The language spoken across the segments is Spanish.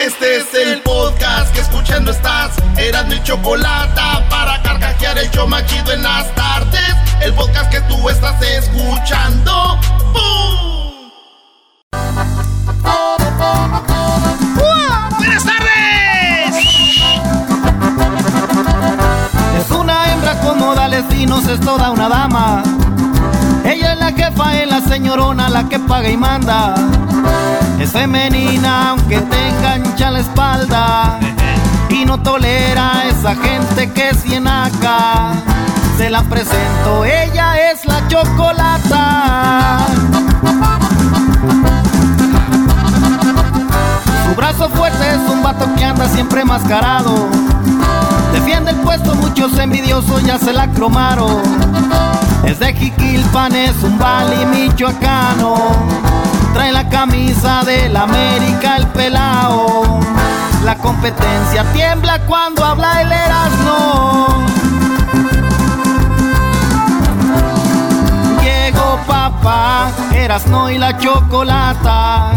Este es el podcast que escuchando estás. Eran mi chocolate para carcajear el yo machido en las tardes. El podcast que tú estás escuchando. ¡Bum! ¡Buenas tardes! Es una hembra como Dalesinos, es toda una dama. Ella es la jefa, es la señorona, la que paga y manda. Es femenina aunque tenga hincha la espalda y no tolera a esa gente que es acá. Se la presento, ella es la chocolata. Su brazo fuerte es un vato que anda siempre mascarado. Defiende el puesto, muchos envidiosos ya se la cromaron. Es de Jiquilpan, es un bali michoacano. Trae la camisa del América el pelao. La competencia tiembla cuando habla el Erasmo. Llegó papá, Erasno y la chocolata.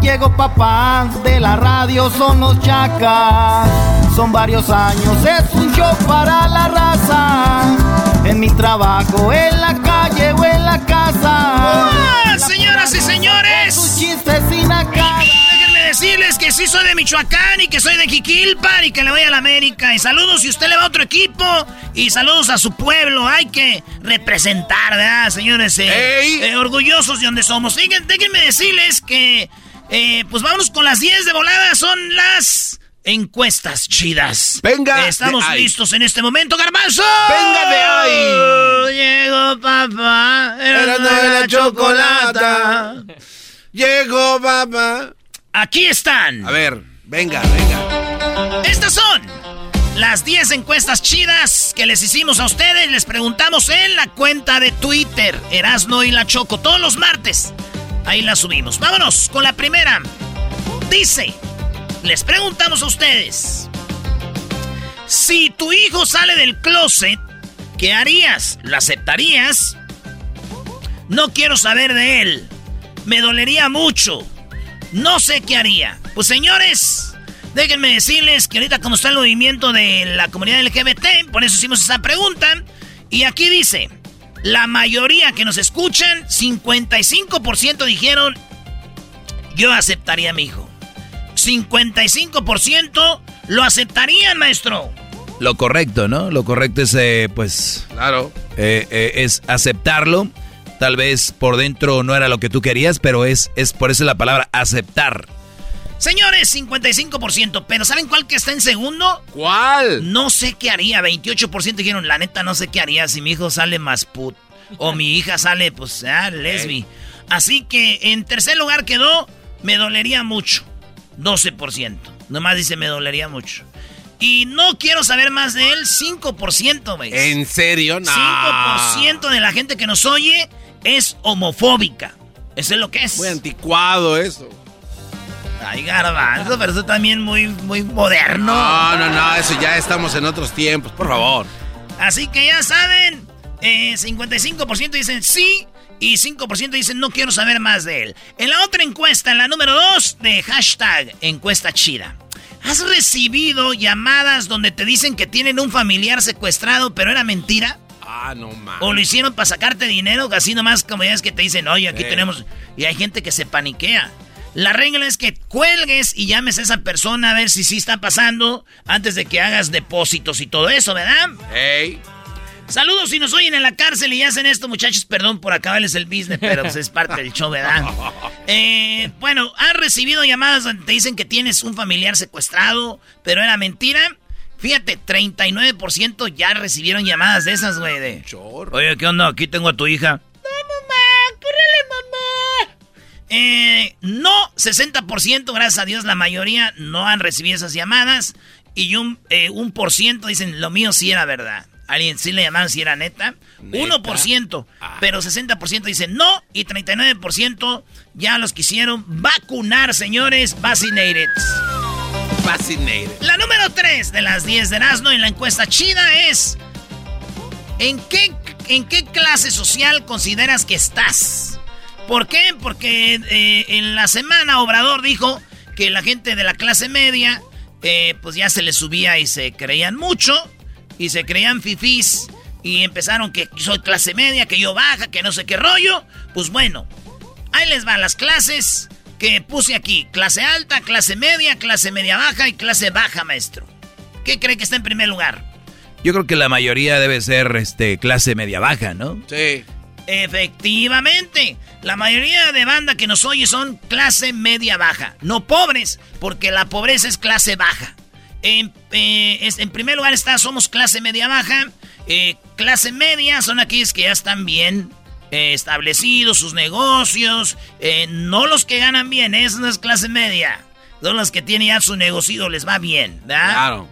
Llegó papá, de la radio son los chacas. Son varios años, es un show para la raza. En mi trabajo, en la calle o en la casa. señoras y señores! Sus chistes sin acá. Déjenme decirles que sí soy de Michoacán y que soy de Jiquilpan y que le voy a la América. Y saludos si usted le va a otro equipo. Y saludos a su pueblo. Hay que representar, ¿verdad, señores? Eh, eh, orgullosos de donde somos. déjenme decirles que, eh, pues vámonos con las 10 de volada. Son las encuestas chidas. Venga. Estamos listos en este momento, Garbanzo. Venga de ahí. Llegó papá. Era de la chocolata. Llegó papá. Aquí están. A ver, venga, venga. Estas son las 10 encuestas chidas que les hicimos a ustedes. Les preguntamos en la cuenta de Twitter, Erasno y la Choco, todos los martes. Ahí la subimos. Vámonos con la primera. Dice. Les preguntamos a ustedes. Si tu hijo sale del closet, ¿qué harías? ¿Lo aceptarías? No quiero saber de él. Me dolería mucho. No sé qué haría. Pues señores, déjenme decirles que ahorita como está el movimiento de la comunidad LGBT, por eso hicimos esa pregunta. Y aquí dice, la mayoría que nos escuchan, 55% dijeron, yo aceptaría a mi hijo. 55% lo aceptarían, maestro. Lo correcto, ¿no? Lo correcto es, eh, pues... Claro. Eh, eh, es aceptarlo. Tal vez por dentro no era lo que tú querías, pero es, es por eso la palabra aceptar. Señores, 55%, pero ¿saben cuál que está en segundo? ¿Cuál? No sé qué haría. 28% dijeron, la neta, no sé qué haría si mi hijo sale más put. O mi hija sale, pues, ah, lesbi. Así que en tercer lugar quedó, me dolería mucho. 12%. Nomás dice, me dolería mucho. Y no quiero saber más de él, 5%, güey. ¿En serio? No. 5% de la gente que nos oye es homofóbica. Eso es lo que es. Muy anticuado eso. Ay, garbanzo, pero eso también muy, muy moderno. No, no, no, eso ya estamos en otros tiempos, por favor. Así que ya saben, 55% eh, dicen sí, y 5% dicen no quiero saber más de él. En la otra encuesta, en la número 2 de hashtag encuesta chida. ¿Has recibido llamadas donde te dicen que tienen un familiar secuestrado pero era mentira? Ah, no mames. O lo hicieron para sacarte dinero, así nomás como ya es que te dicen, oye, aquí tenemos... Y hay gente que se paniquea. La regla es que cuelgues y llames a esa persona a ver si sí está pasando antes de que hagas depósitos y todo eso, ¿verdad? Hey. Saludos si nos oyen en la cárcel y hacen esto, muchachos. Perdón por acabarles el business, pero pues es parte del show, ¿verdad? Eh, bueno, ¿has recibido llamadas donde te dicen que tienes un familiar secuestrado, pero era mentira? Fíjate, 39% ya recibieron llamadas de esas, güey. De, Oye, ¿qué onda? Aquí tengo a tu hija. No, mamá, córrele, mamá. Eh, no, 60%, gracias a Dios, la mayoría no han recibido esas llamadas. Y un, eh, un por ciento dicen, lo mío sí era verdad. Alguien sí le llamaron si era neta. 1%, ah. pero 60% dicen no y 39% ya los quisieron vacunar, señores. Vaccinated. Vaccinated. La número 3 de las 10 de Erasmo en la encuesta chida es... ¿En qué, ¿En qué clase social consideras que estás? ¿Por qué? Porque eh, en la semana Obrador dijo que la gente de la clase media, eh, pues ya se les subía y se creían mucho, y se creían fifís, y empezaron que soy clase media, que yo baja, que no sé qué rollo. Pues bueno, ahí les van las clases que puse aquí. Clase alta, clase media, clase media baja y clase baja, maestro. ¿Qué cree que está en primer lugar? Yo creo que la mayoría debe ser este, clase media baja, ¿no? Sí. Efectivamente, la mayoría de banda que nos oye son clase media baja, no pobres, porque la pobreza es clase baja. En, eh, en primer lugar está, somos clase media baja, eh, clase media son aquellos que ya están bien eh, establecidos, sus negocios, no los que ganan bien, eso no es clase media, son los que tienen ya su negocio, les va bien, ¿verdad? Claro.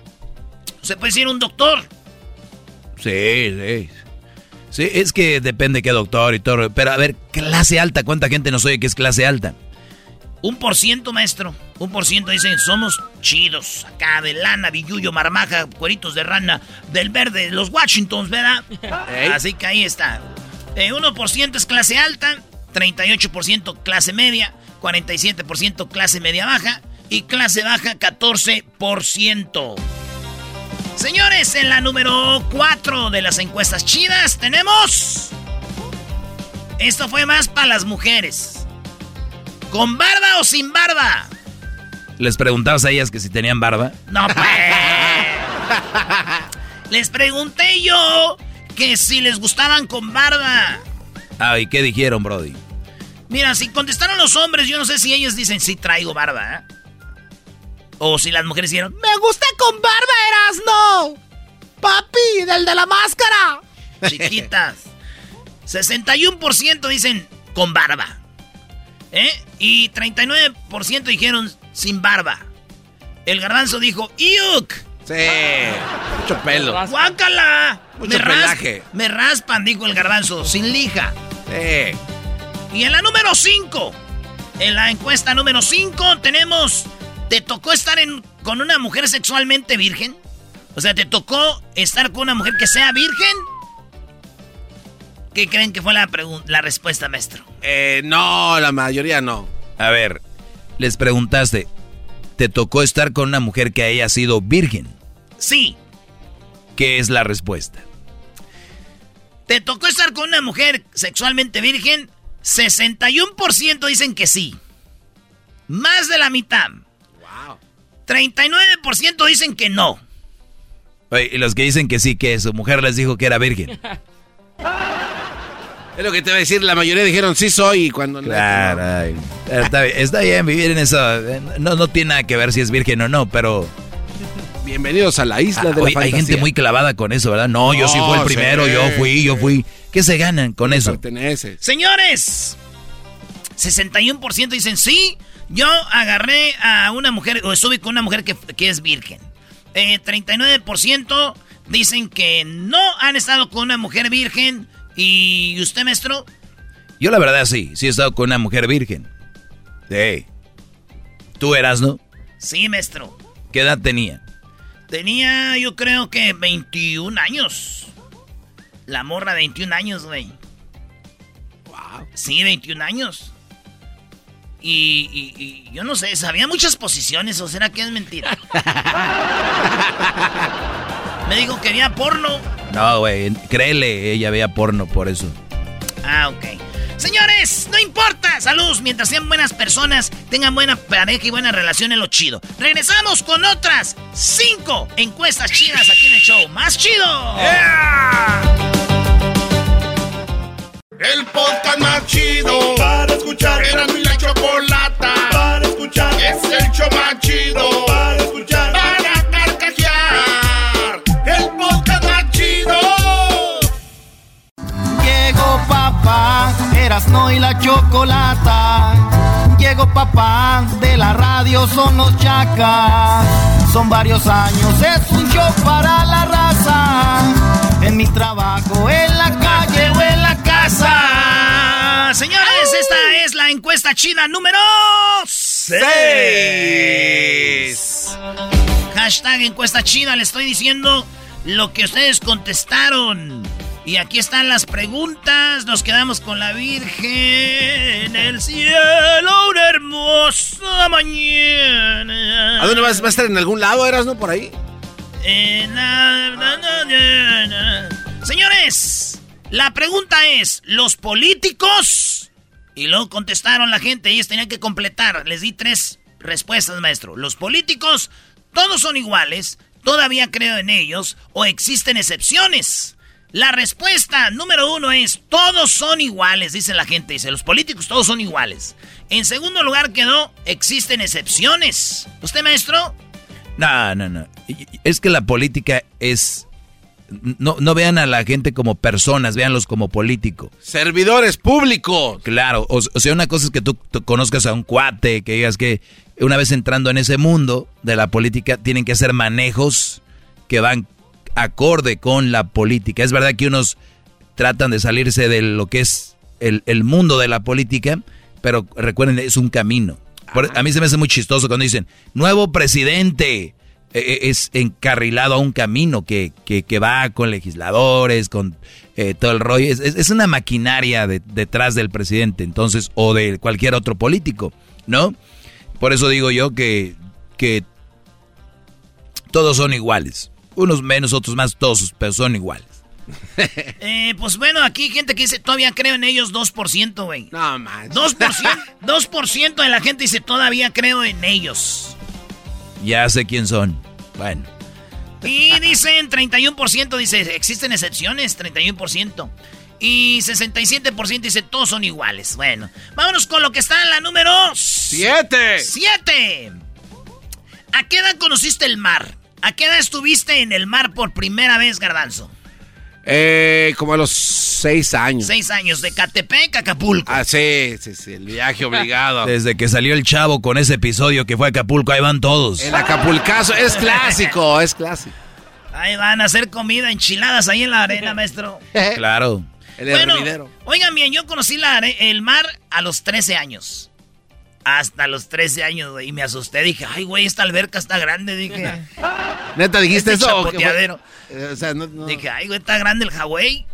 Se puede decir un doctor. Sí, sí. Sí, es que depende qué doctor y todo. Pero a ver, clase alta, ¿cuánta gente nos oye que es clase alta? Un por ciento, maestro. Un por ciento dicen, somos chidos. Acá de lana, billuyo, marmaja, cueritos de rana, del verde, los Washingtons, ¿verdad? Así que ahí está. Eh, 1% es clase alta, 38% clase media, 47% clase media baja y clase baja 14%. Señores, en la número 4 de las encuestas chidas tenemos... Esto fue más para las mujeres. ¿Con barba o sin barba? ¿Les preguntabas a ellas que si tenían barba? No, pues. les pregunté yo que si les gustaban con barba. Ah, ¿y qué dijeron, Brody? Mira, si contestaron los hombres, yo no sé si ellos dicen sí traigo barba, ¿eh? O si las mujeres dijeron, me gusta con barba, Erasno. Papi, del de la máscara. Chiquitas. 61% dicen con barba. ¿Eh? Y 39% dijeron sin barba. El garbanzo dijo, ¡Iuk! Sí, mucho pelo. ¡Guácala! Mucho me pelaje. me raspan, dijo el garbanzo, sin lija. Sí. Y en la número 5, en la encuesta número 5, tenemos. ¿Te tocó estar en- con una mujer sexualmente virgen? O sea, ¿te tocó estar con una mujer que sea virgen? ¿Qué creen que fue la, la respuesta, maestro? Eh, no, la mayoría no. A ver, les preguntaste, ¿te tocó estar con una mujer que haya sido virgen? Sí. ¿Qué es la respuesta? ¿Te tocó estar con una mujer sexualmente virgen? 61% dicen que sí. Más de la mitad. Wow. 39% dicen que no. Oye, y los que dicen que sí, que su mujer les dijo que era virgen. Es lo que te voy a decir, la mayoría dijeron sí soy y cuando no, Claro, ay, está, bien, está bien vivir en eso. No, no tiene nada que ver si es virgen o no, pero Bienvenidos a la isla Ah, de la oye, hay gente muy clavada con eso, ¿verdad? No, yo sí fui el primero, sí. yo fui, yo fui. ¿Qué se ganan con eso? Perteneces. Señores, 61% dicen sí. Yo agarré a una mujer, o estuve con una mujer que, que es virgen. Eh, 39% dicen que no han estado con una mujer virgen. ¿Y usted, maestro? Yo la verdad sí, sí he estado con una mujer virgen. Sí. ¿Tú eras, no? Sí, maestro. ¿Qué edad tenía? Tenía, yo creo que 21 años. La morra, 21 años, güey. Wow. Sí, 21 años. Y, y- y yo no sé, sabía muchas posiciones, o será que es mentira. Me dijo que veía porno. No, güey, créele, ella veía porno por eso. Ah, ok. Señores, no importa. Saludos, mientras sean buenas personas, tengan buena pareja y buena relación en lo chido. Regresamos con otras cinco encuestas chidas aquí en el show. ¡Más chido! El podcast más chido para escuchar. Era mi la chocolata para escuchar. Es el show más papá, Erasno y la chocolata. Llegó papá, de la radio son los chacas. Son varios años, es un show para la raza. En mi trabajo, en la calle o en la casa. Señores, esta es la encuesta chida número 6. Hashtag encuesta chida, le estoy diciendo lo que ustedes contestaron. Y aquí están las preguntas. Nos quedamos con la Virgen en el cielo, una hermosa mañana. ¿A dónde vas? ¿Va a estar en algún lado, eras, no? Por ahí. Señores, la pregunta es, ¿los políticos? Y luego contestaron la gente, ellos tenían que completar. Les di tres respuestas, maestro. Los políticos, todos son iguales, todavía creo en ellos, o existen excepciones. La respuesta número uno es, todos son iguales, dice la gente. Dice, los políticos todos son iguales. En segundo lugar quedó, existen excepciones. ¿Usted, maestro? No, no, no. Es que la política es... No, no vean a la gente como personas, véanlos como político. Servidores públicos. Claro, o, sea, una cosa es que tú, conozcas a un cuate, que digas que una vez entrando en ese mundo de la política, tienen que hacer manejos que van acorde con la política. Es verdad que unos tratan de salirse de lo que es el, el mundo de la política, pero recuerden, es un camino. a mí se me hace muy chistoso cuando dicen, nuevo presidente, e, e, es encarrilado a un camino que, que, va con legisladores, con eh, todo el rollo. Es, es, una maquinaria detrás del presidente, entonces, o de cualquier otro político, ¿no? Por eso digo yo que, que todos son iguales. Unos menos, otros más, todos, pero son iguales. eh, pues bueno, aquí gente que dice todavía creo en ellos 2%, güey. No más. 2%, 2 de la gente dice todavía creo en ellos. Ya sé quién son. Bueno. Y dicen 31% dice existen excepciones, 31%. Y 67% dice todos son iguales. Bueno, vámonos con lo que está en la número 7. 7. ¿A qué edad conociste el mar? ¿A qué edad estuviste en el mar por primera vez, Garbanzo? Eh, como a los seis años. Seis años, de Catepec a Acapulco. Ah, sí, sí, sí, el viaje obligado. Desde que salió el chavo con ese episodio que fue a Acapulco, ahí van todos. El Acapulcazo es clásico, es clásico. Ahí van a hacer comida, enchiladas ahí en la arena, maestro. claro. El bueno, oigan bien, yo conocí la, el mar a los 13 años. Hasta los 13 años, güey. Y me asusté. Dije, ay, güey, esta alberca está grande. Dije. ¿Neta dijiste este eso? Chapoteadero. Eh, o sea, no, Dije, ay, güey, está grande el Hawái.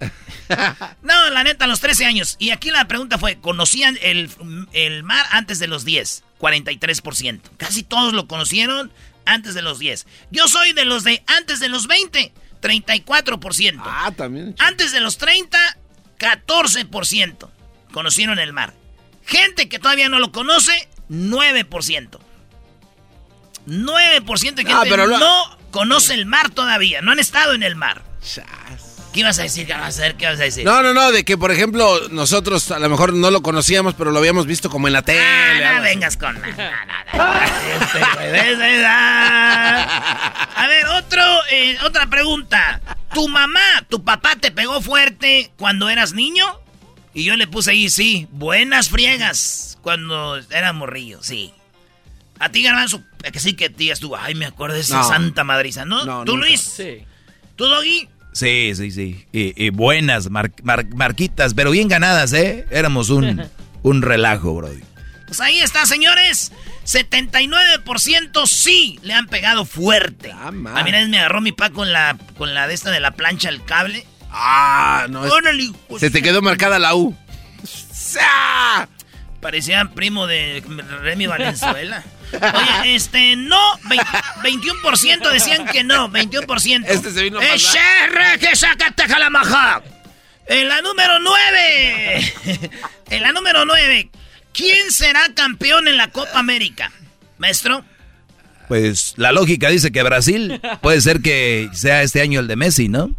no, la neta, a los 13 años. Y aquí la pregunta fue: ¿conocían el, el mar antes de los 10? 43%. Casi todos lo conocieron antes de los 10. Yo soy de los de antes de los 20. 34%. Ah, también. Antes de los 30, 14% conocieron el mar. Gente que todavía no lo conoce, 9%. 9% de gente no conoce el mar todavía, no han estado en el mar. ¿Qué ibas a decir? ¿Qué vas a, ¿Qué vas a decir? No, no, no, de que por ejemplo nosotros a lo mejor no lo conocíamos, pero lo habíamos visto como en la tele. Ah, no vengas con nada. a ver, otro, eh, otra pregunta. ¿Tu mamá, tu papá te pegó fuerte cuando eras niño? Y yo le puse ahí, sí, buenas friegas cuando era morrillo, sí. A ti, Garbanzo, que sí que tías tú, ay, me acuerdo de esa santa madriza, ¿no? ¿Tú, Luis? Sí. ¿Tú, Doggy? Sí, sí, sí. Y, buenas marquitas, pero bien ganadas, ¿eh? Éramos un, un relajo, bro. Pues ahí está, señores. 79% sí le han pegado fuerte. Ah, a mí me agarró mi pa con la, con la de esta de la plancha, el cable. Ah, no. se te quedó marcada la U. Parecía primo de Remy Valenzuela. Oye, este, no, 21% decían que no, 21%. Este se vino ¡Eh, que sacaste la En la número 9. en la número 9. ¿Quién será campeón en la Copa América? Maestro. Pues la lógica dice que Brasil. Puede ser que sea este año el de Messi, ¿no?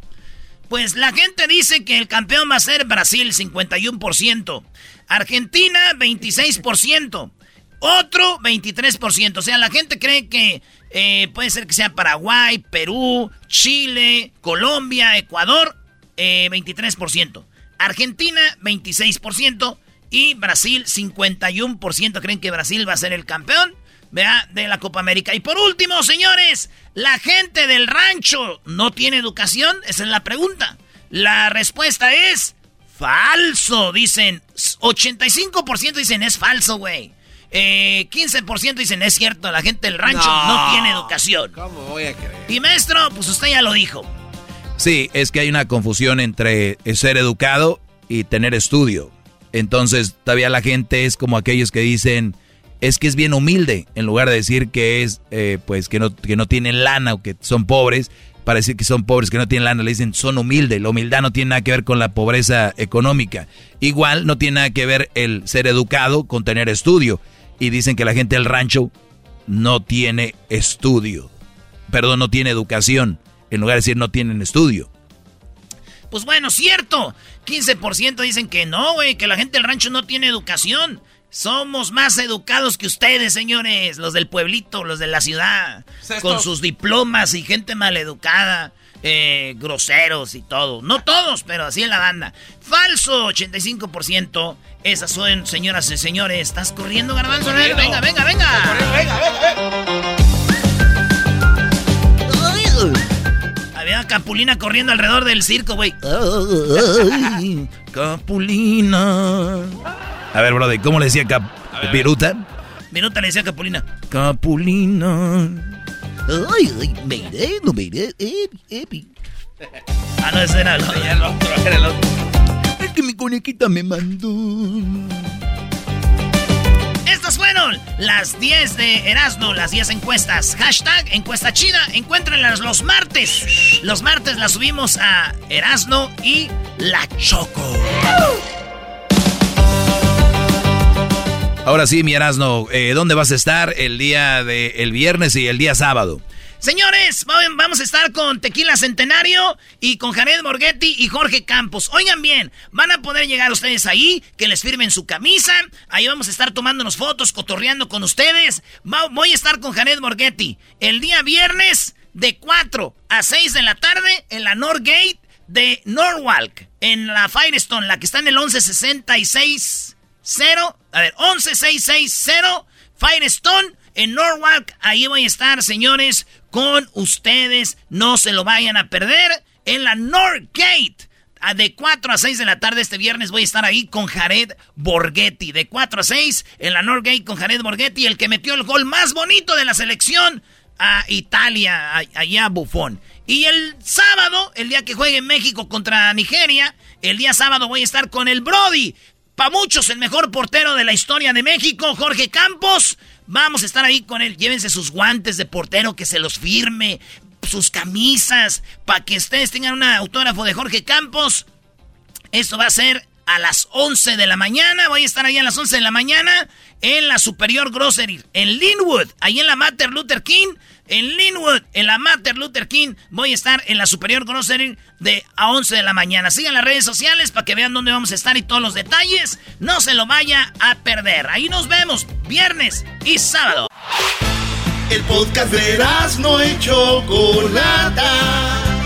Pues la gente dice que el campeón va a ser Brasil, 51%. Argentina, 26%. Otro, 23%. O sea, la gente cree que eh, puede ser que sea Paraguay, Perú, Chile, Colombia, Ecuador, 23%. Eh, Argentina, 26%. Y Brasil, 51%. Creen que Brasil va a ser el campeón. Vea, de la Copa América. Y por último, señores, ¿la gente del rancho no tiene educación? Esa es la pregunta. La respuesta es falso, dicen. 85% dicen es falso, güey. Eh, 15% dicen es cierto, la gente del rancho no, tiene educación. ¿Cómo voy a creer? Y maestro, pues usted ya lo dijo. Sí, es que hay una confusión entre ser educado y tener estudio. Entonces, todavía la gente es como aquellos que dicen, es que es bien humilde, en lugar de decir que es, eh, pues, que no, que no tienen lana o que son pobres, para decir que son pobres, que no tienen lana, le dicen son humildes. La humildad no tiene nada que ver con la pobreza económica. Igual no tiene nada que ver el ser educado con tener estudio. Y dicen que la gente del rancho no tiene estudio. Perdón, no tiene educación. En lugar de decir no tienen estudio. Pues bueno, cierto. 15% dicen que no, güey, que la gente del rancho no tiene educación. Somos más educados que ustedes, señores, los del pueblito, los de la ciudad, con sus diplomas y gente maleducada, eh, groseros y todo. No todos, pero así en la banda. Falso, 85%. Esas son, señoras y señores. ¿Estás corriendo, garbanzo? Venga, venga, venga. Venga, venga, venga. Había Capulina corriendo alrededor del circo, güey. Capulina. A ver, brother, ¿cómo le decía Cap Viruta? Viruta le decía Capulina. Capulina. Ay, ay, me iré, no me iré. Epi, Ah, no, ese era el otro. Era el otro, era el otro. Es que mi conejita me mandó. Estas fueron las 10 de Erasmo, las 10 encuestas. Hashtag encuesta chida. Encuéntrenlas los martes. Los martes las subimos a Erasmo y La Choco. Ahora sí, mi Erasno, eh, ¿dónde vas a estar el día de el viernes y el día sábado? Señores, vamos a estar con Tequila Centenario y con Jared Morghetti y Jorge Campos. Oigan bien, van a poder llegar ustedes ahí, que les firmen su camisa. Ahí vamos a estar tomándonos fotos, cotorreando con ustedes. voy a estar con Jared Morghetti el día viernes de 4 a 6 de la tarde en la Northgate de Norwalk, en la Firestone, la que está en el 1166 0, a ver, 11660 Firestone en Norwalk. Ahí voy a estar, señores, con ustedes. No se lo vayan a perder en la Northgate. De 4 a 6 de la tarde este viernes voy a estar ahí con Jared Borghetti. De 4 a 6 en la Northgate con Jared Borghetti, el que metió el gol más bonito de la selección a Italia, allá a Buffon. Y el sábado, el día que juegue México contra Nigeria, el día sábado voy a estar con el Brody. Para muchos, el mejor portero de la historia de México, Jorge Campos. Vamos a estar ahí con él. Llévense sus guantes de portero, que se los firme, sus camisas, para que ustedes tengan un autógrafo de Jorge Campos. Esto va a ser a las 11 de la mañana. Voy a estar ahí a las 11 de la mañana en la Superior Grocery, en Linwood, ahí en la Mater Luther King en Linwood, en la Mater Luther King. Voy a estar en la Superior Grocery de a 11 de la mañana. Sigan las redes sociales para que vean dónde vamos a estar y todos los detalles. No se lo vaya a perder. Ahí nos vemos viernes y sábado. El podcast de no hecho Chocolata.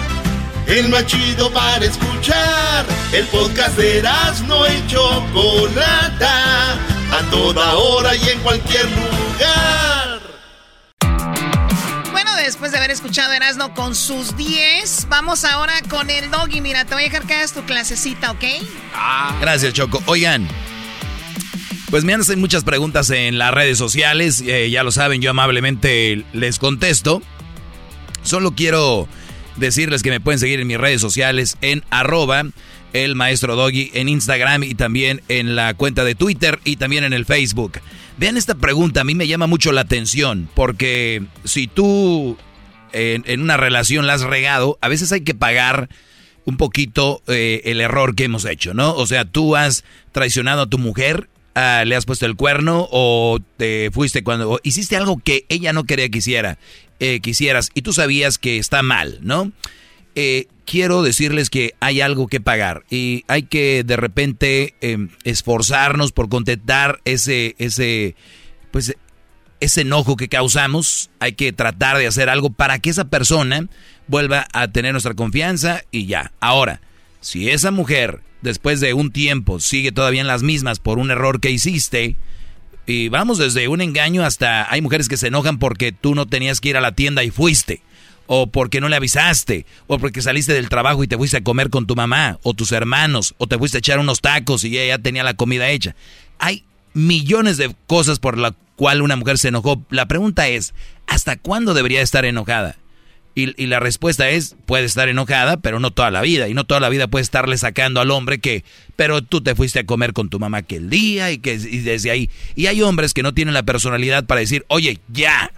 El más chido para escuchar. El podcast de no hecho Chocolata. A toda hora y en cualquier lugar después de haber escuchado Erasmo con sus 10, vamos ahora con el doggy. Mira, te voy a dejar que hagas tu clasecita, ¿ok? Ah. Gracias, Choco. Oigan, pues me hacen muchas preguntas en las redes sociales. Eh, ya lo saben, yo amablemente les contesto. Solo quiero decirles que me pueden seguir en mis redes sociales en arroba el maestro Doggy en Instagram y también en la cuenta de Twitter y también en el Facebook. Vean esta pregunta, a mí me llama mucho la atención, porque si tú en, una relación la has regado, a veces hay que pagar un poquito eh, el error que hemos hecho, ¿no? O sea, tú has traicionado a tu mujer, ah, le has puesto el cuerno o te fuiste cuando hiciste algo que ella no quería que hiciera, eh, quisieras y tú sabías que está mal, ¿no? Eh, quiero decirles que hay algo que pagar y hay que de repente em, esforzarnos por contentar ese, ese, pues, ese enojo que causamos. Hay que tratar de hacer algo para que esa persona vuelva a tener nuestra confianza y ya. Ahora, si esa mujer después de un tiempo sigue todavía en las mismas por un error que hiciste, y vamos desde un engaño hasta hay mujeres que se enojan porque tú no tenías que ir a la tienda y fuiste o porque no le avisaste, o porque saliste del trabajo y te fuiste a comer con tu mamá, o tus hermanos, o te fuiste a echar unos tacos y ella ya tenía la comida hecha. Hay millones de cosas por la cual una mujer se enojó. La pregunta es, ¿hasta cuándo debería estar enojada? Y, la respuesta es, puede estar enojada, pero no toda la vida. Y no toda la vida puede estarle sacando al hombre que, pero tú te fuiste a comer con tu mamá aquel día y que y desde ahí. Y hay hombres que no tienen la personalidad para decir, oye, ya,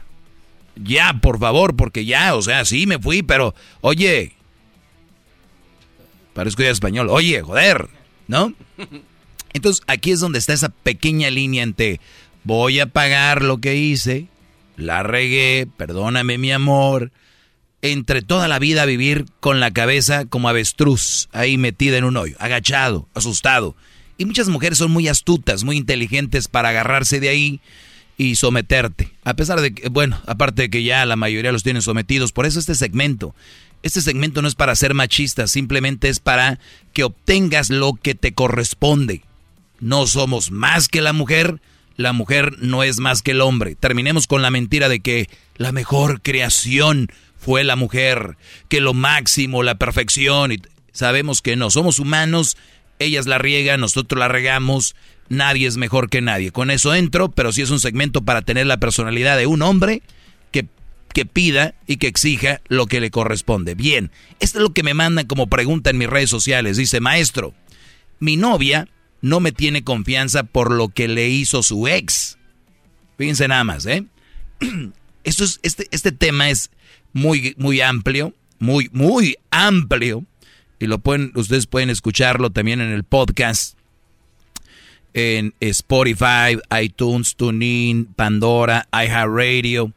ya, por favor, porque ya, o sea, sí me fui, pero, oye, parezco ya español, oye, joder, ¿no? Entonces aquí es donde está esa pequeña línea entre voy a pagar lo que hice, la regué, perdóname mi amor, entre toda la vida vivir con la cabeza como avestruz, ahí metida en un hoyo, agachado, asustado. Y muchas mujeres son muy astutas, muy inteligentes para agarrarse de ahí y someterte. A pesar de que, bueno, aparte de que ya la mayoría los tienen sometidos, por eso este segmento. Este segmento no es para ser machista, simplemente es para que obtengas lo que te corresponde. No somos más que la mujer, la mujer no es más que el hombre. Terminemos con la mentira de que la mejor creación fue la mujer, que lo máximo, la perfección. Y sabemos que no, somos humanos, ellas la riegan, nosotros la regamos, nadie es mejor que nadie. Con eso entro, pero si es un segmento para tener la personalidad de un hombre que, que pida y que exija lo que le corresponde. Bien, esto es lo que me mandan como pregunta en mis redes sociales. Dice, maestro, mi novia no me tiene confianza por lo que le hizo su ex. Fíjense nada más, ¿eh? Esto es, este, este tema es muy, muy amplio, muy, muy amplio. Y lo pueden, ustedes pueden escucharlo también en el podcast, en Spotify, iTunes, TuneIn, Pandora, iHeartRadio.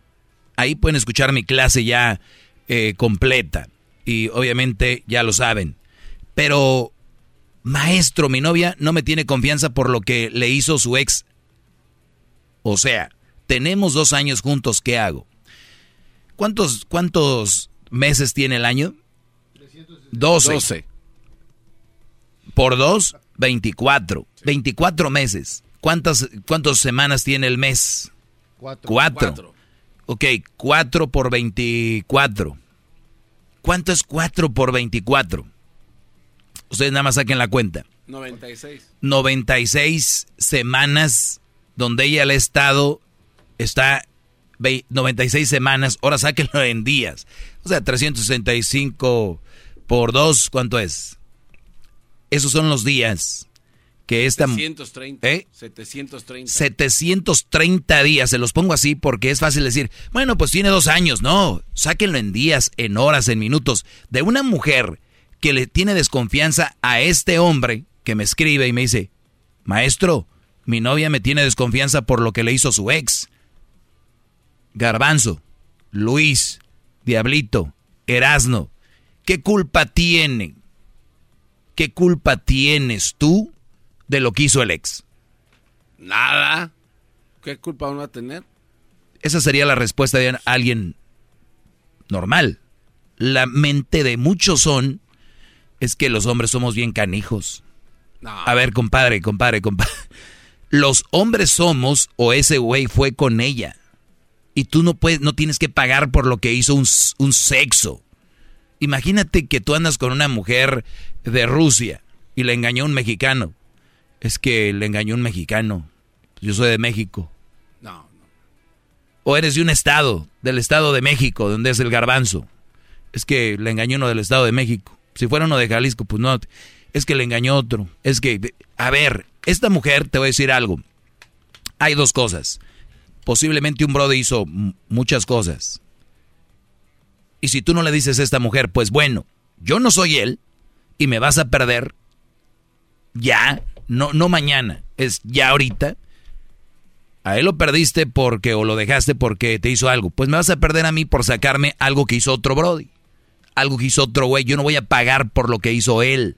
Ahí pueden escuchar mi clase ya eh, completa. Y obviamente ya lo saben. Pero, maestro, mi novia no me tiene confianza por lo que le hizo su ex. O sea, tenemos dos años juntos, ¿qué hago? ¿Cuántos, cuántos meses tiene el año? 12. Por dos, 24. 24 meses. ¿Cuántas, ¿Cuántas semanas tiene el mes? Cuatro. Cuatro. Ok, 4 por 24. ¿Cuánto es 4 por 24? Ustedes nada más saquen la cuenta. 96. 96 semanas donde ella le ha estado, está 96 semanas, ahora sáquenlo en días. O sea, 365 por 2, ¿cuánto es? Esos son los días que esta... 730. ¿eh? 730. 730 días, se los pongo así porque es fácil decir, bueno, pues tiene dos años. No, sáquenlo en días, en horas, en minutos. De una mujer que le tiene desconfianza a este hombre que me escribe y me dice, maestro, mi novia me tiene desconfianza por lo que le hizo su ex. Garbanzo, Luis, Diablito, Erasno, ¿qué culpa tiene? ¿Qué culpa tienes tú de lo que hizo el ex? Nada. ¿Qué culpa van a tener? Esa sería la respuesta de alguien normal. La mente de muchos son es que los hombres somos bien canijos. A ver, compadre, compadre, compadre. Los hombres somos o ese güey fue con ella y tú no puedes, no tienes que pagar por lo que hizo un, un sexo. Imagínate que tú andas con una mujer de Rusia y le engañó un mexicano. Es que le engañó un mexicano. Yo soy de México. No, no. O eres de un estado, del estado de México, donde es el garbanzo. Es que le engañó uno del estado de México. Si fuera uno de Jalisco, pues no. Es que le engañó otro. Es que, a ver, esta mujer, te voy a decir algo. Hay dos cosas posiblemente un brother hizo muchas cosas. Y si tú no le dices a esta mujer, pues bueno, yo no soy él y me vas a perder ya, no, no mañana, es ya ahorita. A él lo perdiste porque o lo dejaste porque te hizo algo. Pues me vas a perder a mí por sacarme algo que hizo otro Brody. Algo que hizo otro güey. Yo no voy a pagar por lo que hizo él.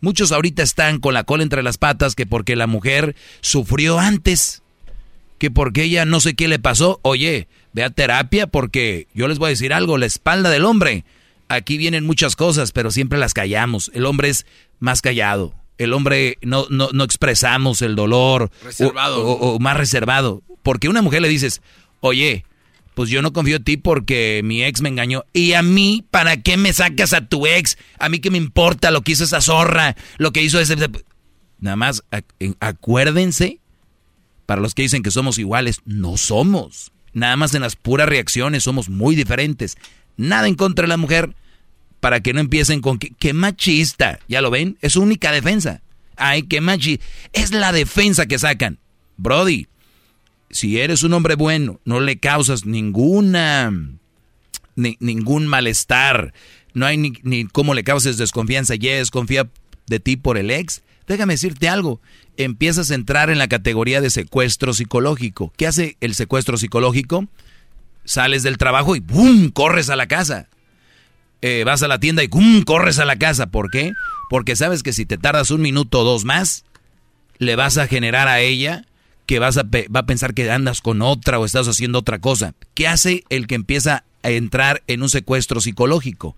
Muchos ahorita están con la cola entre las patas que porque la mujer sufrió antes que porque ella no sé qué le pasó, oye, ve a terapia porque yo les voy a decir algo, la espalda del hombre, aquí vienen muchas cosas, pero siempre las callamos. El hombre es más callado. El hombre no, no, no expresamos el dolor. Reservado. O, más reservado. Porque una mujer le dices, oye, pues yo no confío en ti porque mi ex me engañó. ¿Y a mí para qué me sacas a tu ex? A mí qué me importa lo que hizo esa zorra, lo que hizo ese... Nada más acuérdense para los que dicen que somos iguales, no somos. Nada más en las puras reacciones somos muy diferentes. Nada en contra de la mujer para que no empiecen con que, machista. ¿Ya lo ven? Es su única defensa. Ay, qué machista. Es la defensa que sacan. Brody, si eres un hombre bueno, no le causas ninguna, ningún malestar, no hay ni, ni cómo le causes desconfianza, ya desconfía de ti por el ex, déjame decirte algo, empiezas a entrar en la categoría de secuestro psicológico. ¿Qué hace el secuestro psicológico? Sales del trabajo y ¡bum! corres a la casa. Eh, vas a la tienda y ¡bum! corres a la casa. ¿Por qué? Porque sabes que si te tardas un minuto o dos más, le vas a generar a ella que vas a va a pensar que andas con otra o estás haciendo otra cosa. ¿Qué hace el que empieza a entrar en un secuestro psicológico?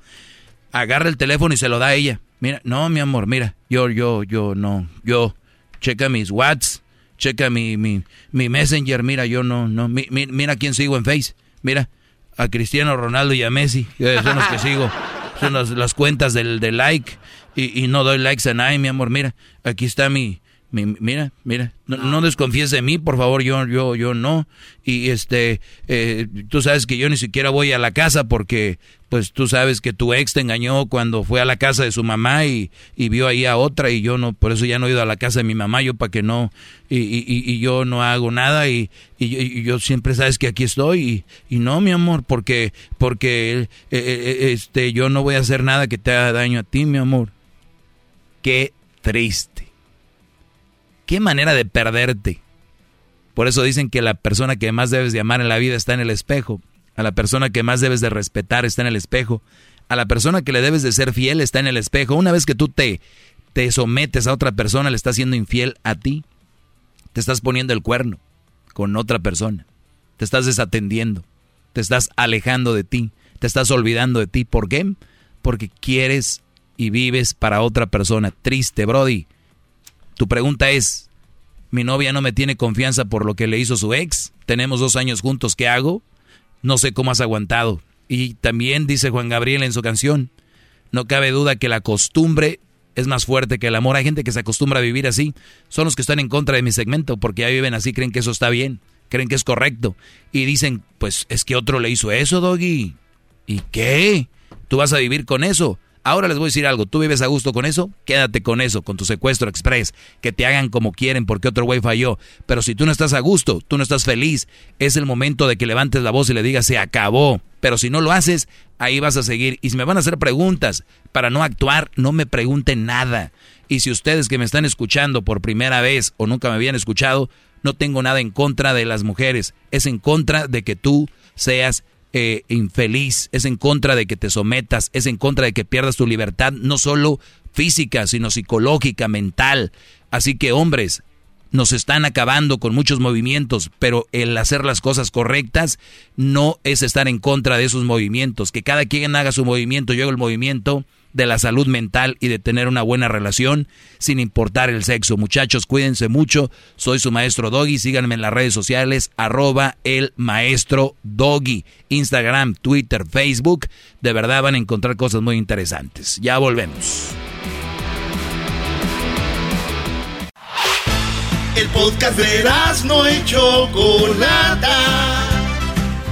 Agarra el teléfono y se lo da a ella. Mira, no, mi amor, mira, yo, yo, yo, no, yo, checa mis Whats, checa mi, mi, mi Messenger, mira, yo no, no, mira quién sigo en Face, mira, a Cristiano Ronaldo y a Messi, son los que sigo, son las, cuentas del, del like, y, y, no doy likes a nadie, mi amor, mira, aquí está mi, mira, mira, no, desconfíes de mí, por favor, yo, yo, yo no. Y este, eh, tú sabes que yo ni siquiera voy a la casa porque, pues tú sabes que tu ex te engañó cuando fue a la casa de su mamá y, vio ahí a otra y yo no, por eso ya no he ido a la casa de mi mamá, yo para que no, y, y, y, yo no hago nada y, y, yo siempre sabes que aquí estoy y, no, mi amor, porque, porque, eh, eh, este, yo no voy a hacer nada que te haga daño a ti, mi amor. Qué triste. Qué manera de perderte. Por eso dicen que la persona que más debes de amar en la vida está en el espejo. A la persona que más debes de respetar está en el espejo. A la persona que le debes de ser fiel está en el espejo. Una vez que tú te, te sometes a otra persona, le estás siendo infiel a ti. Te estás poniendo el cuerno con otra persona. Te estás desatendiendo. Te estás alejando de ti. Te estás olvidando de ti. ¿Por qué? Porque quieres y vives para otra persona. Triste, Brody. Tu pregunta es, mi novia no me tiene confianza por lo que le hizo su ex, tenemos dos años juntos, ¿qué hago? No sé cómo has aguantado. Y también dice Juan Gabriel en su canción, no cabe duda que la costumbre es más fuerte que el amor. Hay gente que se acostumbra a vivir así. Son los que están en contra de mi segmento porque ya viven así, creen que eso está bien, creen que es correcto. Y dicen, pues es que otro le hizo eso, Doggy. ¿Y qué? ¿Tú vas a vivir con eso? Ahora les voy a decir algo, tú vives a gusto con eso, quédate con eso, con tu secuestro express, que te hagan como quieren porque otro güey falló. Pero si tú no estás a gusto, tú no estás feliz, es el momento de que levantes la voz y le digas, se acabó. Pero si no lo haces, ahí vas a seguir. Y si me van a hacer preguntas para no actuar, no me pregunten nada. Y si ustedes que me están escuchando por primera vez o nunca me habían escuchado, no tengo nada en contra de las mujeres, es en contra de que tú seas eh, infeliz, es en contra de que te sometas, es en contra de que pierdas tu libertad, no solo física, sino psicológica, mental. Así que hombres, nos están acabando con muchos movimientos, pero el hacer las cosas correctas no es estar en contra de esos movimientos. Que cada quien haga su movimiento, yo hago el movimiento de la salud mental y de tener una buena relación sin importar el sexo. Muchachos, cuídense mucho. Soy su maestro Doggy. Síganme en las redes sociales, arroba el maestro Doggy. Instagram, Twitter, Facebook. De verdad van a encontrar cosas muy interesantes. Ya volvemos. El podcast de no hecho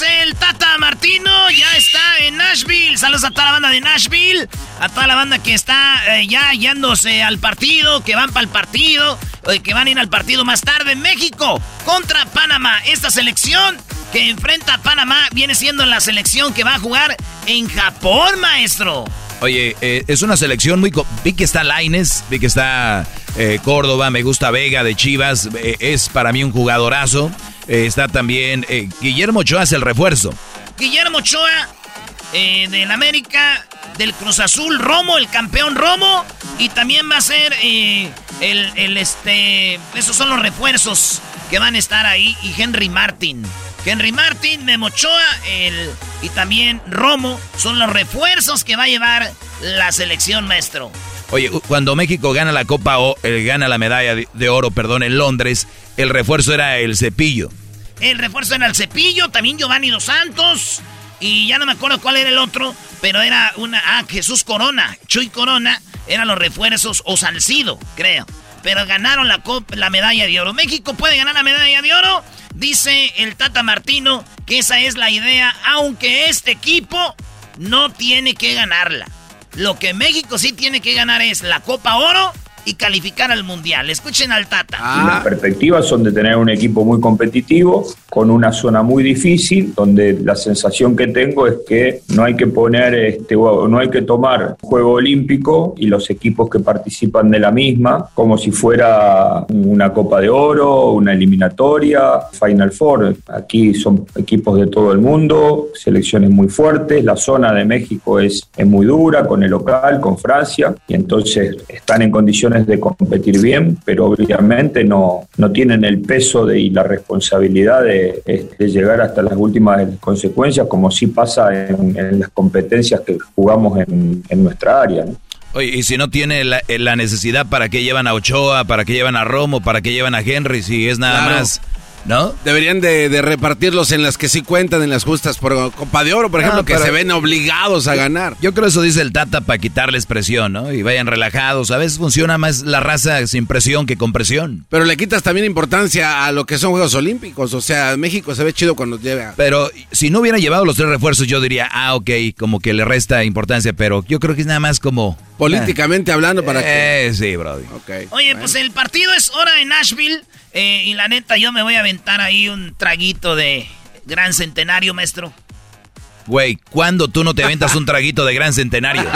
El Tata Martino ya está en Nashville. Saludos a toda la banda de Nashville. A toda la banda que está eh, ya yéndose al partido, que van para el partido, eh, que van a ir al partido más tarde. México contra Panamá. Esta selección que enfrenta a Panamá viene siendo la selección que va a jugar en Japón, maestro. Oye, eh, es una selección muy... Vi que está Laines, vi que está Córdoba, me gusta Vega de Chivas. es para mí un jugadorazo. Eh, está también eh, Guillermo Ochoa es el refuerzo. Guillermo Ochoa eh, del América, del Cruz Azul, Romo, el campeón Romo. Y también va a ser el, el, este. Esos son los refuerzos que van a estar ahí. Y Henry Martin. Henry Martin, Memochoa el, y también Romo son los refuerzos que va a llevar la selección, maestro. Oye, cuando México gana la Copa o eh, gana la medalla de, oro, perdón, en Londres, el refuerzo era el cepillo. El refuerzo era el cepillo, también Giovanni Dos Santos. Y ya no me acuerdo cuál era el otro, pero era una. Ah, Jesús Corona. Chuy Corona eran los refuerzos o Salcido, creo. Pero ganaron la, la medalla de oro. México puede ganar la medalla de oro. Dice el Tata Martino que esa es la idea, aunque este equipo no tiene que ganarla. Lo que México sí tiene que ganar es la Copa Oro y calificar al Mundial. Escuchen al Tata. Ah. Las perspectivas son de tener un equipo muy competitivo, con una zona muy difícil, donde la sensación que tengo es que no hay que poner, este, no hay que tomar juego olímpico y los equipos que participan de la misma como si fuera una Copa de Oro, una eliminatoria, Final Four. Aquí son equipos de todo el mundo, selecciones muy fuertes, la zona de México es, es muy dura con el local, con Francia, y entonces están en condiciones de competir bien, pero obviamente no, no tienen el peso de, y la responsabilidad de, llegar hasta las últimas consecuencias, como sí pasa en, las competencias que jugamos en, nuestra área. Oye, y si no tiene la, necesidad, ¿para qué llevan a Ochoa? ¿Para qué llevan a Romo? ¿Para qué llevan a Henry? Si es nada más ¿No? Deberían de, repartirlos en las que sí cuentan, en las justas por Copa de Oro, por ejemplo, que se ven obligados a ganar. Yo creo eso dice el Tata para quitarles presión, ¿no? Y vayan relajados. A veces funciona más la raza sin presión que con presión. Pero le quitas también importancia a lo que son Juegos Olímpicos. O sea, México se ve chido cuando llega. Pero si no hubiera llevado los tres refuerzos, yo diría, ah, ok, como que le resta importancia. Pero yo creo que es nada más como... Políticamente hablando para que... Eh, sí, brody. Oye, pues el partido es hora en Nashville. Eh, y la neta, yo me voy a aventar ahí un traguito de gran centenario, maestro. Güey, ¿cuándo tú no te aventas un traguito de gran centenario?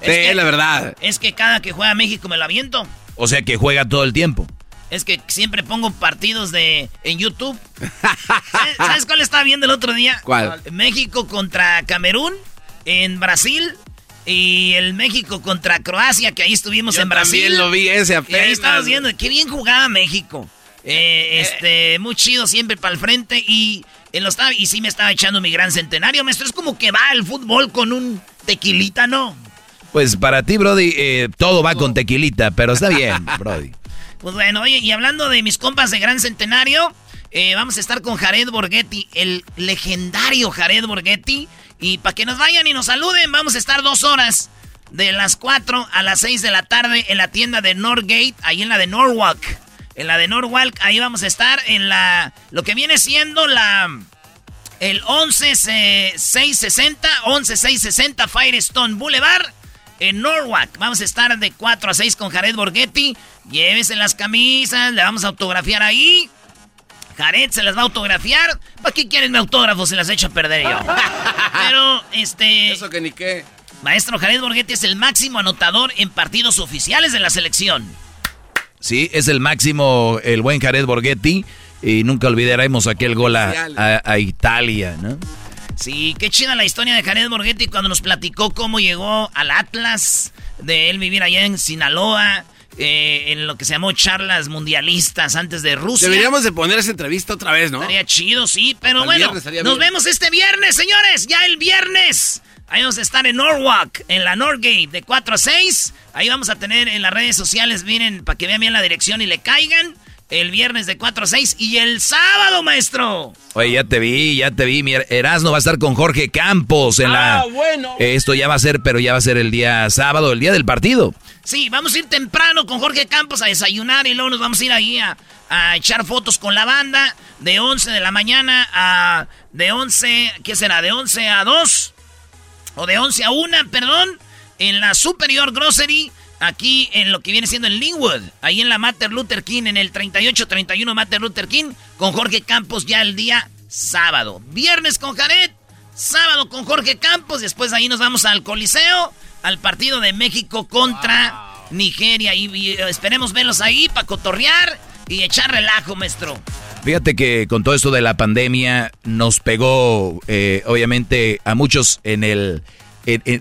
es la verdad. Es que cada que juega México me lo aviento. O sea que juega todo el tiempo. Es que siempre pongo partidos de en YouTube. ¿Sabes, cuál estaba viendo el otro día? ¿Cuál? México contra Camerún en Brasil y el México contra Croacia, que ahí estuvimos en Brasil. También lo vi ese apenas. Y ahí estabas viendo, qué bien jugaba México. Eh, este, muy chido siempre para el frente y en los y sí me estaba echando mi gran centenario, maestro. Es como que va el fútbol con un tequilita, ¿no? Pues para ti, Brody, eh, todo va con tequilita, pero está bien, Brody. Pues bueno, oye, y hablando de mis compas de gran centenario, eh, vamos a estar con Jared Borghetti, el legendario Jared Borghetti. Y para que nos vayan y nos saluden, vamos a estar dos horas. De las 4 a las 6 de la tarde en la tienda de Northgate, ahí en la de Norwalk. En la de Norwalk, ahí vamos a estar en la. Lo que viene siendo la. El 11660, 11660 Firestone Boulevard en Norwalk. Vamos a estar de 4 a 6 con Jared Borghetti. Llévese las camisas, le vamos a autografiar ahí. Jared se las va a autografiar. ¿Para qué quieren mi autógrafo? Se las echo a perder yo. Pero, este. Eso que ni qué. Maestro Jared Borghetti es el máximo anotador en partidos oficiales de la selección. Sí, es el máximo, el buen Jared Borghetti. Y nunca olvidaremos aquel gol a, a Italia, ¿no? Sí, qué chida la historia de Jared Borghetti cuando nos platicó cómo llegó al Atlas, de él vivir allá en Sinaloa eh, en lo que se llamó charlas mundialistas antes de Rusia. Deberíamos de poner esa entrevista otra vez, ¿no? Estaría chido, sí, pero bueno, nos vemos este viernes, señores, ya el viernes. Ahí vamos a estar en Norwalk, en la Norgate, de 4 a 6. Ahí vamos a tener en las redes sociales, miren, para que vean bien la dirección y le caigan. El viernes de 4 a 6 y el sábado, maestro. Oye, ya te vi, ya te vi. Mi Erasmo va a estar con Jorge Campos en la. Ah, bueno. Esto ya va a ser, pero ya va a ser el día sábado, el día del partido. Sí, vamos a ir temprano con Jorge Campos a desayunar y luego nos vamos a ir ahí a, echar fotos con la banda de 11 de la mañana a. De 11, ¿qué será? De 11 a 2 o de 11 a 1, perdón, en la Superior Grocery aquí en lo que viene siendo en Linwood, ahí en la Mater Luther King, en el 3831 Mater Luther King, con Jorge Campos ya el día sábado. Viernes con Jared, sábado con Jorge Campos, después ahí nos vamos al Coliseo, al partido de México contra Nigeria. Y, esperemos verlos ahí para cotorrear y echar relajo, maestro. Fíjate que con todo esto de la pandemia nos pegó, eh, obviamente, a muchos en el,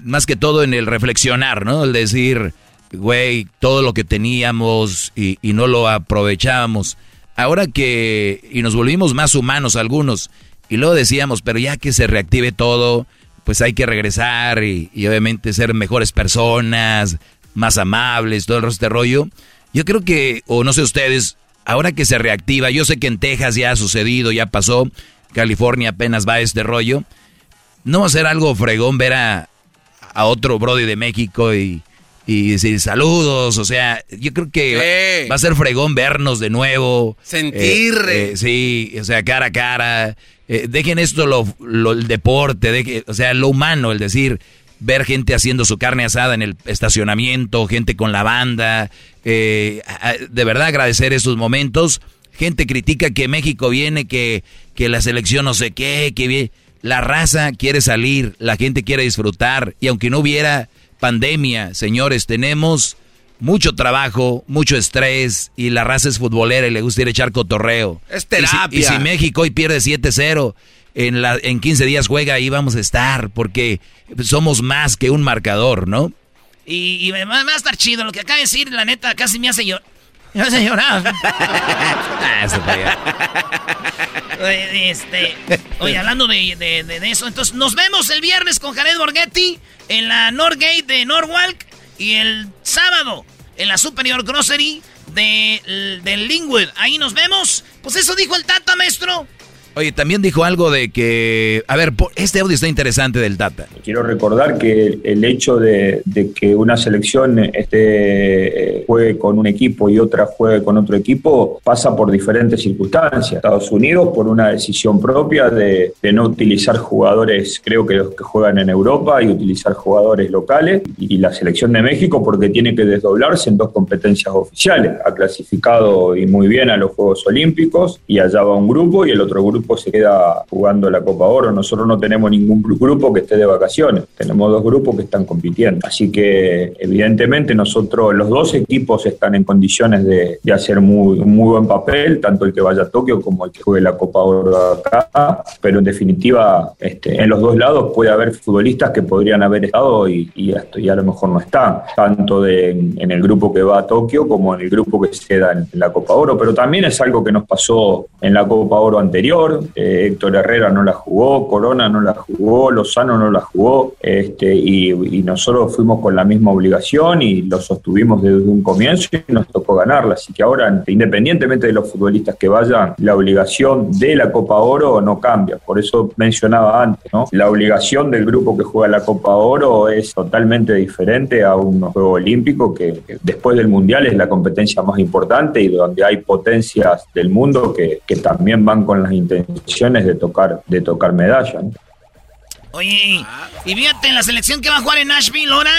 más que todo en el reflexionar, ¿no? El decir, güey, todo lo que teníamos y, no lo aprovechábamos. ahora que, y nos volvimos más humanos algunos, y luego decíamos, pero ya que se reactive todo, pues hay que regresar y, obviamente ser mejores personas, más amables, todo el resto de rollo. Yo creo que, o no sé ustedes, ahora que se reactiva, yo sé que en Texas ya ha sucedido, ya pasó, California apenas va este rollo. No va a ser algo fregón ver a, a otro Brody de México y, y decir saludos, o sea, yo creo que va, a ser fregón vernos de nuevo. Sentir. Eh, eh, sí, o sea, cara a cara. Eh, dejen esto lo, el deporte, de, o sea, lo humano, el decir, ver gente haciendo su carne asada en el estacionamiento, gente con la banda, de verdad agradecer esos momentos. Gente critica que México viene, que, que la selección no sé qué, que la raza quiere salir, la gente quiere disfrutar, y aunque no hubiera pandemia, señores, tenemos mucho trabajo, mucho estrés y la raza es futbolera y le gusta ir a echar cotorreo. Es terapia. Y si, México hoy pierde 7-0, en, la, en 15 días juega, ahí vamos a estar, porque somos más que un marcador, ¿no? Y, y va, a estar chido lo que acaba de decir, la neta, casi me hace, llorar. Llorar. ah, oye, este, oye, hablando de, de, eso, entonces nos vemos el viernes con Jared Borghetti en la Norgate de Norwalk y el sábado en la Superior Grocery de, de Lingwood. Ahí nos vemos. Pues eso dijo el Tata, maestro. Oye, también dijo algo de que, a ver, este audio está interesante del Tata. Quiero recordar que el hecho de, que una selección este, juegue con un equipo y otra juegue con otro equipo pasa por diferentes circunstancias. Estados Unidos por una decisión propia de, no utilizar jugadores, creo que los que juegan en Europa, y utilizar jugadores locales. Y la selección de México porque tiene que desdoblarse en dos competencias oficiales. Ha clasificado y muy bien a los Juegos Olímpicos y allá va un grupo y el otro grupo se queda jugando la Copa Oro. Nosotros no tenemos ningún grupo que esté de vacaciones, tenemos dos grupos que están compitiendo. Así que evidentemente nosotros, los dos equipos están en condiciones de, hacer muy, muy buen papel, tanto el que vaya a Tokio como el que juegue la Copa Oro acá, pero en definitiva este, en los dos lados puede haber futbolistas que podrían haber estado y, a lo mejor no están, tanto en, el grupo que va a Tokio como en el grupo que se queda en la Copa Oro, pero también es algo que nos pasó en la Copa Oro anterior, eh, Héctor Herrera no la jugó, Corona no la jugó, Lozano no la jugó, este, y, nosotros fuimos con la misma obligación y lo sostuvimos desde un comienzo y nos tocó ganarla. Así que ahora, independientemente de los futbolistas que vayan, la obligación de la Copa Oro no cambia. Por eso mencionaba antes, ¿no? La obligación del grupo que juega la Copa Oro es totalmente diferente a un juego olímpico que, después del Mundial es la competencia más importante y donde hay potencias del mundo que, que también van con las intenciones de tocar, de tocar medalla. Oye, y fíjate, en la selección que va a jugar en Nashville ahora,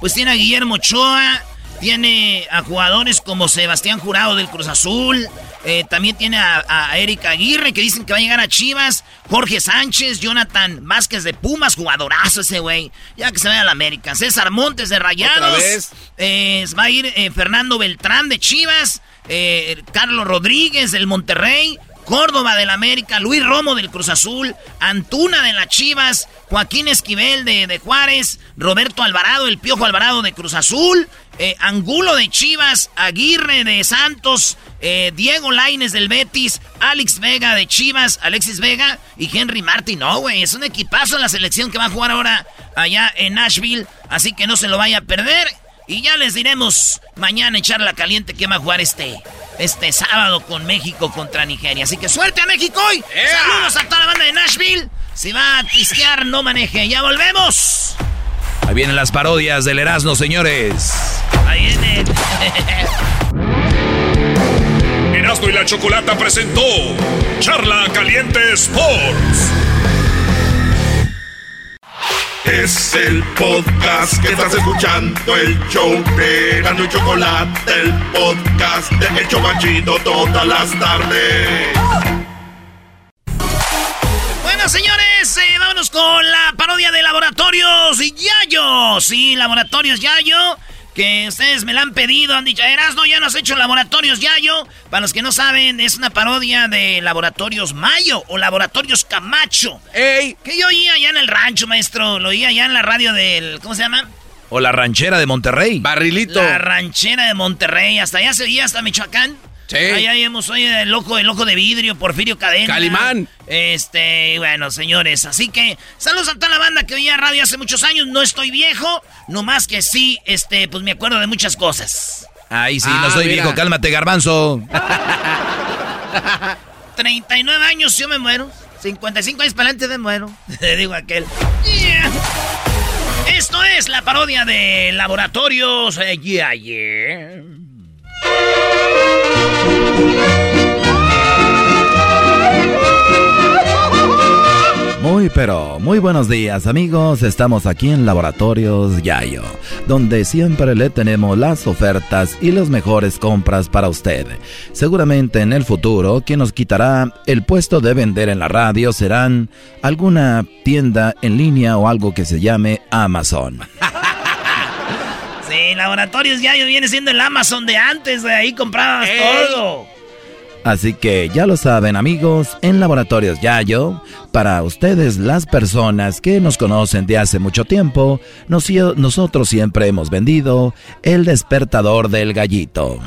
pues tiene a Guillermo Ochoa, tiene a jugadores como Sebastián Jurado del Cruz Azul, eh, también tiene a, a, Erika Aguirre, que dicen que va a llegar a Chivas. Jorge Sánchez, Jonathan Vázquez de Pumas, jugadorazo ese güey. Ya que se vaya a la América. César Montes de Rayados. Eh, va a ir eh, Fernando Beltrán de Chivas. Carlos Rodríguez del Monterrey. Córdoba del América, Luis Romo del Cruz Azul, Antuna de las Chivas, Joaquín Esquivel de, Juárez, Roberto Alvarado, el Piojo Alvarado de Cruz Azul, eh, Angulo de Chivas, Aguirre de Santos, eh, Diego Laines del Betis, Alex Vega de Chivas, Alexis Vega y Henry Martin. No, güey, es un equipazo en la selección que va a jugar ahora allá en Nashville, así que no se lo vaya a perder. Y ya les diremos mañana echar la caliente que va a jugar este este sábado con México contra Nigeria. Así que suerte a México hoy. Saludos a toda la banda de Nashville. Si va a pisquear, no maneje. Ya volvemos. Ahí vienen las parodias del Erasmo, señores. Ahí vienen. Erasmo y la Chocolata presentó Charla Caliente Sports. Es el podcast que estás escuchando, el show de y Chocolate, el podcast de El Chocachito todas las tardes. Bueno, señores, eh, vámonos con la parodia de Laboratorios Yayo. Sí, Laboratorios Yayo que ustedes me la han pedido, han dicho, Erasno, ya nos has hecho Laboratorios Yayo. Para los que no saben, es una parodia de Laboratorios Mayo o Laboratorios Camacho. ¡Ey! Que yo oía allá en el rancho, maestro. Lo oía allá en la radio del. ¿Cómo se llama? O la ranchera de Monterrey. Barrilito. La ranchera de Monterrey. Hasta allá se oía, hasta Michoacán. Sí. Ahí hemos oído el ojo, el ojo de vidrio, Porfirio Cadena. Calimán. Este, bueno, señores, así que saludos a toda la banda que oía radio hace muchos años. No estoy viejo, nomás que sí, este, pues me acuerdo de muchas cosas. Ay, sí, no ah, soy viejo, cálmate, garbanzo. 39 años yo me muero. 55 años para adelante me muero. Digo aquel. Esto es la parodia de Laboratorios eh, yeah, yeah. Muy pero muy buenos días amigos, estamos aquí en Laboratorios Yayo, donde siempre le tenemos las ofertas y las mejores compras para usted. Seguramente en el futuro quien nos quitará el puesto de vender en la radio serán alguna tienda en línea o algo que se llame Amazon. sí, Laboratorios Yayo viene siendo el Amazon de antes, de ahí comprabas todo. Así que ya lo saben amigos, en Laboratorios Yayo, para ustedes las personas que nos conocen de hace mucho tiempo, nosotros siempre hemos vendido el despertador del gallito.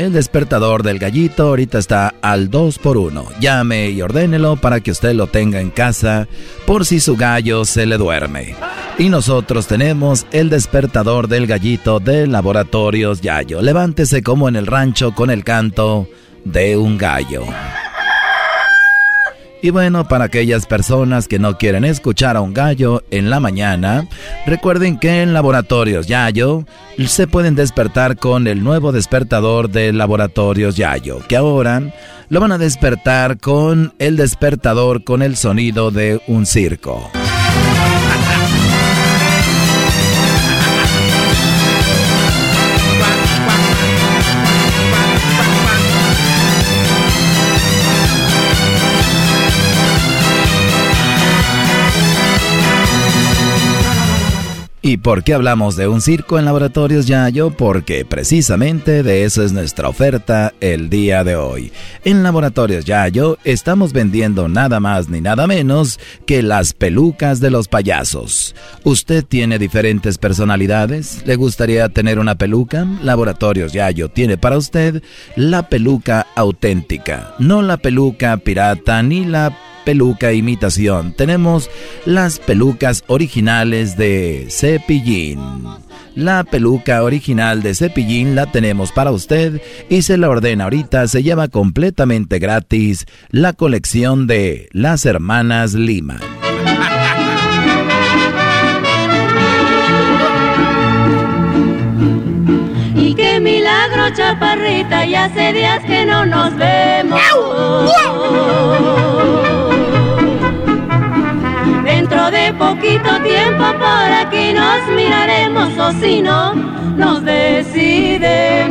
El despertador del gallito ahorita está al 2 por 1 Llame y ordénelo para que usted lo tenga en casa por si su gallo se le duerme. Y nosotros tenemos el despertador del gallito de Laboratorios Yayo. Levántese como en el rancho con el canto de un gallo. Y bueno, para aquellas personas que no quieren escuchar a un gallo en la mañana, recuerden que en Laboratorios Yayo se pueden despertar con el nuevo despertador de Laboratorios Yayo, que ahora lo van a despertar con el despertador con el sonido de un circo. ¿Y por qué hablamos de un circo en Laboratorios Yayo? Porque precisamente de eso es nuestra oferta el día de hoy. En Laboratorios Yayo estamos vendiendo nada más ni nada menos que las pelucas de los payasos. ¿Usted tiene diferentes personalidades? ¿Le gustaría tener una peluca? Laboratorios Yayo tiene para usted la peluca auténtica, no la peluca pirata ni la peluca imitación. Tenemos las pelucas originales de Cepillín. La peluca original de Cepillín la tenemos para usted y se la ordena ahorita. Se lleva completamente gratis la colección de las hermanas Lima. Y qué milagro, chaparrita, y hace días que no nos vemos. De poquito tiempo por aquí nos miraremos o si no, nos decidemos.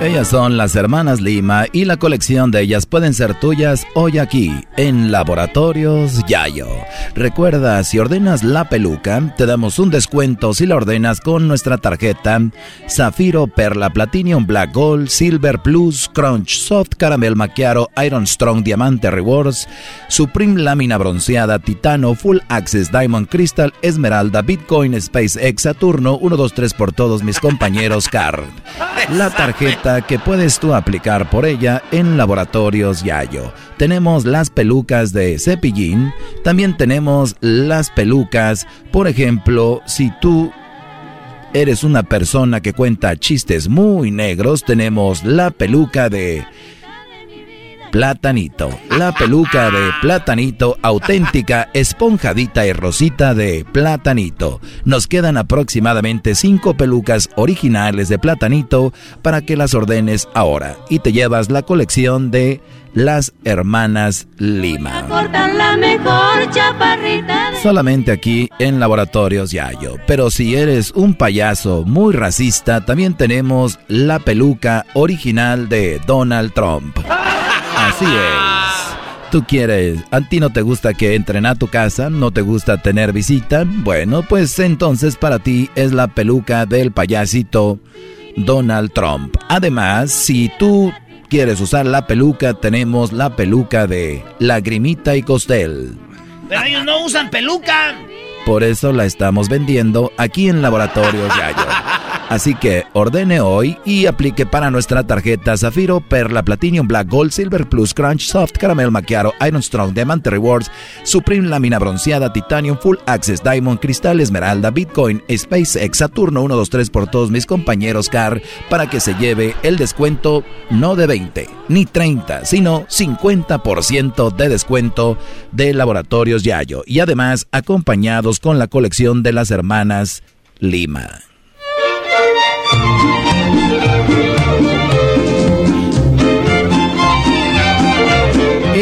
Ellas son las hermanas Lima y la colección de ellas pueden ser tuyas hoy aquí en Laboratorios Yayo. Recuerda, si ordenas la peluca, te damos un descuento si la ordenas con nuestra tarjeta Zafiro, Perla, Platinum, Black Gold, Silver Plus, Crunch, Soft Caramel Macchiato, Iron Strong, Diamante Rewards, Supreme Lámina Bronceada, Titano, Full Access, Diamond Crystal, Esmeralda, Bitcoin, SpaceX, Saturno, 1, 2, 3 por todos mis compañeros Card. La tarjeta que puedes tú aplicar por ella en Laboratorios Yayo. Tenemos las pelucas de cepillín, también tenemos las pelucas, por ejemplo, si tú eres una persona que cuenta chistes muy negros, tenemos la peluca de Platanito. La peluca de Platanito auténtica, esponjadita y rosita de Platanito. Nos quedan aproximadamente cinco pelucas originales de Platanito para que las ordenes ahora y te llevas la colección de las hermanas Lima. Solamente aquí en Laboratorios Yayo. Pero si eres un payaso muy racista, también tenemos la peluca original de Donald Trump. Así es. Tú quieres, a ti no te gusta que entren a tu casa, no te gusta tener visita. Bueno, pues entonces para ti es la peluca del payasito Donald Trump. Además, si tú quieres usar la peluca, tenemos la peluca de Lagrimita y Costel. Pero ellos no usan peluca. Por eso la estamos vendiendo aquí en Laboratorio Yayo. Así que ordene hoy y aplique para nuestra tarjeta Zafiro, Perla, Platinum, Black Gold, Silver Plus, Crunch, Soft, Caramel Macchiato, Iron Strong, Diamante Rewards, Supreme Lámina Bronceada, Titanium, Full Access, Diamond, Cristal, Esmeralda, Bitcoin, SpaceX, Saturno 1, 2, 3 por todos mis compañeros CAR para que se lleve el descuento no de 20 ni 30, sino 50% de descuento de Laboratorios Yayo y además con la colección de las hermanas Lima.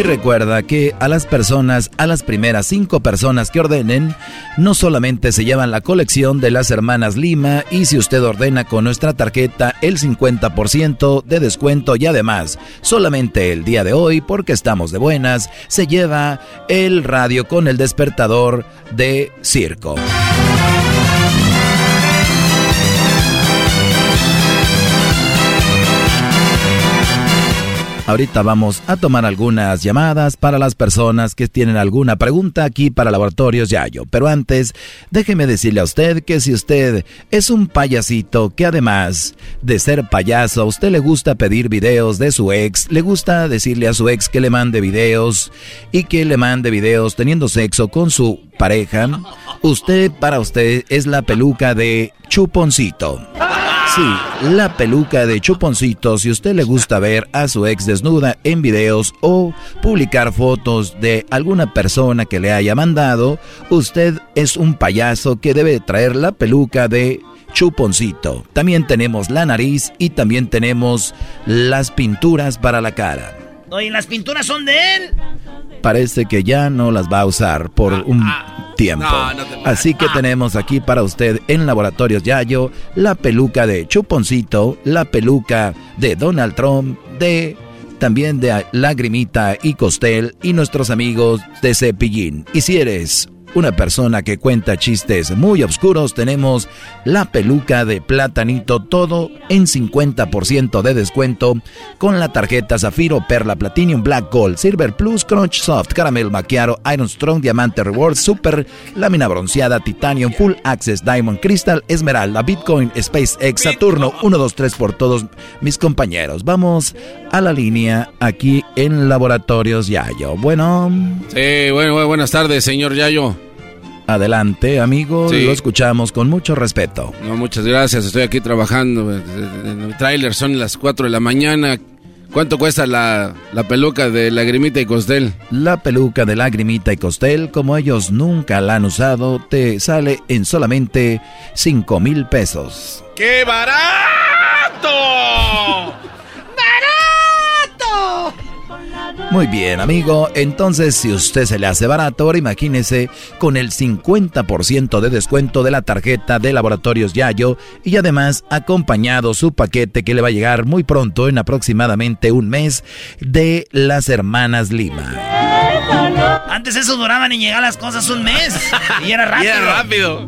Recuerda que a las personas, a las primeras cinco personas que ordenen, no solamente se llevan la colección de las hermanas Lima y si usted ordena con nuestra tarjeta el 50% de descuento y además, solamente el día de hoy, porque estamos de buenas, se lleva el radio con el despertador de circo. Ahorita vamos a tomar algunas llamadas para las personas que tienen alguna pregunta aquí para Laboratorios Yayo. Pero antes, déjeme decirle a usted que si usted es un payasito que además de ser payaso, a usted le gusta pedir videos de su ex, le gusta decirle a su ex que le mande videos y que le mande videos teniendo sexo con su pareja, usted para usted es la peluca de chuponcito. Sí, la peluca de chuponcito si usted le gusta ver a su ex desnuda en videos o publicar fotos de alguna persona que le haya mandado, usted es un payaso que debe traer la peluca de chuponcito. También tenemos la nariz y también tenemos las pinturas para la cara. Oye, ¿las pinturas son de él? Parece que ya no las va a usar por ah, un ah. tiempo. Así que ah. tenemos aquí para usted en Laboratorios Yayo la peluca de Chuponcito, la peluca de Donald Trump, de también de Lagrimita y Costel y nuestros amigos de Cepillín. Y si eres una persona que cuenta chistes muy oscuros, tenemos la peluca de platanito, todo en 50% de descuento con la tarjeta Zafiro, Perla, Platinum, Black Gold, Silver Plus, Crunch Soft, Caramel Maquiaro, Iron Strong, Diamante Rewards, Super, Lámina Bronceada, Titanium, Full Access, Diamond Crystal, Esmeralda, Bitcoin, SpaceX, Saturno, 1, 2, 3 por todos mis compañeros. Vamos a la línea aquí en Laboratorios Yayo. Bueno. Sí, bueno, buenas tardes, señor Yayo. Adelante, amigo, lo escuchamos con mucho respeto. No, muchas gracias, estoy aquí trabajando. En el tráiler son las 4 de la mañana. ¿Cuánto cuesta la, la, peluca de Lagrimita y Costel? La peluca de Lagrimita y Costel, como ellos nunca la han usado, te sale en solamente 5 mil pesos. ¡Qué barato! Muy bien, amigo. Entonces, si usted se le hace barato, ahora imagínese con el 50% de descuento de la tarjeta de Laboratorios Yayo y además acompañado su paquete que le va a llegar muy pronto, en aproximadamente un mes, de las hermanas Lima. Antes eso duraban y llegaban las cosas un mes. Y era rápido. era rápido.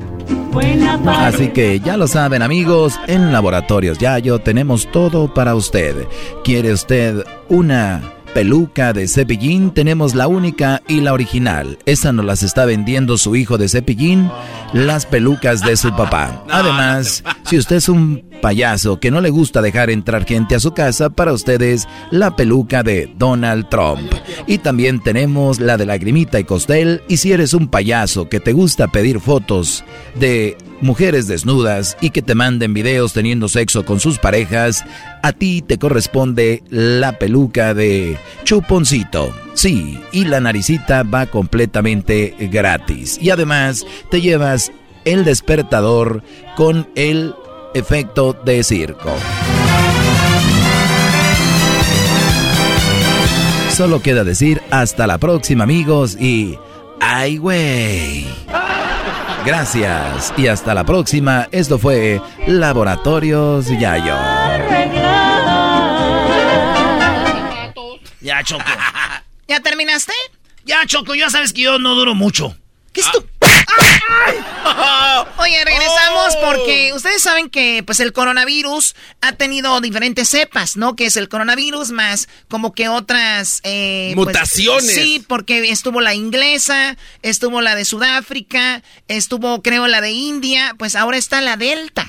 Así que ya lo saben amigos, en Laboratorios Yayo tenemos todo para usted. ¿Quiere usted una peluca de Cepillín tenemos la única y la original. Esa nos las está vendiendo su hijo de Cepillín, las pelucas de su papá. Además, si usted es un payaso que no le gusta dejar entrar gente a su casa, para ustedes la peluca de Donald Trump. Y también tenemos la de Lagrimita y Costel. Y si eres un payaso que te gusta pedir fotos de mujeres desnudas y que te manden videos teniendo sexo con sus parejas, a ti te corresponde la peluca de chuponcito. Sí, y la naricita va completamente gratis. Y además te llevas el despertador con el efecto de circo. Solo queda decir hasta la próxima amigos y... ¡Ay, güey! Gracias y hasta la próxima. Esto fue Laboratorios Yayo. Ya, Choco. ¿Ya terminaste? Ya, Choco, ya sabes que yo no duro mucho. ¿Qué es tu... Oye, regresamos oh. porque ustedes saben que pues el coronavirus ha tenido diferentes cepas, ¿no? Que es el coronavirus más como que otras eh, pues, mutaciones. sí, porque estuvo la inglesa, estuvo la de Sudáfrica, estuvo creo la de India, pues ahora está la Delta.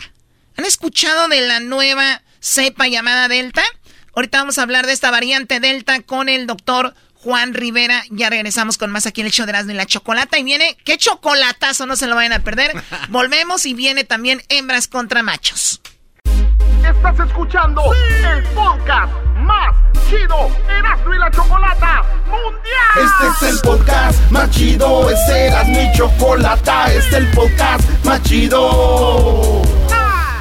¿Han escuchado de la nueva cepa llamada Delta? Ahorita vamos a hablar de esta variante Delta con el doctor Juan Rivera. Ya regresamos con más aquí en el show de Erasmo y la Chocolata. Y viene, qué chocolatazo, no se lo vayan a perder. Volvemos y viene también hembras contra machos. Estás escuchando el podcast más chido Erasmo y la Chocolata Mundial. Este es el podcast más chido, este es mi Chocolata, este es el podcast más chido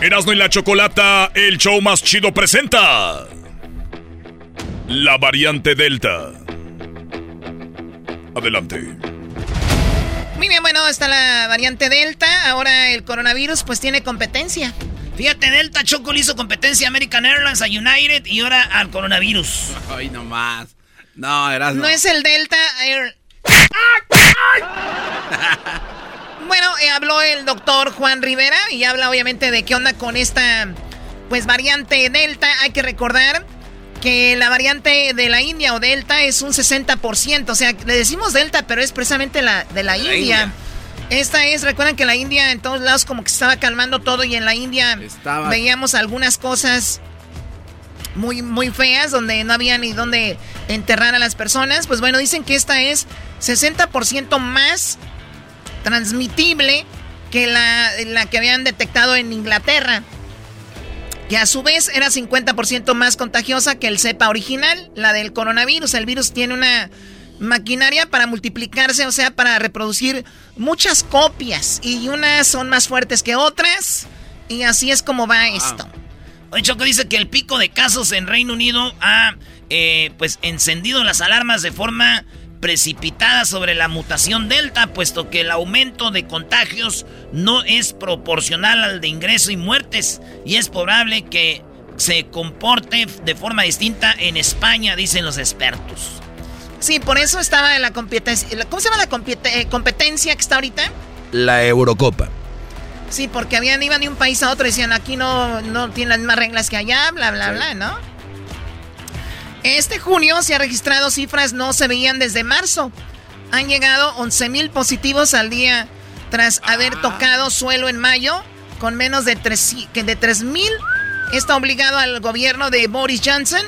Erasmo y la Chocolata, el show más chido presenta. La variante Delta. Adelante. Muy bien, bueno, está la variante Delta. Ahora el coronavirus pues tiene competencia. Fíjate, Delta Choco le hizo competencia a American Airlines, a United y ahora al coronavirus. Ay, no más. No, Erasmo. No es el Delta Air... Bueno, eh, habló el doctor Juan Rivera y habla obviamente de qué onda con esta pues variante Delta. Hay que recordar que la variante de la India o Delta es un 60%. O sea, le decimos Delta, pero es precisamente la de la, India. Esta es, recuerdan que la India en todos lados como que se estaba calmando todo y en la India veíamos algunas cosas muy, muy feas donde no había ni dónde enterrar a las personas. Pues bueno, dicen que esta es 60% más transmitible que la, la que habían detectado en Inglaterra, que a su vez era 50% más contagiosa que el cepa original, la del coronavirus. El virus tiene una maquinaria para multiplicarse, o sea, para reproducir muchas copias y unas son más fuertes que otras y así es como va esto. Hoy Choco dice que el pico de casos en Reino Unido ha eh, pues encendido las alarmas de forma precipitada sobre la mutación Delta, puesto que el aumento de contagios no es proporcional al de ingreso y muertes, y es probable que se comporte de forma distinta en España, dicen los expertos. Sí, por eso estaba en la competencia. ¿Cómo se llama la eh, competencia que está ahorita? La Eurocopa. Sí, porque habían, iban de un país a otro y decían aquí no, no tienen las mismas reglas que allá, bla, bla, bla, ¿no? Este junio se ha registrado cifras no se veían desde marzo. Han llegado 11 mil positivos al día tras haber ah. tocado suelo en mayo con menos de 3 mil. Está obligado al gobierno de Boris Johnson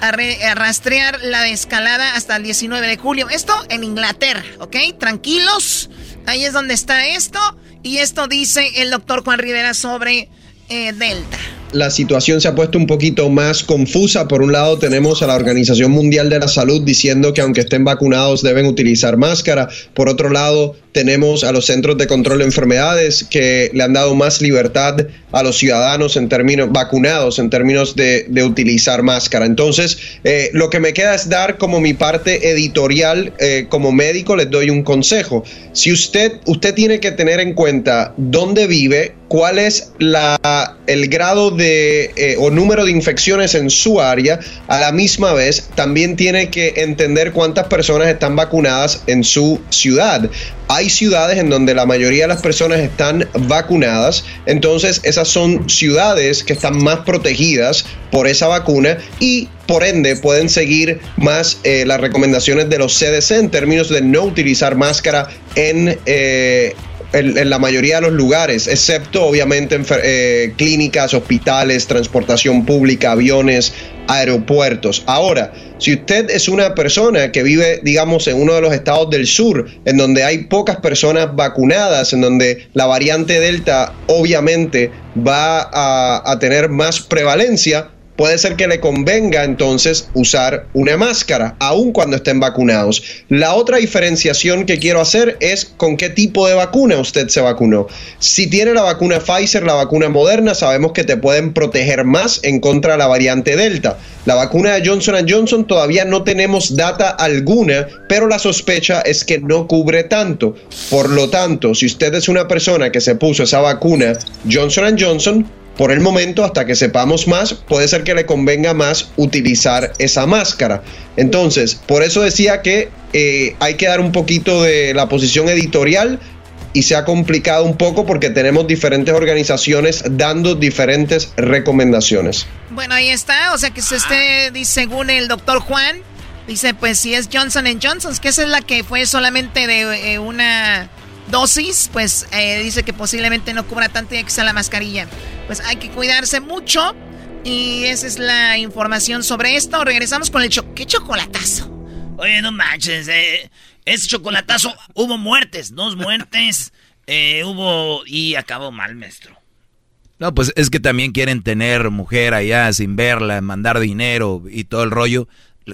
a, rastrear la escalada hasta el 19 de julio. Esto en Inglaterra, ¿ok? Tranquilos. Ahí es donde está esto. Y esto dice el doctor Juan Rivera sobre eh, Delta la situación se ha puesto un poquito más confusa. Por un lado, tenemos a la Organización Mundial de la Salud diciendo que aunque estén vacunados deben utilizar máscara. Por otro lado, tenemos a los centros de control de enfermedades que le han dado más libertad a los ciudadanos en términos vacunados en términos de, utilizar máscara. Entonces, eh, lo que me queda es dar como mi parte editorial eh, como médico les doy un consejo. Si usted usted tiene que tener en cuenta dónde vive, cuál es la, el grado de eh, o número de infecciones en su área, a la misma vez también tiene que entender cuántas personas están vacunadas en su ciudad. Hay ciudades en donde la mayoría de las personas están vacunadas, entonces esas son ciudades que están más protegidas por esa vacuna y por ende pueden seguir más eh, las recomendaciones de los CDC en términos de no utilizar máscara en... Eh, en, la mayoría de los lugares, excepto obviamente en eh, clínicas, hospitales, transportación pública, aviones, aeropuertos. Ahora, si usted es una persona que vive, digamos, en uno de los estados del sur, en donde hay pocas personas vacunadas, en donde la variante Delta obviamente va a, a tener más prevalencia, puede ser que le convenga entonces usar una máscara, aun cuando estén vacunados. La otra diferenciación que quiero hacer es con qué tipo de vacuna usted se vacunó. Si tiene la vacuna Pfizer, la vacuna Moderna, sabemos que te pueden proteger más en contra de la variante Delta. La vacuna de Johnson Johnson todavía no tenemos data alguna, pero la sospecha es que no cubre tanto. Por lo tanto, si usted es una persona que se puso esa vacuna Johnson Johnson, por el momento, hasta que sepamos más, puede ser que le convenga más utilizar esa máscara. Entonces, por eso decía que eh, hay que dar un poquito de la posición editorial y se ha complicado un poco porque tenemos diferentes organizaciones dando diferentes recomendaciones. Bueno, ahí está, o sea que se esté, según el doctor Juan, dice, pues si es Johnson Johnson, que esa es la que fue solamente de eh, una dosis, pues eh, dice que posiblemente no cubra tanto y que sea la mascarilla. Pues hay que cuidarse mucho. Y esa es la información sobre esto. Regresamos con el cho ¿Qué chocolatazo? Oye, no manches, eh. Ese chocolatazo, hubo muertes, dos muertes, eh, hubo... y acabó mal, maestro. No, pues es que también quieren tener mujer allá sin verla, mandar dinero y todo el rollo.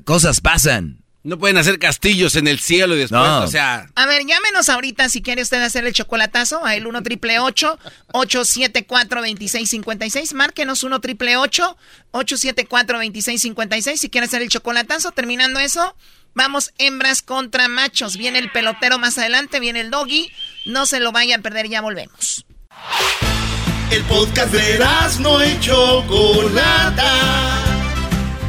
Cosas pasan. No pueden hacer castillos en el cielo y después, o sea... A ver, llámenos ahorita si quiere usted hacer el chocolatazo a el 1 triple 874 2656 Márquenos 1 triple 874 2656 si quiere hacer el chocolatazo. Terminando eso, vamos hembras contra machos. Viene el pelotero más adelante, viene el doggy. No se lo vaya a perder, ya volvemos. El podcast de no hecho Chocolata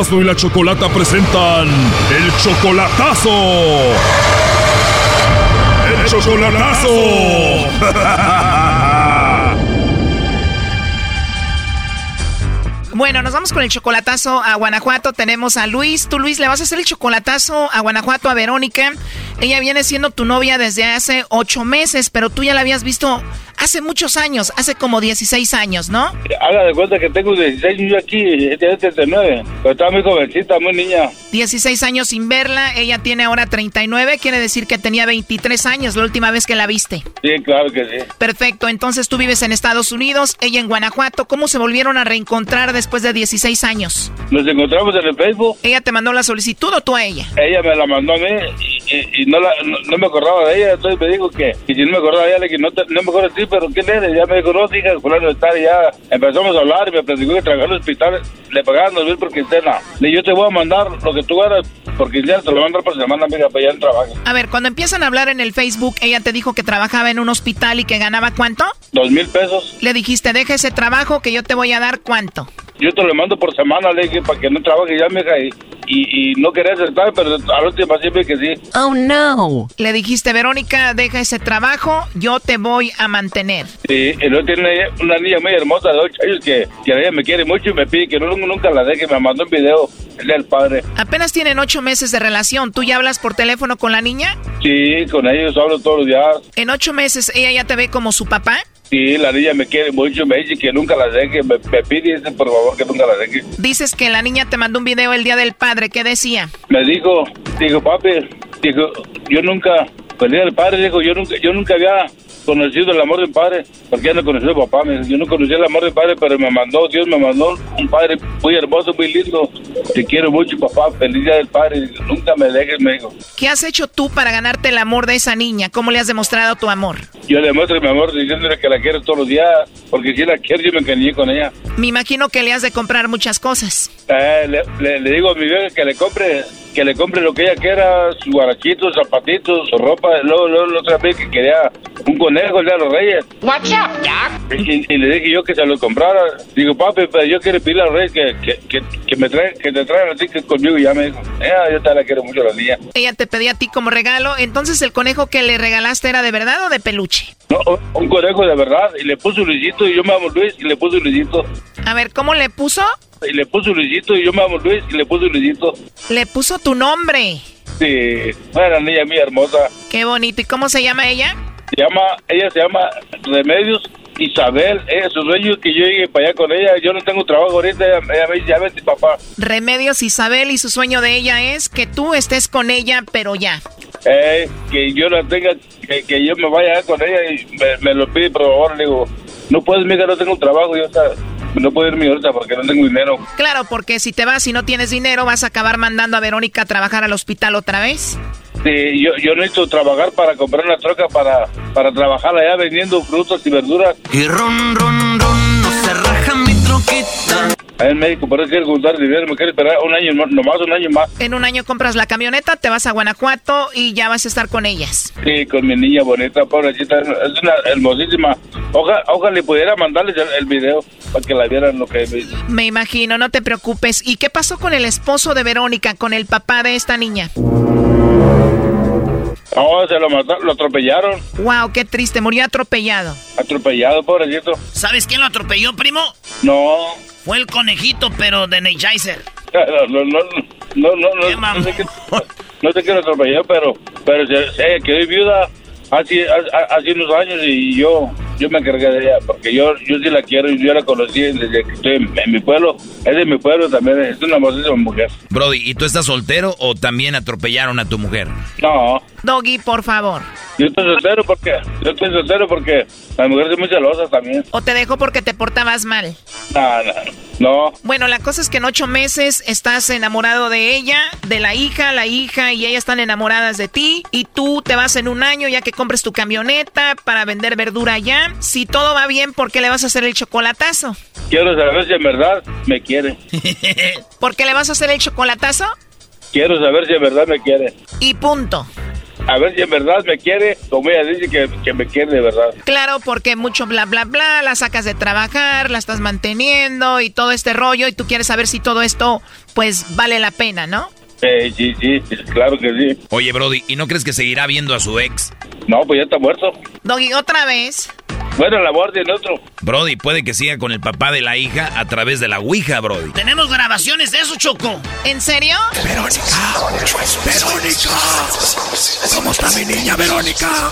Y la Chocolata presentan El Chocolatazo. El Chocolatazo. Bueno, nos vamos con el chocolatazo a Guanajuato. Tenemos a Luis. Tú, Luis, le vas a hacer el chocolatazo a Guanajuato a Verónica. Ella viene siendo tu novia desde hace ocho meses, pero tú ya la habías visto hace muchos años, hace como 16 años, ¿no? Haga de cuenta que tengo 16 años aquí, tiene 39, pero está muy jovencita, muy niña. 16 años sin verla, ella tiene ahora 39, quiere decir que tenía 23 años la última vez que la viste. Sí, claro que sí. Perfecto, entonces tú vives en Estados Unidos, ella en Guanajuato, ¿cómo se volvieron a reencontrar después de 16 años? Nos encontramos en el Facebook. ¿Ella te mandó la solicitud o tú a ella? Ella me la mandó a mí y, no, no, me acordaba de ella, entonces me dijo que, y si no me acordaba de ella, le dije, no, no me acuerdo de ti, pero ¿quién eres? Ya me dijo, no, hija, fulano está, ya empezamos a hablar y me platicó que trabajaba en el hospital, le pagaban dos mil por quincena. Le yo te voy a mandar lo que tú hagas por quincena, te lo mandar por semana, amiga, para allá en trabajo. A ver, cuando empiezan a hablar en el Facebook, ella te dijo que trabajaba en un hospital y que ganaba ¿cuánto? Dos mil pesos. Le dijiste, deja ese trabajo que yo te voy a dar ¿cuánto? Yo te lo mando por semana, le dije, para que no trabaje ya, mija, y, y, no quería aceptar, pero a la última siempre que sí. Oh, no. Le dijiste, Verónica, deja ese trabajo, yo te voy a mantener. Sí, y luego tiene una niña muy hermosa de 8 años que, que ella me quiere mucho y me pide que no, nunca la deje, me mandó un video, él es el padre. Apenas tienen ocho meses de relación, ¿tú ya hablas por teléfono con la niña? Sí, con ellos hablo todos los días. ¿En ocho meses ella ya te ve como su papá? Sí, la niña me quiere mucho, me dice que nunca la deje, me, pide por favor que nunca la deje. Dices que la niña te mandó un video el día del padre, ¿qué decía? Me dijo, dijo papi, dijo, yo nunca, el día del padre, dijo, yo nunca, yo nunca había conocido el amor de padre, porque ya no conocí a papá, yo no conocía el amor de padre, pero me mandó, Dios me mandó un padre muy hermoso, muy lindo, te quiero mucho papá, feliz día del padre, nunca me dejes, me dijo. ¿Qué has hecho tú para ganarte el amor de esa niña? ¿Cómo le has demostrado tu amor? Yo le muestro mi amor diciéndole que la quiero todos los días, porque si la quiero yo me encariñé con ella. Me imagino que le has de comprar muchas cosas. Eh, le, le, digo a mi vieja que le compre que le compre lo que ella quiera, sus guarachitos, zapatitos, su ropa. Luego, luego, la otra vez que quería un conejo, el de los reyes. Watch out, Doc. Y, le dije yo que se lo comprara. Digo, papi, pero yo quiero pedirle al rey que, que, que, me trae, que te traigan el ticket conmigo. Y ya me dijo, eh, yo te la quiero mucho la niña. Ella te pedía a ti como regalo. Entonces, ¿el conejo que le regalaste era de verdad o de peluche? No, un conejo de verdad. Y le puso Luisito y yo me amo Luis y le puso Luisito. A ver, ¿cómo le puso? Y le puso Luisito y yo me amo Luis y le puso Luisito. Le puso tu nombre. Sí, una niña muy hermosa. Qué bonito. ¿Y cómo se llama ella? Se llama, ella se llama Remedios Isabel. Ella, su sueño es que yo llegue para allá con ella. Yo no tengo trabajo ahorita. Ella, me dice, ya vete, papá. Remedios Isabel y su sueño de ella es que tú estés con ella, pero ya. Eh, que yo la tenga, que, yo me vaya con ella y me, lo pide, por favor. Le digo, no puedes, mira, no tengo trabajo. Yo, está no puedo irme ahorita porque no tengo dinero. Claro, porque si te vas y no tienes dinero, vas a acabar mandando a Verónica a trabajar al hospital otra vez. Sí, yo, yo necesito trabajar para comprar una troca para, para trabajar allá vendiendo frutas y verduras. Y ron, ron, ron, no se raja mi troquita. El médico parece que juntar dinero, me quiere esperar un año más, nomás un año más. En un año compras la camioneta, te vas a Guanajuato y ya vas a estar con ellas. Sí, con mi niña bonita, pobrecita, es una hermosísima. Ojalá, ojalá pudiera mandarles el, video para que la vieran lo que me Me imagino, no te preocupes. ¿Y qué pasó con el esposo de Verónica, con el papá de esta niña? No, se lo mataron, lo atropellaron. Wow, qué triste, murió atropellado. Atropellado, pobrecito. ¿Sabes quién lo atropelló, primo? No. Fue el conejito, pero de Neijaiser. No, no, no, no, no, no, no, sé qué, no sé atropelló, pero, pero se, se quedó viuda hace, hace unos años y yo yo me encargué de ella porque yo yo sí la quiero y yo la conocí desde que estoy en, mi pueblo. Es de mi pueblo también es una hermosísima mujer. Brody ¿y tú estás soltero o también atropellaron a tu mujer? no. Doggy por favor. Yo estoy soltero porque yo estoy soltero porque las mujeres son muy celosas también. O te dejo porque te portabas mal. No no no. Bueno la cosa es que en ocho meses estás enamorado de ella de la hija la hija y ella están enamoradas de ti y tú te vas en un año ya que compres tu camioneta para vender verdura allá. Si todo va bien, ¿por qué le vas a hacer el chocolatazo? Quiero saber si en verdad me quiere. ¿Por qué le vas a hacer el chocolatazo? Quiero saber si en verdad me quiere. Y punto. A ver si en verdad me quiere, como ella dice que, que me quiere de verdad. Claro, porque mucho bla, bla, bla, la sacas de trabajar, la estás manteniendo y todo este rollo y tú quieres saber si todo esto, pues, vale la pena, ¿no? Eh, sí, sí, claro que sí. Oye, Brody, ¿y no crees que seguirá viendo a su ex? No, pues ya está muerto. Doggy, otra vez. Bueno, la muerte en otro. Brody, puede que siga con el papá de la hija a través de la Ouija, Brody. Tenemos grabaciones de eso, Choco. ¿En serio? Verónica. Verónica. ¿Cómo está mi niña, Verónica?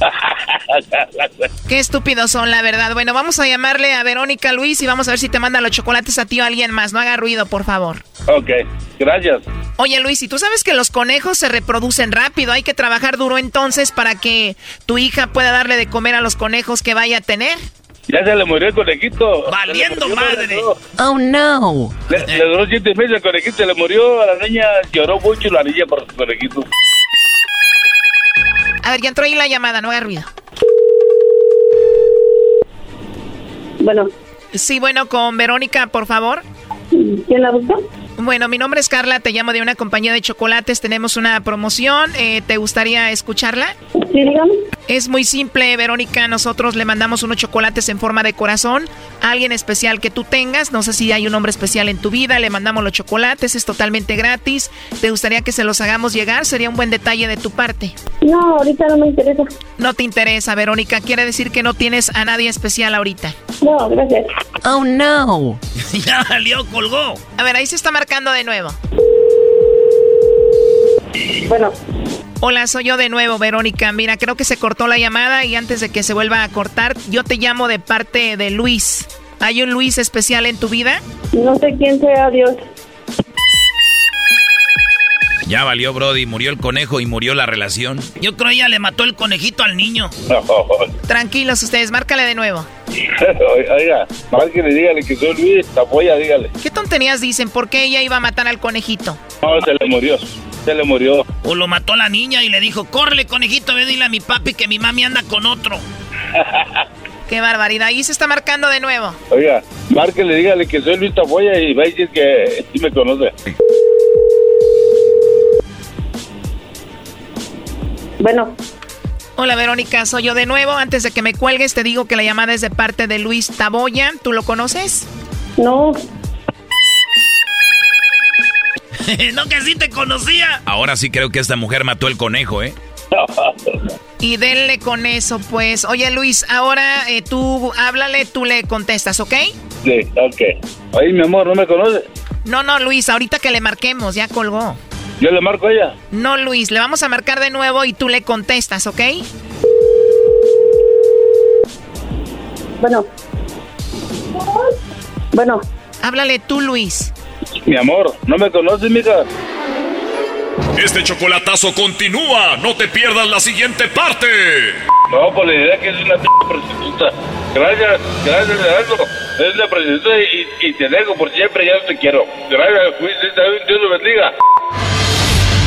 Qué estúpidos son, la verdad. Bueno, vamos a llamarle a Verónica Luis y vamos a ver si te manda los chocolates a ti o a alguien más. No haga ruido, por favor. Ok, gracias. Oye, Luis, y tú sabes que los conejos se reproducen rápido. Hay que trabajar duro entonces para que tu hija pueda darle de comer a los conejos que vaya a tener. Ya se le murió el conejito. Valiendo madre. Oh, no. Le, duró siete meses el conejito, se le murió. A la niña lloró mucho la niña por su conejito. A ver, ya entró ahí la llamada, no haga ruido. Bueno. Sí, bueno, con Verónica, por favor. ¿Quién la busca? Bueno, mi nombre es Carla, te llamo de una compañía de chocolates, tenemos una promoción, eh, ¿te gustaría escucharla? Sí, dígame. Es muy simple, Verónica, nosotros le mandamos unos chocolates en forma de corazón a alguien especial que tú tengas, no sé si hay un hombre especial en tu vida, le mandamos los chocolates, es totalmente gratis, ¿te gustaría que se los hagamos llegar? Sería un buen detalle de tu parte. No, ahorita no me interesa. No te interesa, Verónica, quiere decir que no tienes a nadie especial ahorita. No, gracias. Oh, no. ya salió, colgó. A ver, ahí se está marcando de nuevo. Bueno. Hola, soy yo de nuevo, Verónica. Mira, creo que se cortó la llamada y antes de que se vuelva a cortar, yo te llamo de parte de Luis. ¿Hay un Luis especial en tu vida? No sé quién sea, Dios. Ya valió, Brody. Murió el conejo y murió la relación. Yo creo ella le mató el conejito al niño. Tranquilos ustedes, márcale de nuevo. Oiga, márquele, dígale que soy Luis Tapoya, dígale. ¿Qué tonterías dicen? ¿Por qué ella iba a matar al conejito? No, se le murió. Se le murió. O lo mató la niña y le dijo, córrele, conejito, ve dile a mi papi que mi mami anda con otro. Qué barbaridad. Y se está marcando de nuevo. Oiga, márquele, dígale que soy Luis Tapoya y va a decir que sí me conoce. Bueno. Hola Verónica, soy yo de nuevo. Antes de que me cuelgues, te digo que la llamada es de parte de Luis Taboya. ¿Tú lo conoces? No. no, que sí te conocía. Ahora sí creo que esta mujer mató el conejo, ¿eh? Y denle con eso, pues. Oye, Luis, ahora eh, tú háblale, tú le contestas, ¿ok? Sí, ok. Ahí, mi amor, ¿no me conoce? No, no, Luis, ahorita que le marquemos, ya colgó. ¿Yo le marco a ella? No, Luis, le vamos a marcar de nuevo y tú le contestas, ¿ok? Bueno. Bueno. Háblale tú, Luis. Mi amor, ¿no me conoces, mija? Este chocolatazo continúa. No te pierdas la siguiente parte. No, por la idea que es una p prostituta. Gracias, gracias, Gerardo. Es la prostituta y, y, te dejo por siempre, ya no te quiero. Gracias, Dios lo bendiga.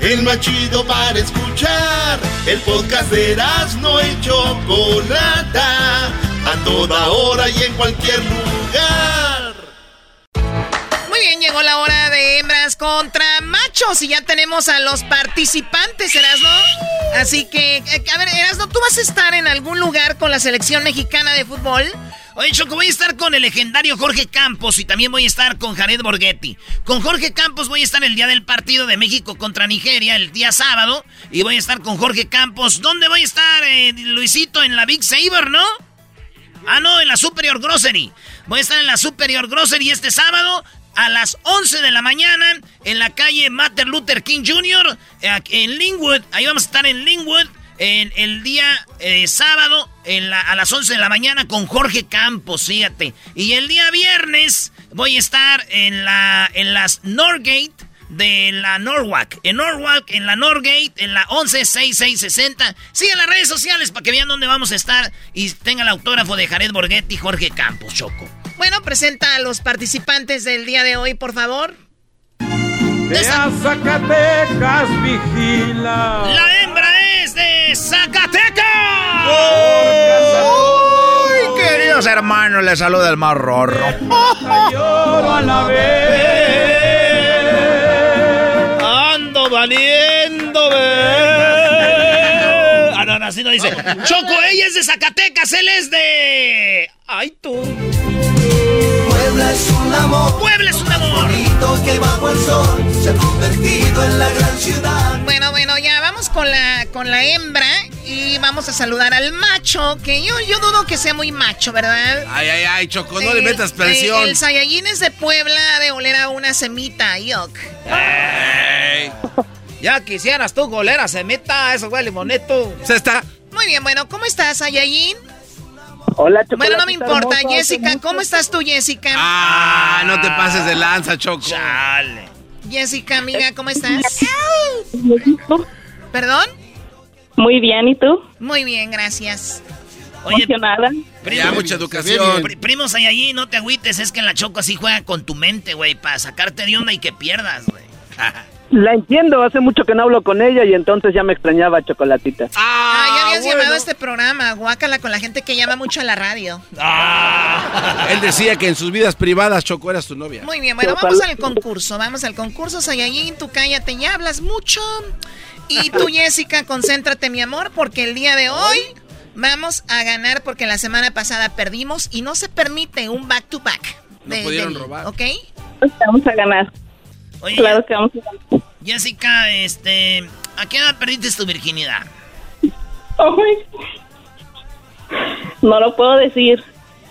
el más chido para escuchar. El podcast de Erasmo y Chocolata, a toda hora y en cualquier lugar. Muy bien, llegó la hora de hembras contra machos y ya tenemos a los participantes, Erasmo. Así que, eh, a ver, Erasmo, ¿tú vas a estar en algún lugar con la selección mexicana de fútbol? Oye, Choco, voy a estar con el legendario Jorge Campos y también voy a estar con Jared Borghetti. Con Jorge Campos voy a estar el día del partido de México contra Nigeria, el día sábado. Y voy a estar con Jorge Campos. ¿Dónde voy a estar, Luisito? En la Big Saber, ¿no? Ah, no, en la Superior Grocery. Voy a estar en la Superior Grocery este sábado a las 11 de la mañana en la calle Martin Luther King Jr. Eh, en Linwood. Ahí vamos a estar en Linwood en el día eh, sábado a las 11 de la mañana con Jorge Campos, fíjate. Y el día viernes voy a estar en la en las Norgate de la Norwalk. En Norwalk, en la Norgate, en la 116660. Sigan las redes sociales para que vean dónde vamos a estar y tengan el autógrafo de Jared Borghetti y Jorge Campos, Choco. Bueno, presenta a los participantes del día de hoy, por favor. De Zacatecas vigila. La hembra es de Zacatecas. Uy, queridos hermanos, les saluda el más rorro. a la vez. Ando valiendo, Ah, no, no, así no dice. Choco, ella es de Zacatecas, él es de. Ay, tú. Puebla es un amor. Puebla es un amor. que bajo el sol se ha convertido en la gran ciudad. Bueno, bueno, ya vamos con la, con la hembra y vamos a saludar al macho, que yo, yo dudo que sea muy macho, ¿verdad? Ay, ay, ay, Choco, no le metas presión. El, el Saiyajin es de Puebla de oler a una semita, yuck. Ya quisieras tú oler a semita, eso huele bonito. Se está. Muy bien, bueno, ¿cómo estás, Saiyajin? Hola, Choco. Bueno, no me importa. Jessica, ¿cómo estás tú, Jessica? Ah, no te pases de lanza, Choco. Chale. Jessica, amiga, ¿cómo estás? ¿Perdón? Muy bien, ¿y tú? Muy bien, gracias. Oye, Emocionada. Ya, mucha educación. primos hay allí, no te agüites, es que en la Choco así juega con tu mente, güey, para sacarte de onda y que pierdas, güey. La entiendo, hace mucho que no hablo con ella y entonces ya me extrañaba Chocolatita. Ah, ya habías llamado a este programa, guácala con la gente que llama mucho a la radio. Ah. Él decía que en sus vidas privadas Choco eras tu novia. Muy bien, bueno, vamos al concurso, vamos al concurso, Sayayin, tú cállate, ya hablas mucho. Y tú, Jessica, concéntrate, mi amor, porque el día de hoy vamos a ganar porque la semana pasada perdimos y no se permite un back-to-back. no pudieron robar. ¿Ok? Vamos a ganar. Oye, claro que vamos a ganar. Jessica, este, ¿a qué edad perdiste tu virginidad? No lo puedo decir.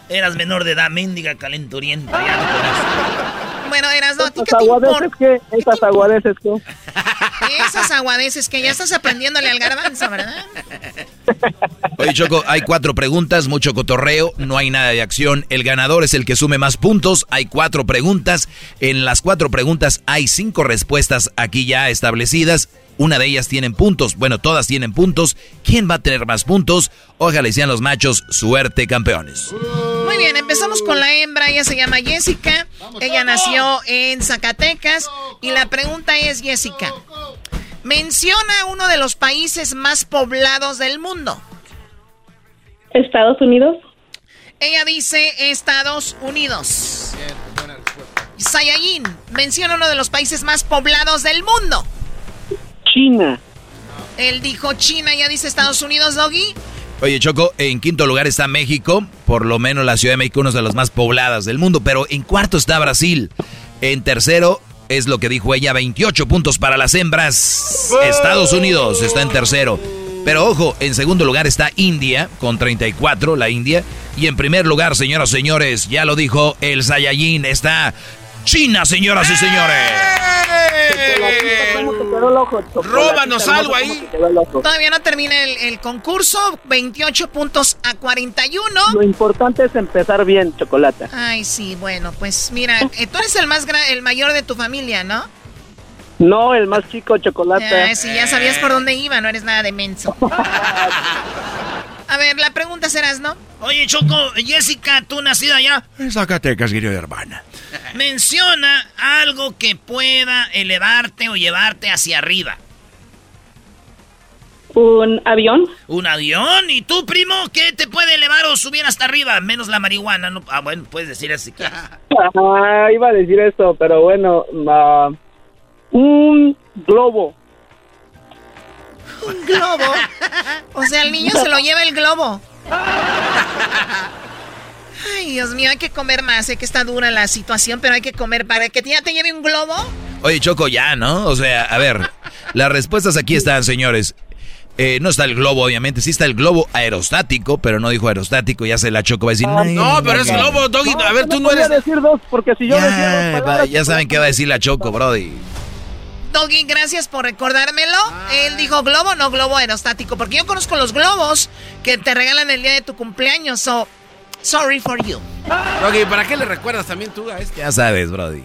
Eras menor de edad, mendiga calenturienta. Ya no bueno, eras no, ¿a ti qué te importa? ¿Qué? ¿Esas aguadeces qué? Esas aguadeces que ya estás aprendiéndole al garbanzo, ¿verdad? Oye, Choco, hay cuatro preguntas, mucho cotorreo, no hay nada de acción. El ganador es el que sume más puntos. Hay cuatro preguntas. En las cuatro preguntas hay cinco respuestas aquí ya establecidas. una de ellas tienen puntos. Bueno, todas tienen puntos. ¿Quién va a tener más puntos? Ojalá y sean los machos. Suerte, campeones. Muy bien, empezamos con la hembra. Ella se llama Jessica. Ella nació en Zacatecas. Y la pregunta es, Jessica, menciona uno de los países más poblados del mundo. Estados Unidos. Ella dice Estados Unidos. Sayayin, menciona uno de los países más poblados del mundo. China. Él dijo China, ya dice Estados Unidos, Doggy. Oye, Choco, en quinto lugar está México, por lo menos la Ciudad de México, una de las más pobladas del mundo, pero en cuarto está Brasil. En tercero es lo que dijo ella, 28 puntos para las hembras. Estados Unidos está en tercero. Pero ojo, en segundo lugar está India, con 34, la India. Y en primer lugar, señoras y señores, ya lo dijo el Saiyajin, está China, señoras y señores. Róbanos algo ahí. Todavía no termina el, el, concurso. 28 puntos a 41. Lo importante es empezar bien, Chocolata. Ay, sí, bueno, pues mira, eh, tú eres el más el mayor de tu familia, ¿no? No, el más chico, Chocolata. Ah, sí, ya sabías por dónde iba, no eres nada de menso. A ver, la pregunta serás, ¿no? Oye, Choco, Jessica, tú nacida allá en Zacatecas, querido hermana. Menciona algo que pueda elevarte o llevarte hacia arriba. ¿Un avión? ¿Un avión? ¿Y tú, primo, qué te puede elevar o subir hasta arriba? Menos la marihuana. No, ah, bueno, puedes decir así. Ah, iba a decir eso, pero bueno, uh, un globo. ¿Un globo? O sea, el niño se lo lleva el globo. Ay, Dios mío, hay que comer más. Sé que está dura la situación, pero hay que comer para que ya te lleve un globo. Oye, Choco, ya, ¿no? O sea, a ver, las respuestas aquí están, señores. Eh, no está el globo, obviamente. Sí está el globo aerostático, pero no dijo aerostático. Ya se la choco. Va a decir, no, no pero es globo, Doggy. a ver, tú no eres. decir dos, porque si yo ya, va, ya saben qué va a decir la choco, Brody. Doggy, gracias por recordármelo. Él dijo globo, no globo aerostático. Porque yo conozco los globos que te regalan el día de tu cumpleaños. So, sorry for you. Doggy, ¿para qué le recuerdas también tú a este? Ya sabes, Brody.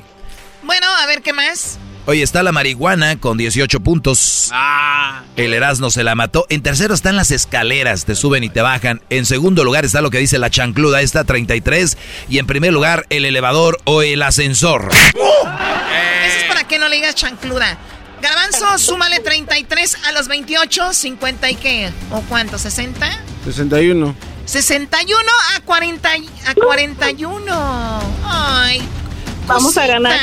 Bueno, a ver qué más. Oye, está la marihuana con 18 puntos. Ah. El Erasmo se la mató. En tercero están las escaleras, te suben y te bajan. En segundo lugar está lo que dice la chancluda, está 33. Y en primer lugar, el elevador o el ascensor. Eso es para que no le digas chancluda. Garbanzo, súmale 33 a los 28, 50 y qué? ¿O cuánto? ¿60? 61. 61 a 40 a 41. Ay, Vamos a ganar.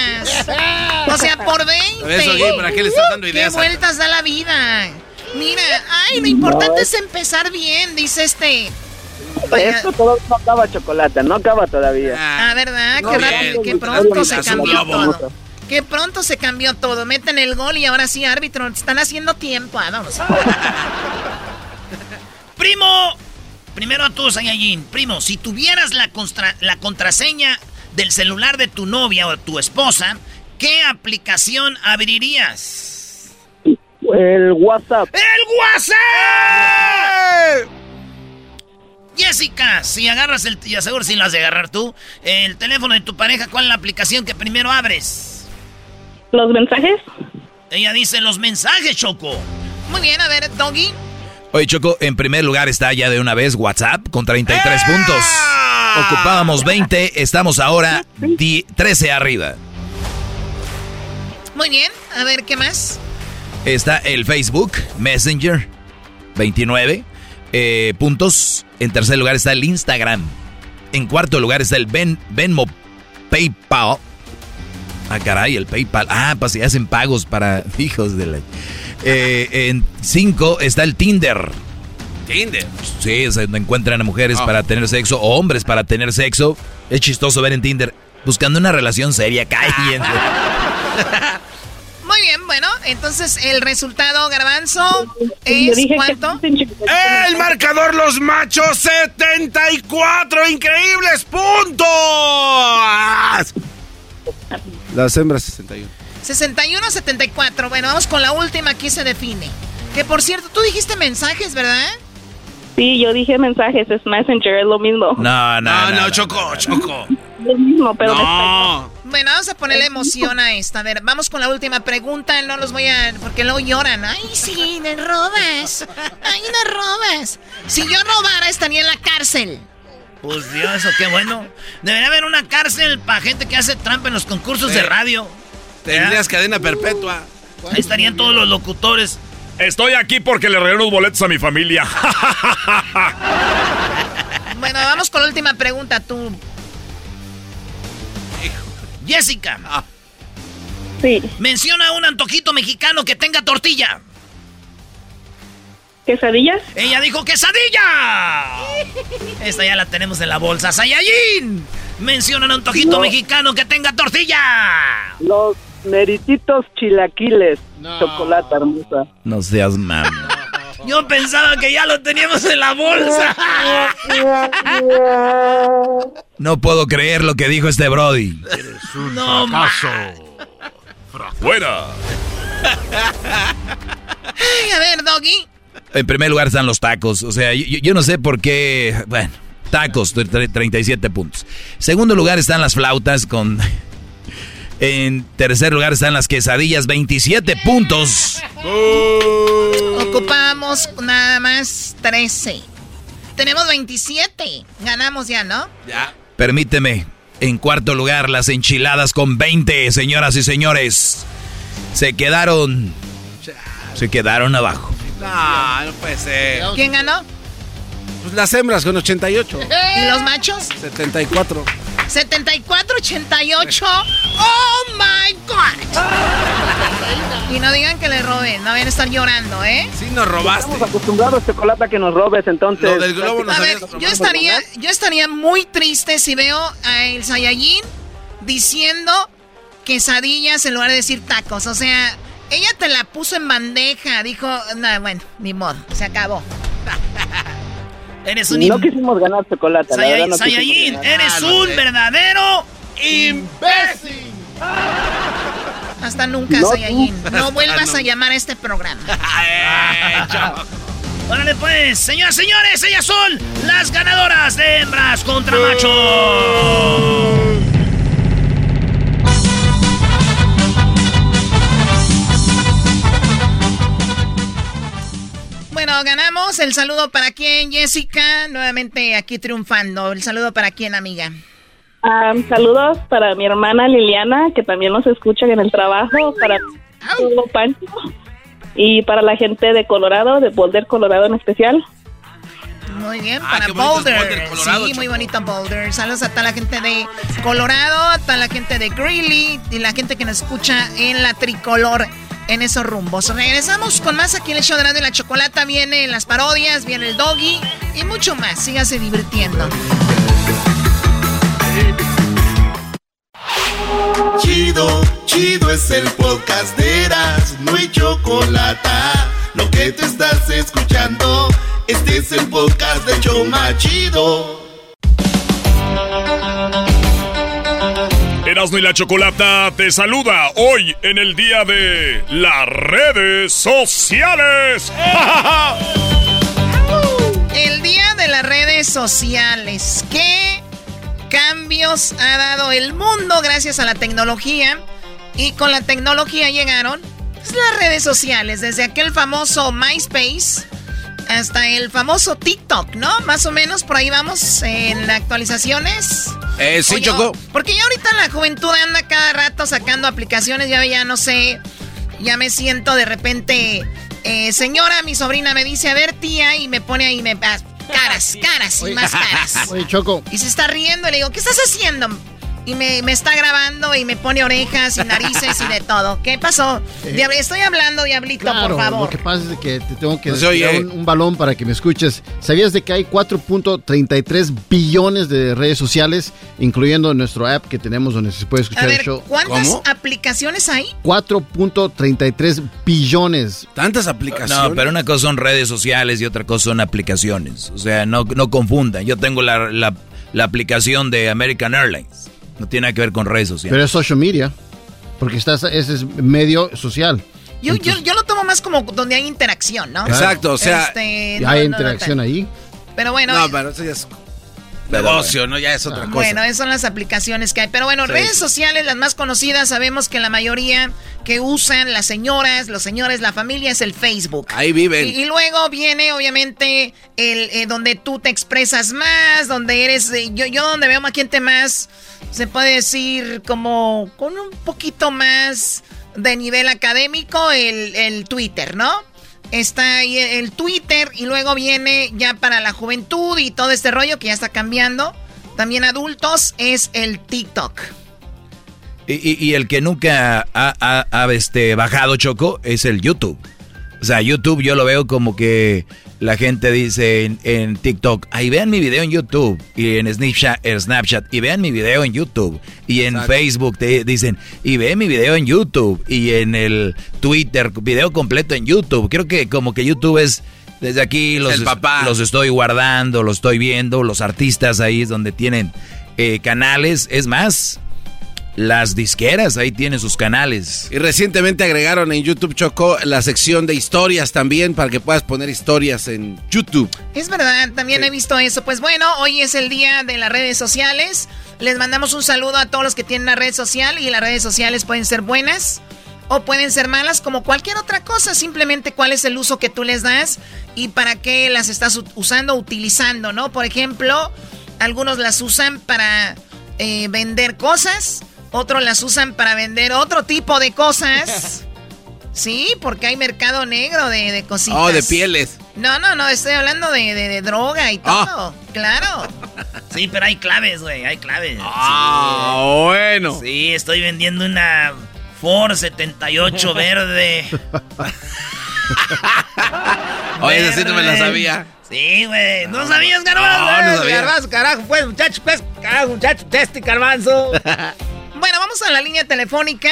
O sea, por 20. Eso, Gui, ¿para qué le estás dando ideas? ¿Qué vueltas da la vida? Mira, ay, lo importante es empezar bien, dice este. Esto todo no acaba chocolate, no acaba todavía. Ah, ¿verdad? qué, rápido, qué pronto se cambió todo. Qué pronto se cambió todo. Meten el gol y ahora sí, árbitro, están haciendo tiempo. Ah, vamos. Primo, primero a todos, Saiyajin. Primo, si tuvieras la, contra, la contraseña del celular de tu novia o de tu esposa, ¿qué aplicación abrirías? El WhatsApp. ¡El WhatsApp! Jessica, si agarras el... Y aseguro si lo has de agarrar tú. El teléfono de tu pareja, ¿cuál es la aplicación que primero abres? ¿Los mensajes? Ella dice los mensajes, Choco. Muy bien, a ver, Doggy. Oye, Choco, en primer lugar está ya de una vez WhatsApp con 33 puntos. Ocupábamos 20, estamos ahora 13 arriba. Muy bien, a ver, ¿qué más? Está el Facebook, Messenger, 29 eh, puntos. En tercer lugar está el Instagram. En cuarto lugar está el ben, Venmo PayPal. Ah, caray, el PayPal. Ah, pues si hacen pagos para hijos de la... Eh, en cinco está el Tinder. Tinder. Sí, es donde encuentran a mujeres para tener sexo o hombres para tener sexo. Es chistoso ver en Tinder buscando una relación seria. Cállense. Muy bien, bueno, entonces el resultado, Garbanzo, es cuánto? El marcador Los Machos 74 increíbles puntos. Las hembras 61. 61 74. Bueno, vamos con la última, aquí se define. Que por cierto, tú dijiste mensajes, ¿verdad? Sí, yo dije mensajes, es Messenger, es lo mismo. No, no, No, no, no, Choco, Choco. lo mismo, pero en No. Bueno, vamos a ponerle emoción a esta. A ver, vamos con la última pregunta. No los voy a. Porque luego lloran. Ay, sí, me robas. Ay, me robas. Si yo robara, estaría en la cárcel. Pues Dios, eso qué bueno. Debería haber una cárcel para gente que hace trampa en los concursos de radio. Tendrías cadena perpetua. Ahí estarían todos los locutores. Estoy aquí porque le regalé los boletos a mi familia. Bueno, vamos con la última pregunta, tú. Jessica. Sí. Menciona un antojito mexicano que tenga tortilla. ¿Quesadillas? Ella dijo quesadilla. Esta ya la tenemos en la bolsa. Sayayin. Menciona un antojito No. mexicano que tenga tortilla. Los merititos chilaquiles. Chocolate hermosa. No seas mami. Yo pensaba que ya lo teníamos en la bolsa. No puedo creer lo que dijo este Brody. No, Fuera. Ay, a ver, Doggy. En primer lugar están los tacos. O sea, yo, yo no sé por qué. Bueno, tacos, tre- 37 puntos. Segundo lugar están las flautas con. En tercer lugar están las quesadillas, 27 puntos. Ocupamos nada más 13. Tenemos 27. Ganamos ya, ¿no? Ya. Permíteme. En cuarto lugar, las enchiladas con 20, señoras y señores. Se quedaron. Se quedaron abajo. No, no puede ser. ¿Quién ganó? Pues las hembras con 88. ¿Y los machos? 74. 74-88. ¡Oh, my God! Y no digan que le roben, no vayan a estar llorando, ¿eh? Sí nos robaste. Estamos acostumbrados, chocolate, a que nos robes, entonces. Lo del globo nos A ver, yo estaría, yo estaría muy triste si veo a el Saiyajin diciendo quesadillas en lugar de decir tacos. O sea, ella te la puso en bandeja. Dijo, no, bueno, ni modo, se acabó. Eres un No im- quisimos ganar chocolate. la verdad, Sayay- no quisimos Saiyajin, ganar. eres Ah, un verdadero imbécil. Hasta nunca, No, Saiyajin. tú. No vuelvas a llamar a este programa. Órale pues, señoras, señores, ellas son las ganadoras de hembras contra machos. Bueno, ganamos. El saludo para quién, Jessica. Nuevamente aquí triunfando. El saludo para quién, amiga. Ah, saludos para mi hermana Liliana, que también nos escucha en el trabajo, para todo Pancho y para la gente de Colorado, de Boulder, Colorado en especial. Muy bien, Ah, para Boulder. Boulder, Colorado, sí, muy bonito Boulder. Saludos a toda la gente de Colorado, a toda la gente de Greeley y la gente que nos escucha en la tricolor en esos rumbos. Regresamos con más aquí en el show de Radio la Chocolata. Vienen las parodias, viene el doggy y mucho más. Sígase divirtiendo. Chido, chido es el podcast de Eras, no hay chocolate. Lo que te estás escuchando, este es el podcast de Choma Chido. Erasmo y la Chocolata te saluda hoy en el día de las redes sociales. El día de las redes sociales. ¿Qué cambios ha dado el mundo gracias a la tecnología? Y con la tecnología llegaron pues, las redes sociales, desde aquel famoso MySpace hasta el famoso TikTok, ¿no? Más o menos por ahí vamos en las actualizaciones. Eh, sí, Oye, Choco. oh, porque ya ahorita la juventud anda cada rato sacando aplicaciones, ya, ya no sé, ya me siento de repente, eh, señora, mi sobrina me dice, a ver tía, y me pone ahí, me, ah, caras, caras y más caras. Oye, Choco. Y se está riendo, y le digo, ¿qué estás haciendo? Y me, me está grabando y me pone orejas y narices y de todo. ¿Qué pasó? Eh, Diablo, estoy hablando, Diablito, Claro, por favor. lo que pasa es que te tengo que se tirar oye. un, un balón para que me escuches. ¿Sabías de que hay 4.33 billones de redes sociales, incluyendo nuestro app que tenemos donde se puede A escuchar ver, el show? ¿cuántas aplicaciones hay? 4.33 billones. Tantas aplicaciones. No, pero una cosa son redes sociales y otra cosa son aplicaciones. O sea, no, no confundan. Yo tengo la, la- la aplicación de American Airlines. No tiene nada que ver con redes sociales. Pero es social media, porque estás, ese es medio social. Yo, yo, yo lo tomo más como donde hay interacción, ¿no? Exacto, o sea, Este, no, hay no, interacción no. ahí. Pero bueno, No, eh, pero eso ya es. negocio, ¿no? Ya es otra cosa. Bueno, esas son las aplicaciones que hay. Pero bueno, Sí, redes sociales, las más conocidas, sabemos que la mayoría que usan las señoras, los señores, la familia es el Facebook. Ahí viven. Y, y luego viene, obviamente, el eh, donde tú te expresas más, donde eres. eh, yo, yo donde veo más gente más, se puede decir como con un poquito más de nivel académico, el, el Twitter, ¿no? Está ahí el Twitter y luego viene ya para la juventud y todo este rollo que ya está cambiando. También adultos es el TikTok. Y, el que nunca ha, ha- ha, este, bajado Choco es el YouTube. O sea, YouTube yo lo veo como que la gente dice en, en TikTok, ahí vean mi video en YouTube. Y en Snapchat, Snapchat, y vean mi video en YouTube. Y en Exacto. Facebook te dicen, y vean mi video en YouTube. Y en el Twitter, video completo en YouTube. Creo que como que YouTube es... Desde aquí los, papá. los estoy guardando, los estoy viendo. Los artistas ahí es donde tienen eh, canales. Es más, las disqueras ahí tienen sus canales. Y recientemente agregaron en YouTube Choco la sección de historias también para que puedas poner historias en YouTube. Es verdad, también he visto eso. Pues bueno, hoy es el día de las redes sociales. Les mandamos un saludo a todos los que tienen una red social y las redes sociales pueden ser buenas o pueden ser malas como cualquier otra cosa. Simplemente cuál es el uso que tú les das y para qué las estás usando o utilizando, ¿no? Por ejemplo, algunos las usan para eh, vender cosas, otros las usan para vender otro tipo de cosas. Sí, porque hay mercado negro de, de cositas. Oh, de pieles. No, no, no, estoy hablando de, de- de droga y Ah. todo. Claro. Sí, pero hay claves, güey, hay claves. Ah, bueno. Sí, estoy vendiendo una Ford 78 verde. Oye, esa sí no me la sabía. Sí, güey. ¿No sabías, Garbanzo? No, no sabía. Garbanzo, carajo, pues, muchacho, pues, carajo, muchacho, este Garbanzo. Bueno, vamos a la línea telefónica.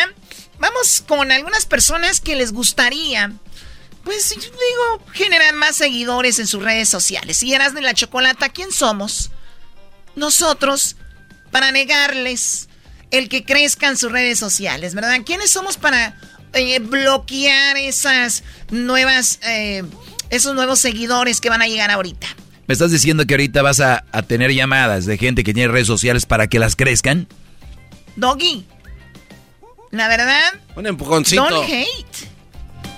Vamos con algunas personas que les gustaría, pues yo digo, generar más seguidores en sus redes sociales. Y eras de la chocolata, ¿quién somos? Nosotros, para negarles el que crezcan sus redes sociales, ¿verdad? ¿Quiénes somos para eh, bloquear esas nuevas, eh, esos nuevos seguidores que van a llegar ahorita? ¿Me estás diciendo que ahorita vas a tener llamadas de gente que tiene redes sociales para que las crezcan? Doggy, la verdad, Un empujoncito. don't hate.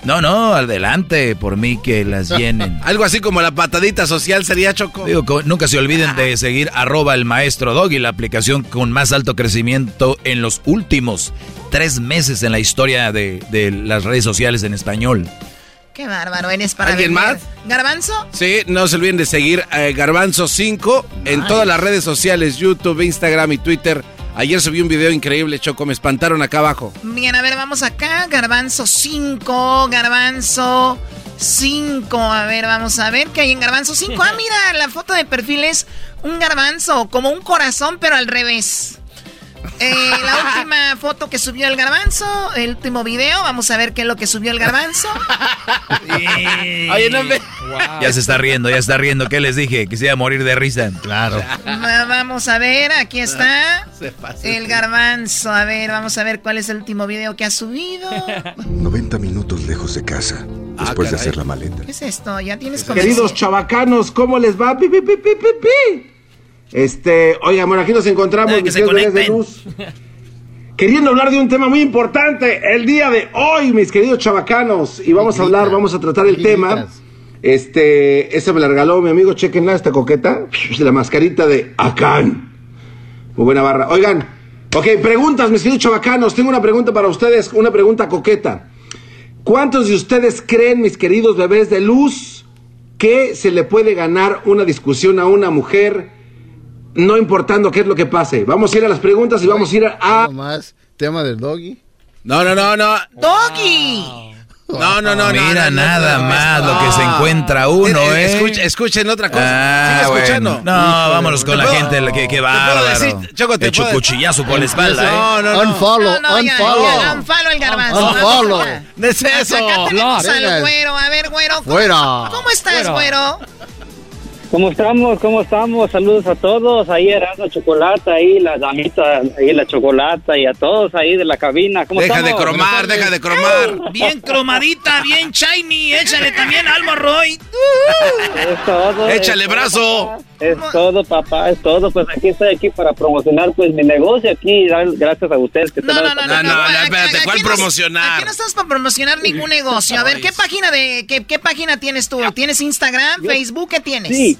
No, no, adelante, por mí que las llenen. Algo así como la patadita social sería Choco. Digo, nunca se olviden de seguir arroba el maestro Doggy, la aplicación con más alto crecimiento en los últimos tres meses en la historia de, de las redes sociales en español. Qué bárbaro eres para ¿Alguien vender. más? ¿Garbanzo? Sí, no se olviden de seguir eh, Garbanzo 5 en todas las redes sociales, YouTube, Instagram y Twitter. Ayer subí un video increíble, Choco, me espantaron acá abajo. Bien, a ver, vamos acá. Garbanzo 5, Garbanzo 5. A ver, vamos a ver qué hay en Garbanzo 5. Ah, mira, la foto de perfil es un garbanzo, como un corazón, pero al revés. Eh, la última foto que subió el garbanzo, el último video, vamos a ver qué es lo que subió el garbanzo. Oye, no me... Ya se está riendo, ya está riendo. ¿Qué les dije? Que se iba a morir de risa. Claro. Va- Vamos a ver, aquí está Se pasó. el garbanzo. A ver, vamos a ver cuál es el último video que ha subido. 90 minutos lejos de casa, después de hacer la maleta. ¿Qué es esto? ¿Ya tienes Queridos chavacanos, ¿cómo les va? Pi, pi, pi, pi, pi, pi. Este, oiga, bueno, aquí nos encontramos, Eh, que mis se queridos bebés de luz. Queriendo hablar de un tema muy importante el día de hoy, mis queridos chavacanos. Y vamos a hablar, vamos a tratar el tema. Este, esa me la regaló mi amigo, chequenla, esta coqueta. La mascarita de Akan. Muy buena barra. Oigan, ok, preguntas, mis queridos chavacanos. Tengo una pregunta para ustedes, una pregunta coqueta. ¿Cuántos de ustedes creen, mis queridos bebés de luz, que se le puede ganar una discusión a una mujer, no importando qué es lo que pase? Vamos a ir a las preguntas y vamos a ir a... más tema del doggy. No, no, no, no. ¡Doggy! No, no, no. Mira no, no, nada no, no, más no. lo que se encuentra uno, Eh, ¿eh? escucha- escuchen otra cosa. Ah, Sigue bueno. escuchando. No, vámonos con ¿Te la puedo- gente, que, que decir, Choco, te Hecho puedo- cuchillazo por la espalda, ¿eh? No, no, no. Unfollow, No, unfollow. ya, unfollow el garbanzo. Unfollow. No es eso. Acá tenemos al güero. A ver, güero. ¿cómo- Fuera. ¿Cómo estás, güero? ¿Cómo estamos? ¿Cómo estamos? Saludos a todos. Ahí Erasmo Chocolata, ahí la damita, ahí la Chocolata y a todos ahí de la cabina. ¿Cómo Deja de cromar, deja de cromar. Bien cromadita, bien shiny. Échale también alma Roy. Es todo, Échale es brazo. Es todo, papá, es todo. Pues aquí estoy aquí para promocionar pues mi negocio aquí, dar- gracias a ustedes que No, están- no, no, no, no, espérate, ¿cuál promocionar? Aquí no estamos para promocionar ningún negocio. A ver, ¿qué página de qué, qué página tienes tú? ¿Tienes Instagram, Yo- Facebook? ¿Qué tienes? Sí,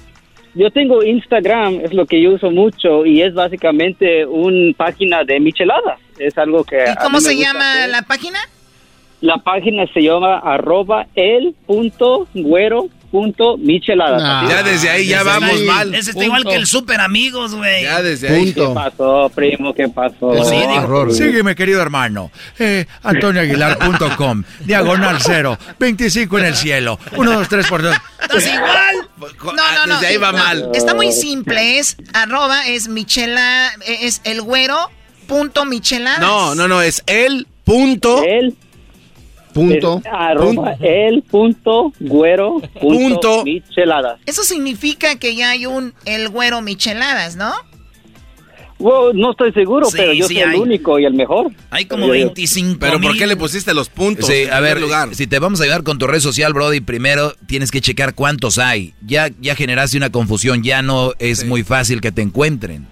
yo tengo Instagram, es lo que yo uso mucho y es básicamente una página de micheladas. Es algo que... ¿Y cómo se llama hacer. la página? La página se llama arroba el punto güero punto micheladas. Ah, Así ya es. desde ahí ya vamos mal. Ese está igual que el super amigos, güey. Ya desde ahí. ¿Qué pasó, primo? ¿Qué pasó? Pues sí, digo, Sígueme, querido hermano. Eh, AntonioAguilar.com. Diagonal cero. 25 en el cielo. 1, 2, 3 por 2. ¿Estás igual? No, no, no. Desde ahí va No, mal. Está muy simple. Es arroba, es michela, es el güero punto micheladas. No, no, no, es el punto. El punto. Es arroba el punto güero punto, Punto. micheladas. Eso significa que ya hay un el güero micheladas, ¿no? No estoy seguro, Sí, pero yo sí soy el único y el mejor. Hay como 25 Pero ¿por mil. qué le pusiste los puntos? Sí, en a ver, lugar? si te vamos a ayudar con tu red social, Brody, primero tienes que checar cuántos hay. Ya, ya generaste una confusión, ya no es muy fácil que te encuentren.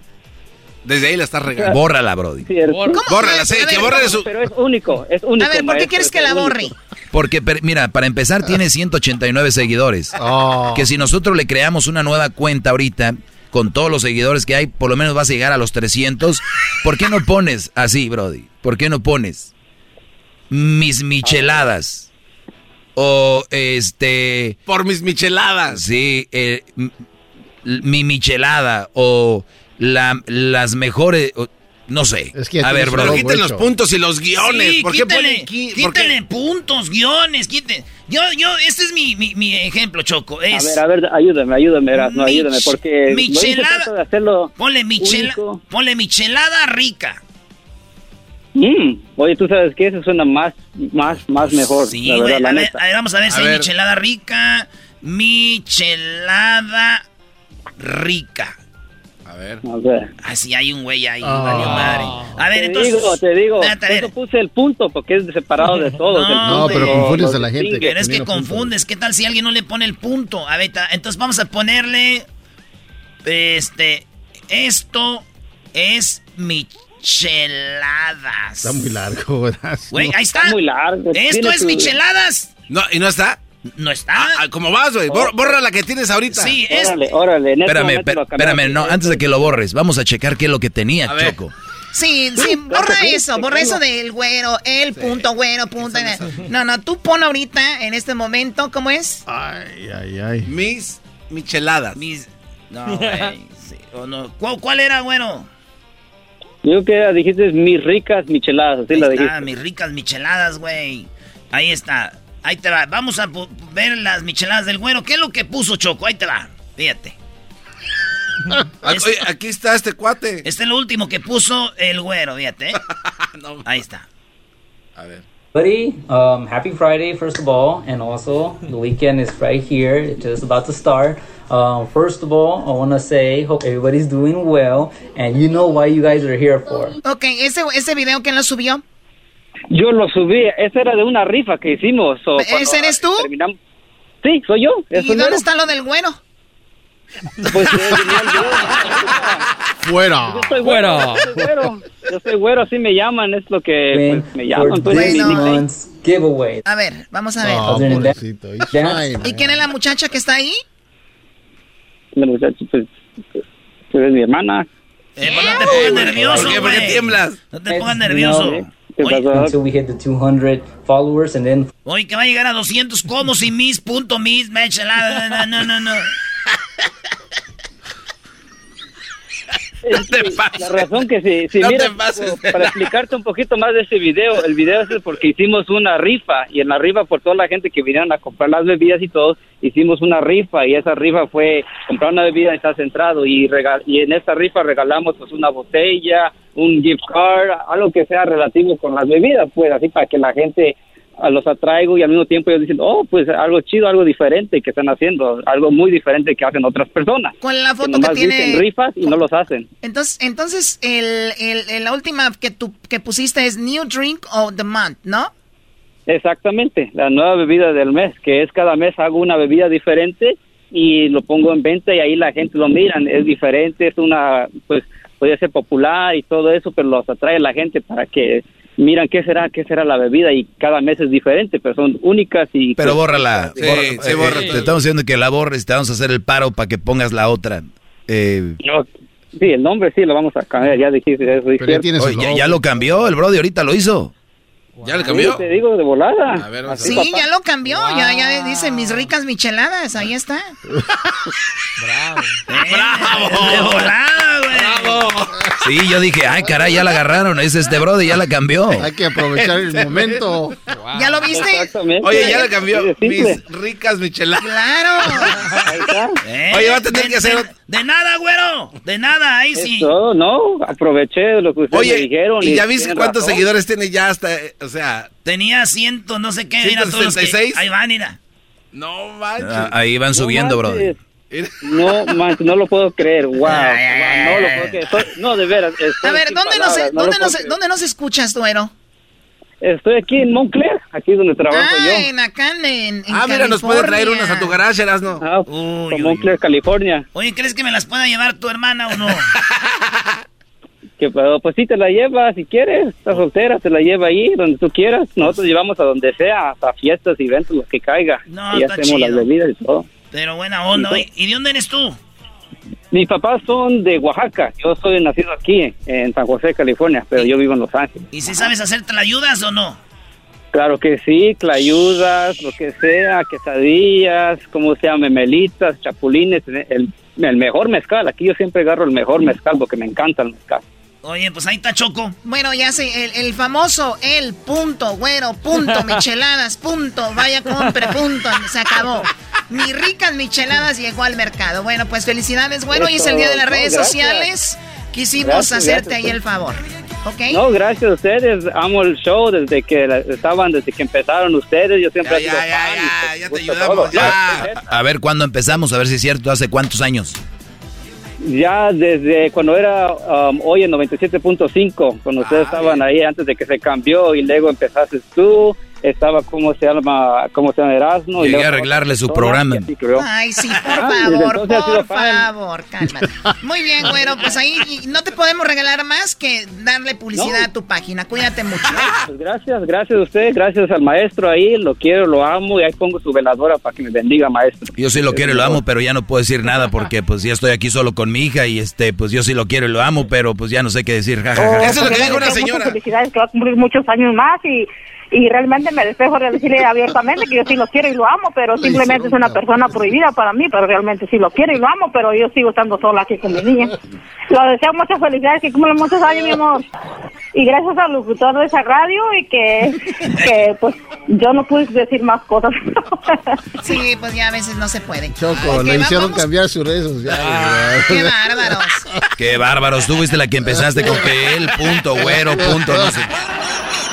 Desde ahí la estás regando. Bórrala, Brody. Cierto. Bórrala, sí, que borre de su... Pero es único, es único. A ver, ¿por qué maestro, quieres que la único. borre? Porque, per- mira, para empezar tiene 189 seguidores. Que si nosotros le creamos una nueva cuenta ahorita, con todos los seguidores que hay, por lo menos vas a llegar a los 300. ¿Por qué no pones así, Brody? ¿Por qué no pones mis micheladas? O este... Por mis micheladas. Sí, eh, mi michelada o la- las mejores... no sé. Es que a ver, bro. Pero quiten los puntos y los guiones. Sí, ¿Por qué quítale, qué? quítale puntos, guiones, quiten. Yo, yo, este es mi, mi, mi ejemplo, Choco. A ver, a ver, ayúdame, ayúdame, Erasmo, Mich- ayúdame, porque michelada. trato de hacerlo Ponle, michela, único. ponle michelada rica. Mm, Oye, tú sabes que eso suena más, más, más mejor. Sí, la güey. verdad, la A ver, neta. a ver, vamos a ver A si hay ver. michelada rica. Michelada rica. A ver. A ver. Ah, sí, hay un güey ahí, Ah. valió madre. A ver, te entonces. digo, te digo, por eso puse el punto, porque es separado de todos. el No, pero confundes a la gente. Pero es que confundes. ¿Qué tal si alguien no le pone el punto? A ver, entonces vamos a ponerle. Este. Esto es micheladas. Está muy largo, ¿verdad? Güey, ahí está. Está muy largo. Esto es micheladas. No, ¿y no está? No está. Ah, ¿Cómo vas, güey? Bor- Borra la que tienes ahorita. sí, es. Órale, órale. en este Espérame, espérame, no, antes de que lo borres, vamos a checar qué es lo que tenía, A ver. Choco. Sí, sí, borra eso, borra eso del güero, el punto güero, punto. No, no, tú pon ahorita, en este momento, ¿cómo es? Ay, ay, ay. Mis micheladas. Mis. No, güey. sí, o no. ¿Cuál, cuál era, bueno? Yo que dijiste mis ricas micheladas, así Ahí la está, dijiste. mis ricas micheladas, güey. Ahí está. Ahí te va. Vamos a ver las micheladas del güero. ¿Qué es lo que puso Choco? Ahí te va. Fíjate. Oye, aquí está este cuate. Este es lo último que puso el güero, fíjate. ¿eh? Ahí está. A ver. Buddy, um, happy Friday, first of all, and also the weekend is right here, it's just about to start. Um, first of all, I want to say, hope everybody's doing well, and you know why you guys are here for. Ok, ese, ese video, ¿quién lo subió? Yo lo subí, esa era de una rifa que hicimos. so, ¿Ese eres tú? terminamos- Sí, soy yo. ¿Y dónde está lo del güero? Pues eh, yo. Fuera. Yo soy güero, yo soy güero. Yo soy güero, así me llaman, es lo que pues, me llaman. Pues, month's giveaway. A ver, vamos a ver. Oh, pobrecito. ¿Y quién es la muchacha que está ahí? La muchacha, pues, pues, es mi hermana. Eh, pues no te pongas nervioso, ¿Por qué, por qué güey. tiemblas? No te pongas nervioso. know, ¿Qué pasó? Until we hit the 200 followers, and then oye, que va a llegar a 200 como si mis punto mis michelada. No, no, no, no. La razón que si, si No mira, para explicarte un poquito más de ese video, el video es porque hicimos una rifa y en la rifa por toda la gente que vinieron a comprar las bebidas y todo, hicimos una rifa y esa rifa fue comprar una bebida y estar centrado y regal y en esta rifa regalamos pues una botella, un gift card, algo que sea relativo con las bebidas, pues así para que la gente los atraigo y al mismo tiempo ellos dicen, oh, pues algo chido, algo diferente que están haciendo, algo muy diferente que hacen otras personas. Con la Que foto que nomás tiene... dicen rifas y no los hacen. Entonces, entonces el, el- el- la última que, tú, que pusiste es New Drink of the Month, ¿no? Exactamente, la nueva bebida del mes, que es cada mes hago una bebida diferente y lo pongo en venta y ahí la gente lo miran, es diferente, es una, pues puede ser popular y todo eso, pero los atrae la gente para que miran qué será, qué será la bebida y cada mes es diferente, pero son únicas y... Pero pues, bórrala. Sí, Borra- sí, eh, borra eh, te estamos diciendo que la borres, te vamos a hacer el paro para que pongas la otra. Eh, No, sí, el nombre sí lo vamos a cambiar, ya dijiste eso. Oye, ya, ya lo cambió, el Brody ahorita lo hizo. ¿Ya le Sí, te digo de volada. Así, Sí, papá. ya lo cambió, ya, ya dice mis ricas micheladas, ahí está. ¡Bravo! De volada, güey. Sí, yo dije, ay, caray, ya la agarraron. Es este Brody, ya la cambió. Hay que aprovechar el momento. ¿Ya lo viste? Oye, ya le cambió. Mis ricas micheladas. Claro. Oye, va a tener que hacer. De nada, güero. De nada, ahí sí. Eso, no, aproveché lo que ustedes me dijeron. ¿y ya viste cuántos razón. seguidores tiene ya hasta, o sea, Tenía ciento, no sé qué. Mira todos los que- 166? Ahí van, mira. no manches. Ah, ahí van subiendo, No manches. No, manches, no lo puedo creer. Wow, wow, no lo puedo creer. No, de veras. A ver, ¿dónde nos, palabras, no dónde nos, dónde nos escuchas, Duero? Estoy aquí en Montclair, aquí donde trabajo Ah, yo. en acá en, en Ah, mira, nos puede traer California. unas a tu garage, Erasno. Ah, en Montclair, California. Oye, ¿crees que me las pueda llevar tu hermana o no? Que, pero, pues sí, te la lleva si quieres. Estás soltera, te la lleva ahí, donde tú quieras. Nosotros llevamos a donde sea, hasta fiestas, eventos, lo que caiga. No, y está hacemos las bebidas y todo. Pero buena onda. Oye, ¿y de dónde eres tú? Mis papás son de Oaxaca. Yo soy nacido aquí, en San José, California, pero yo vivo en Los Ángeles. ¿Y si sabes hacer te la ayudas o no? Claro que sí, clayudas, lo que sea, quesadillas, como se llama, memelitas, chapulines, el, el mejor mezcal. Aquí yo siempre agarro el mejor mezcal porque me encanta el mezcal. Oye, pues ahí está Choco. Bueno, ya sé, el, el famoso el punto, güero, punto, micheladas, punto, vaya compre, punto, se acabó. Mis ricas micheladas llegó al mercado. Bueno, pues felicidades, güero, hoy es el día de las No, redes gracias. sociales. Quisimos Gracias, hacerte gracias. ahí el favor. ¿Ok? No, gracias a ustedes. Amo el show desde que la- estaban, desde que empezaron ustedes. Yo siempre he sido fan y, pues, gusta todo. A ver cuándo empezamos, a ver si es cierto, hace cuántos años. Ya desde cuando era um, hoy en 97.5, cuando ustedes estaban ahí antes de que se cambió y luego empezaste tú, estaba como se llama, cómo se llama Erasmo. y Llegué luego a arreglarle su programa. y así creo. Ay, sí, por Ah, favor, por favor, cálmate. Muy bien, güero, pues ahí y no te podemos regalar más que darle publicidad No. a tu página. Cuídate mucho. Pues gracias, gracias a usted, gracias al maestro ahí, lo quiero, lo amo y ahí pongo su veladora para que me bendiga, maestro. Yo sí lo quiero y lo amo, pero ya no puedo decir nada porque pues ya estoy aquí solo con mi hija y este, pues yo sí lo quiero y lo amo, pero pues ya no sé qué decir. ja, ja, ja. Eso es lo que dijo una Muchas señora. felicidades, que va a cumplir muchos años más y, y realmente me despejo de decirle abiertamente que yo sí lo quiero y lo amo, pero simplemente es una persona prohibida para mí, pero realmente sí lo quiero y lo amo, pero yo sigo estando sola aquí con mi niña. Lo deseo muchas felicidades, que cumplan muchos años, mi amor. Y gracias al locutor de esa radio y que, que pues yo no pude decir más cosas. Sí, pues ya a veces no se puede. Choco, Ok, le hicieron vamos- cambiar sus redes sociales. Qué bárbaros. Qué bárbaros, tú fuiste la que empezaste con que él, punto, güero, punto, no sé.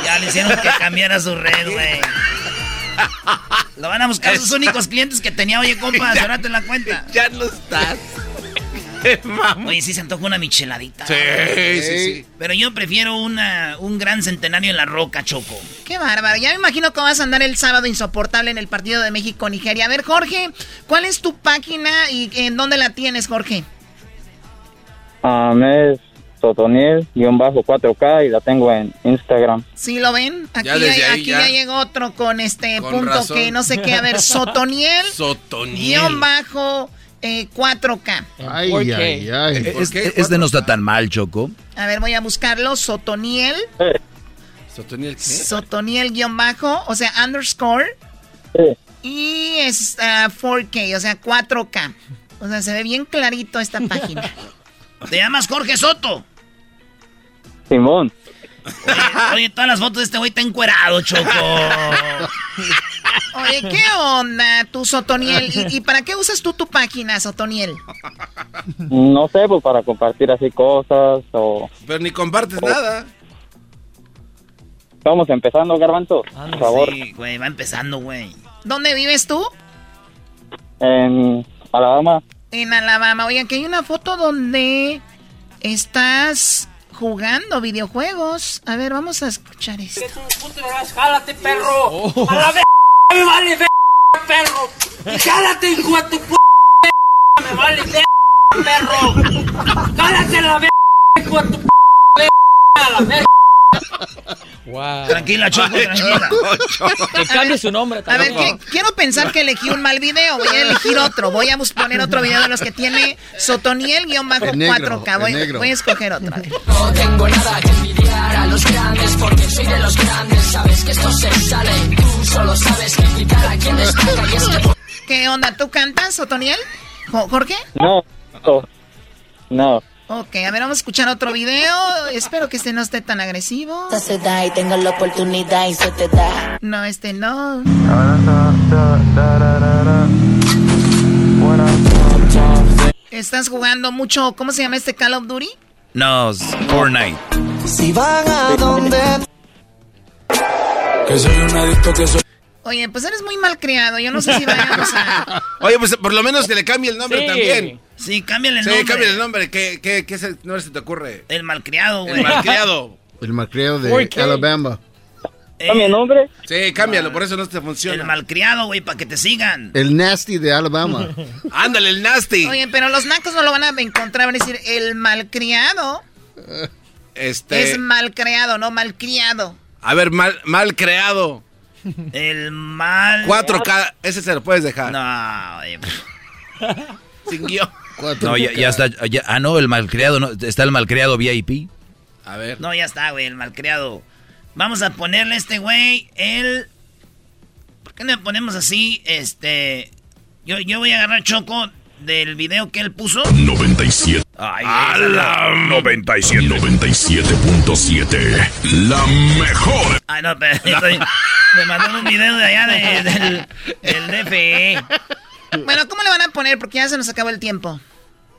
Ya le hicieron que cambiara su red, güey. Lo van a buscar sus únicos clientes que tenía. Oye, compa, cerrate la cuenta. Ya no estás. Oye, sí se antoja una micheladita. Sí, sí, sí. Pero yo prefiero una, un gran centenario en la roca, Choco. Qué bárbaro. Ya me imagino que vas a andar el sábado insoportable en el partido de México-Nigeria. A ver, Jorge, ¿cuál es tu página y en dónde la tienes, Jorge? Um, es Sotoniel-4K y la tengo en Instagram. ¿Sí lo ven? Aquí, Ya desde ya, ahí aquí ya. ya llegó otro con este Con punto razón. que no sé qué. A ver, Sotoniel, Sotoniel. guion bajo eh, 4K. Ay, ay, ay. Es- Este no está tan mal, Choco. A ver, voy a buscarlo. Sotoniel, ¿Sotoniel qué? Sotoniel guion bajo, o sea, underscore. Y es ah, 4K, o sea, 4K. O sea, se ve bien clarito esta página. Te llamas Jorge Soto. Simón. Oye, oye, todas las fotos de este güey está encuerado, Choco. Oye, ¿qué onda, tú, Sotoniel? ¿Y, y para qué usas tú tu página, Sotoniel? No sé, pues para compartir así cosas o... Pero ni compartes nada. Vamos empezando, Garbanzo, por favor. Sí, güey, va empezando, güey. ¿Dónde vives tú? En Alabama. En Alabama. Oye, aquí hay una foto donde estás jugando videojuegos. A ver, vamos a escuchar esto. ¡Jálate, perro! ¡A la me vale v perro! ¡Y ¡Jálate, hijo de tu p vale perro! ¡Cállate la verga, hijo de tu p a la verga! Wow. Tranquila, Choco, tranquila. Que cambie su nombre. A ver, que, quiero pensar que elegí un mal video. Voy a elegir otro. Voy a poner otro video de los que tiene Sotoniel-4K. Voy, voy, a escoger otro. No tengo nada que envidiar a los grandes porque soy de los grandes. Sabes que esto se sale. Tú solo sabes criticar a quien destaca. Y es que... ¿Qué onda? ¿Tú cantas, Sotoniel? ¿Jorge? No, no. No. Ok, a ver, vamos a escuchar otro video. Espero que este no esté tan agresivo. Se da y tengo la oportunidad y se te da. No, este no. ¿Estás jugando mucho? ¿Cómo se llama este Call of Duty? No, Fortnite. Si van a donde... Que soy un adicto que soy... Oye, pues eres muy mal criado. Yo no sé si vayamos a. Oye, pues por lo menos que le cambie el nombre sí. también. Sí, cámbiale el nombre. Sí, cámbiale el nombre. ¿Qué, qué, qué se, no se te ocurre? El malcriado, güey. El malcriado. el malcriado de ¿Cambia Alabama. el nombre? Sí, cámbialo, por eso no te funciona. El malcriado, güey, para que te sigan. El nasty de Alabama. Ándale, el nasty. Oye, pero los nacos no lo van a encontrar, van a decir, el malcriado. Este... Es malcriado, no malcriado. A ver, mal, mal creado. El mal. 4K, ese se lo puedes dejar. No, oye. Sin guion. No, ya, ya está. Ya, ah, no, el malcriado. No, está el malcriado VIP. A ver. No, ya está, güey, el malcriado. Vamos a ponerle a este güey el. ¿Por qué no le ponemos así? Este. Yo, yo voy a agarrar Choco del video que él puso. 97. Ay, a la 97. 97.7. La mejor. Ay, no, pero estoy, me mandaron un video de allá de, del, del DFE. Bueno, ¿cómo le van a poner? Porque ya se nos acabó el tiempo.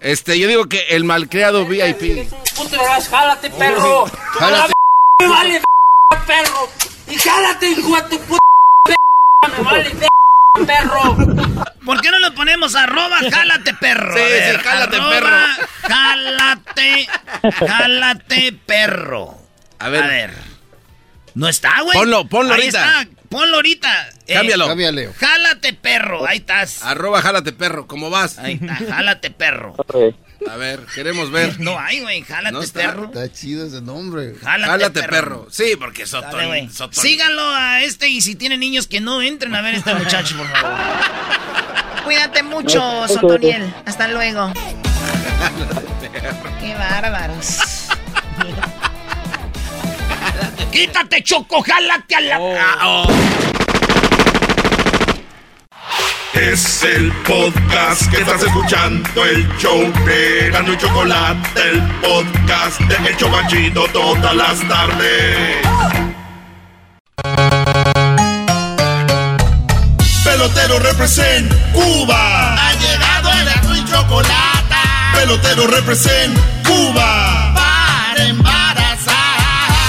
Este, yo digo que el malcriado VIP. Puto jálate, perro. Jálate. Me vale perro. Y jálate, hijo de tu puta Me vale perro. ¿Por qué no le ponemos arroba jálate perro? Sí, sí, jálate arroba, perro. Jálate, jálate perro. A ver. A ver. No está, güey. Ponlo, ponlo Ahí ahorita. está, ponlo ahorita. Eh, Cámbialo. Cámbiale. Jálate perro, ahí estás. Arroba jálate perro, ¿cómo vas? Ahí está, jálate perro. A ver, queremos ver. No hay, güey, jálate No está. perro. Está chido ese nombre. Jálate, Jálate perro. perro. Sí, porque Sotón. Síganlo a este y si tienen niños que no entren a ver a este muchacho, por favor. Cuídate mucho, Sotoniel. Hasta luego. Qué bárbaros. Quítate, Choco, jálate a la... Ah, oh. Es el podcast que estás escuchando, el show de Gano y Chocolate, el podcast de El Chobachito todas las tardes. Pelotero represent Cuba. Ha llegado el azul y chocolate Pelotero represent Cuba. para embarazar.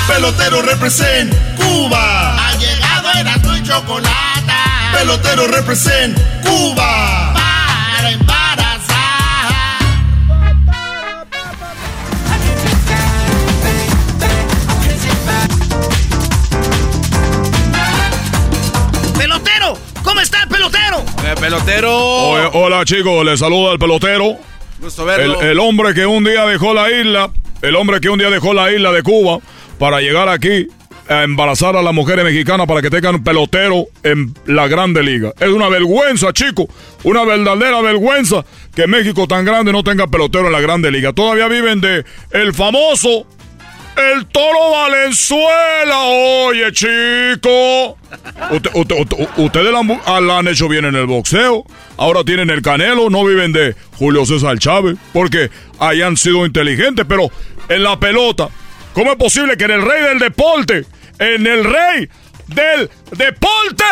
Pelotero represent Cuba. Ha llegado el azul y chocolate Pelotero represent Cuba. para embarazar. ¡Pelotero! ¿Cómo está el pelotero? Eh, pelotero. Oye, hola chicos, les saluda el pelotero. Gusto El, verlo. el hombre que un día dejó la isla, el hombre que un día dejó la isla de Cuba para llegar aquí a embarazar a las mujeres mexicanas para que tengan pelotero en la Grande Liga. Es una vergüenza, chicos, una verdadera vergüenza que México tan grande no tenga pelotero en la Grande Liga. Todavía viven de el famoso el Toro Valenzuela. Oye, chico. Usted- usted- usted- ustedes la, ah, la han hecho bien en el boxeo. Ahora tienen el Canelo. No viven de Julio César Chávez. Porque hayan sido inteligentes. Pero en la pelota, ¿cómo es posible que en el rey del deporte, en el rey del deporte,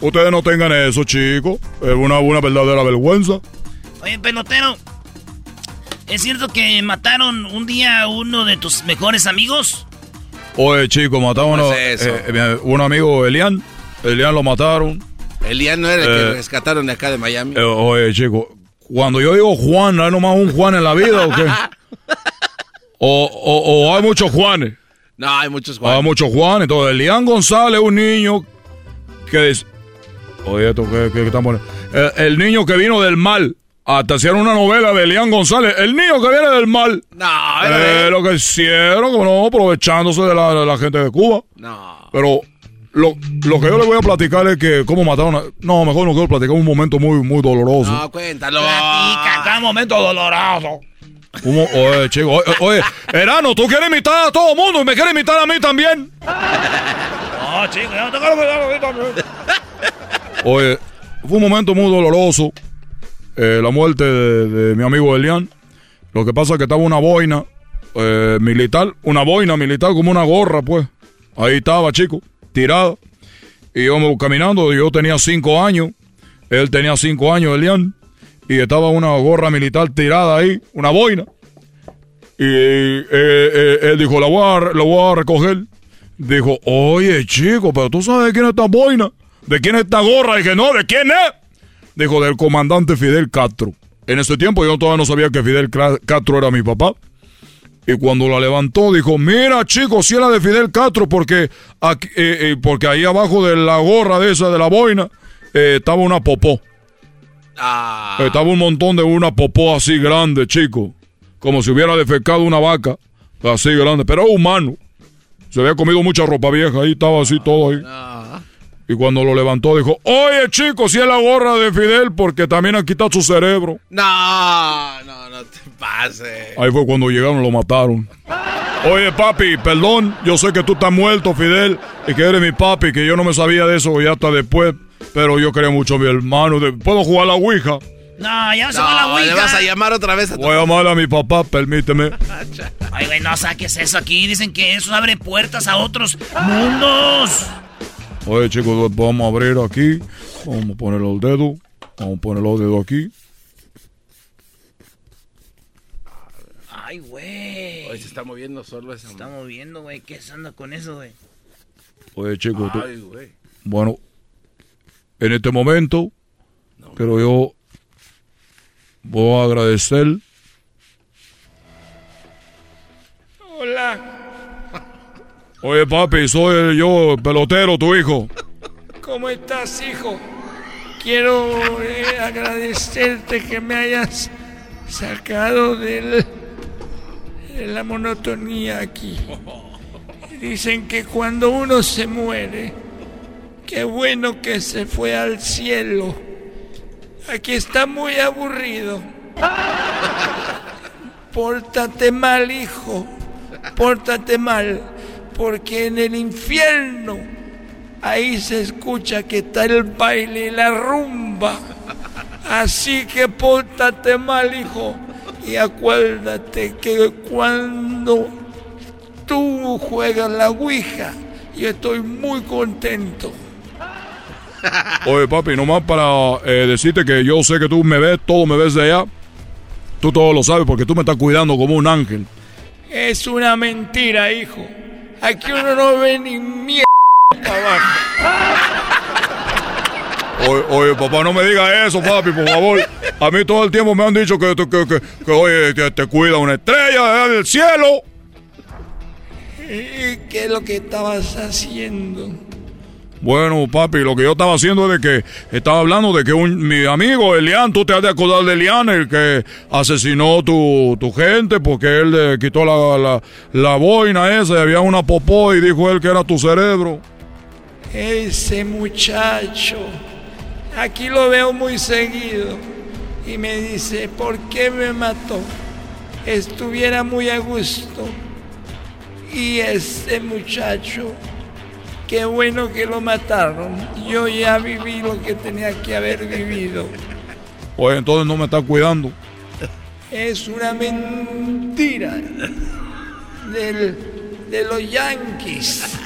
ustedes no tengan eso, chicos? Es una, una verdadera vergüenza. Oye, pelotero, ¿es cierto que mataron un día a uno de tus mejores amigos? Oye, chicos, mataron ¿Cómo a es eso? eh, un amigo, Elian. Elian lo mataron. Elian no era el Eh. que rescataron de acá de Miami. Eh, oye, chico, cuando yo digo Juan, ¿hay nomás un Juan en la vida o qué? o, o- o hay muchos Juanes. No, hay muchos Hay Juan. muchos Juanes. Entonces, Elian González es un niño que es... Oye, esto que, que, que están poniendo? Eh, el niño que vino del mal Hasta hicieron una novela de Elian González, el niño que viene del mal. No, Eh, lo que hicieron, como no, aprovechándose de la, de la gente de Cuba. No. Pero lo, lo que yo le voy a platicar es que cómo mataron a... No, mejor no quiero platicar un momento muy, muy doloroso. No, cuéntalo. Platica, cada momento doloroso. ¿Cómo? Oye, chico, oye, oye, Erano, tú quieres imitar a todo mundo y me quieres imitar a mí también. No, chico, yo no te quiero cuidar a mí también. Oye, fue un momento muy doloroso. eh, la muerte de, de mi amigo Elian. Lo que pasa es que estaba una boina eh, militar, una boina militar como una gorra, pues. Ahí estaba, chico, tirada. Y íbamos caminando, yo tenía cinco años, él tenía cinco años, Elian, y estaba una gorra militar tirada ahí, una boina. Y eh, eh, él dijo, la voy, a, la recoger. Dijo, oye, chico, pero tú sabes de quién es esta boina, de quién es esta gorra. Dije, no, ¿de quién es? Dijo, del comandante Fidel Castro. En ese tiempo yo todavía no sabía que Fidel Castro era mi papá. Y cuando la levantó, dijo, mira, chicos, si era de Fidel Castro, porque, eh, porque ahí abajo de la gorra de esa, de la boina, estaba una popó. Ah. Estaba un montón de una popó así grande, chico. Como si hubiera defecado una vaca. Así grande, pero humano. Se había comido mucha ropa vieja, ahí estaba así todo ahí. Y cuando lo levantó dijo, oye chico, si es la gorra de Fidel porque también han quitado su cerebro. No, no, no te pases. Ahí fue cuando llegaron, lo mataron. Oye papi, perdón, yo sé que tú estás muerto, Fidel, y que eres mi papi, que yo no me sabía de eso ya hasta después, pero yo quería mucho a mi hermano. De- ¿Puedo jugar a la Ouija? No, ya se va la No, Ouija. le vas a llamar otra vez a tu... Voy a llamar a mi papá, permíteme. Ay, güey, no saques eso aquí. Dicen que eso abre puertas a otros mundos. Oye, chicos, vamos a abrir aquí. Vamos a poner los dedos. Vamos a poner los dedos aquí. Ay, güey. Oye, se está moviendo solo esa Está moviendo, güey. ¿Qué se anda con eso, güey? Oye, chicos, tú- Ay, güey. bueno, en este momento, pero yo voy a agradecer. Hola. Oye, papi, soy yo, el pelotero, tu hijo. ¿Cómo estás, hijo? Quiero eh, agradecerte que me hayas sacado del- de la monotonía aquí. Dicen que cuando uno se muere, qué bueno que se fue al cielo. Aquí está muy aburrido. Pórtate mal, hijo. Pórtate mal, porque en el infierno ahí se escucha que está el baile y la rumba. Así que pórtate mal, hijo. Y acuérdate que cuando tú juegas la Ouija, yo estoy muy contento. Oye, papi, nomás para eh, decirte que yo sé que tú me ves, todo me ves de allá. Tú todo lo sabes porque tú me estás cuidando como un ángel. Es una mentira, hijo. Aquí uno no ve ni mierda. Oye, oye, papá, no me digas eso, papi, por favor. A mí todo el tiempo me han dicho que, que, que, que, oye, que te cuida una estrella del cielo. ¿Y qué es lo que estabas haciendo? Bueno, papi, lo que yo estaba haciendo es de que estaba hablando de que un, mi amigo Elian, tú te has de acordar de Elian, el que asesinó tu, tu gente porque él le quitó la, la, la boina esa y había una popó y dijo él que era tu cerebro. Ese muchacho, aquí lo veo muy seguido y me dice, ¿por qué me mató? Estuviera muy a gusto. Y ese muchacho, qué bueno que lo mataron. Yo ya viví lo que tenía que haber vivido. Pues entonces no me estás cuidando. Es una mentira del, de los yanquis.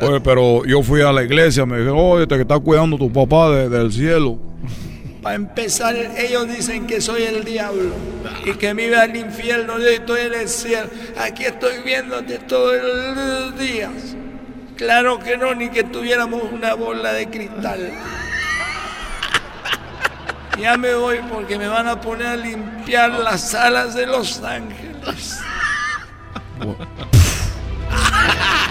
Oye, pero yo fui a la iglesia, me dijeron, oye, te que está cuidando tu papá de- del cielo. Para empezar, ellos dicen que soy el diablo y que me iba al infierno, yo estoy en el cielo. Aquí estoy viéndote todos los días. Claro que no, ni que tuviéramos una bola de cristal. Ya me voy porque me van a poner a limpiar las alas de los ángeles.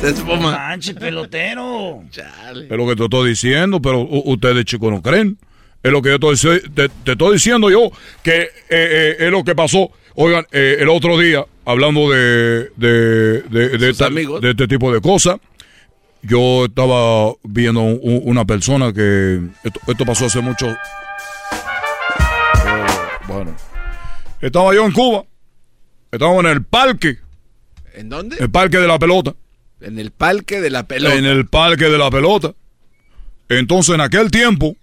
Se espuma. Manche, pelotero. Es lo que te estoy diciendo, pero ustedes chicos no creen. Es lo que yo estoy, te, te estoy diciendo yo, que eh, eh, es lo que pasó. Oigan, eh, el otro día, hablando de, de, de, de, esta- de este tipo de cosas, yo estaba viendo un- una persona que... Esto, esto pasó hace mucho... Oh, bueno. Estaba yo en Cuba. Estaba en el parque. ¿En dónde? El parque de la pelota. En el parque de la pelota. En el parque de la pelota. Entonces, en aquel tiempo,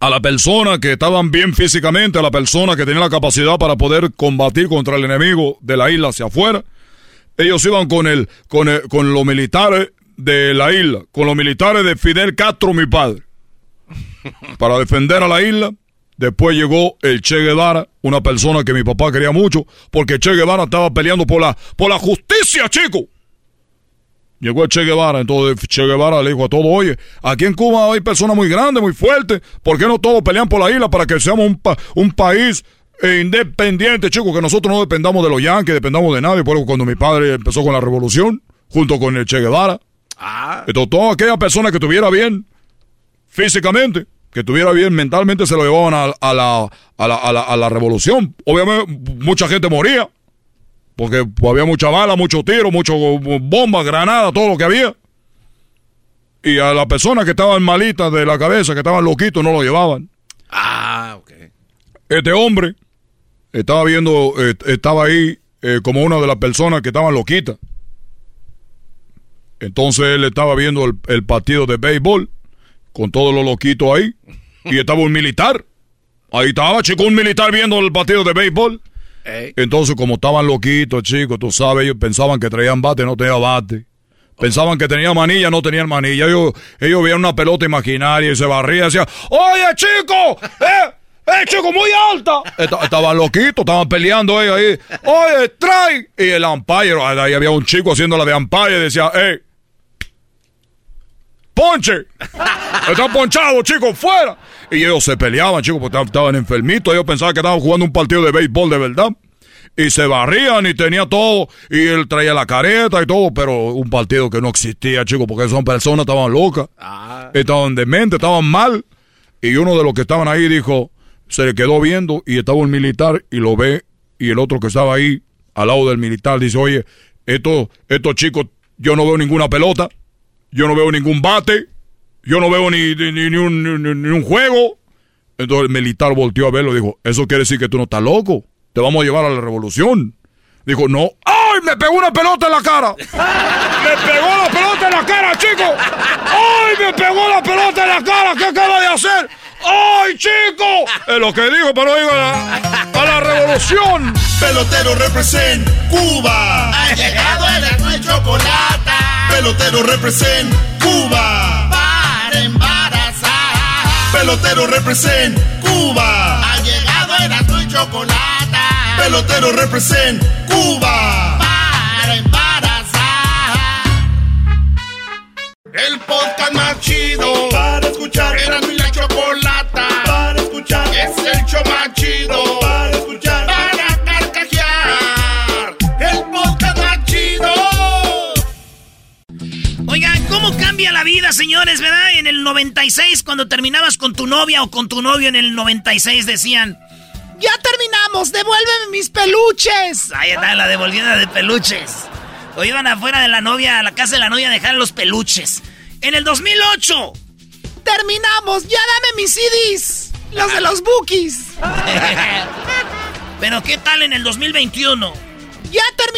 a la persona que estaban bien físicamente, a la persona que tenía la capacidad para poder combatir contra el enemigo de la isla hacia afuera, ellos iban con el, con el- con los militares de la isla, con los militares de Fidel Castro, mi padre, para defender a la isla. Después llegó el Che Guevara, una persona que mi papá quería mucho, porque Che Guevara estaba peleando por la, por la justicia, chico. Llegó el Che Guevara, entonces Che Guevara le dijo a todos, oye, aquí en Cuba hay personas muy grandes, muy fuertes, ¿por qué no todos pelean por la isla para que seamos un, pa- un país eh, independiente, chicos, que nosotros no dependamos de los yanquis, dependamos de nadie? Por eso cuando mi padre empezó con la revolución, junto con el Che Guevara, entonces toda aquella persona que estuviera bien físicamente, que estuviera bien mentalmente, se lo llevaban a, a la, a, la, a la- a la revolución. Obviamente mucha gente moría, porque había mucha bala, mucho tiro, mucho bombas, granadas, todo lo que había. Y a las personas que estaban malitas de la cabeza, que estaban loquitos, no lo llevaban. Ah, ok. Este hombre estaba viendo, eh, estaba ahí eh, como una de las personas que estaban loquitas. Entonces él estaba viendo el, el partido de béisbol con todos los loquitos ahí. Y estaba un militar. Ahí estaba, chico, un militar viendo el partido de béisbol. Entonces, como estaban loquitos, chicos, tú sabes, ellos pensaban que traían bate, no tenían bate. Pensaban que tenían manilla, no tenían manilla. Ellos, ellos veían una pelota imaginaria y se barrían y decían, ¡Oye, chico! ¡Eh! ¡Eh, chico, muy alta! Esta- Estaban loquitos, estaban peleando ellos ahí. ¡Oye, trae! Y el umpire, ahí había un chico haciendo la de umpire y decía, ¡Eh! ¡Ponche! Están ponchados, chicos, fuera. Y ellos se peleaban, chicos, porque estaban- enfermitos. Ellos pensaban que estaban jugando un partido de béisbol de verdad. Y se barrían y tenía todo. Y él traía la careta y todo, pero un partido que no existía, chicos, porque son personas, estaban locas. Estaban dementes, estaban mal. Y uno de los que estaban ahí dijo, se le quedó viendo y estaba un militar y lo ve. Y el otro que estaba ahí, al lado del militar, dice, oye, estos, estos chicos, yo no veo ninguna pelota. Yo no veo ningún bate. Yo no veo ni, ni, ni- ni un, ni- ni un juego. Entonces el militar volteó a verlo y dijo, eso quiere decir que tú no estás loco. Te vamos a llevar a la revolución. Dijo, no. ¡Ay! Me pegó una pelota en la cara. ¡Me pegó la pelota en la cara, chico! ¡Ay! Me pegó la pelota en la cara. ¿Qué acaba de hacer? ¡Ay, chico! Es lo que dijo, pero digo a la, a la revolución. Pelotero represent Cuba. Ha llegado el y chocolate. Pelotero represent Cuba. Pelotero represent Cuba. Ha llegado el erno y chocolate. Pelotero represent Cuba. Para embarazar. El podcast más chido para escuchar. Era mi señores, verdad? En el 96, cuando terminabas con tu novia o con tu novio en el 96, decían... ¡Ya terminamos! ¡Devuélveme mis peluches! Ahí está la devolvida de peluches. O iban afuera de la novia, a la casa de la novia, a dejar los peluches. En el 2008... ¡Terminamos! ¡Ya dame mis CDs! ¡Los de los bookies! Pero ¿qué tal en el 2021?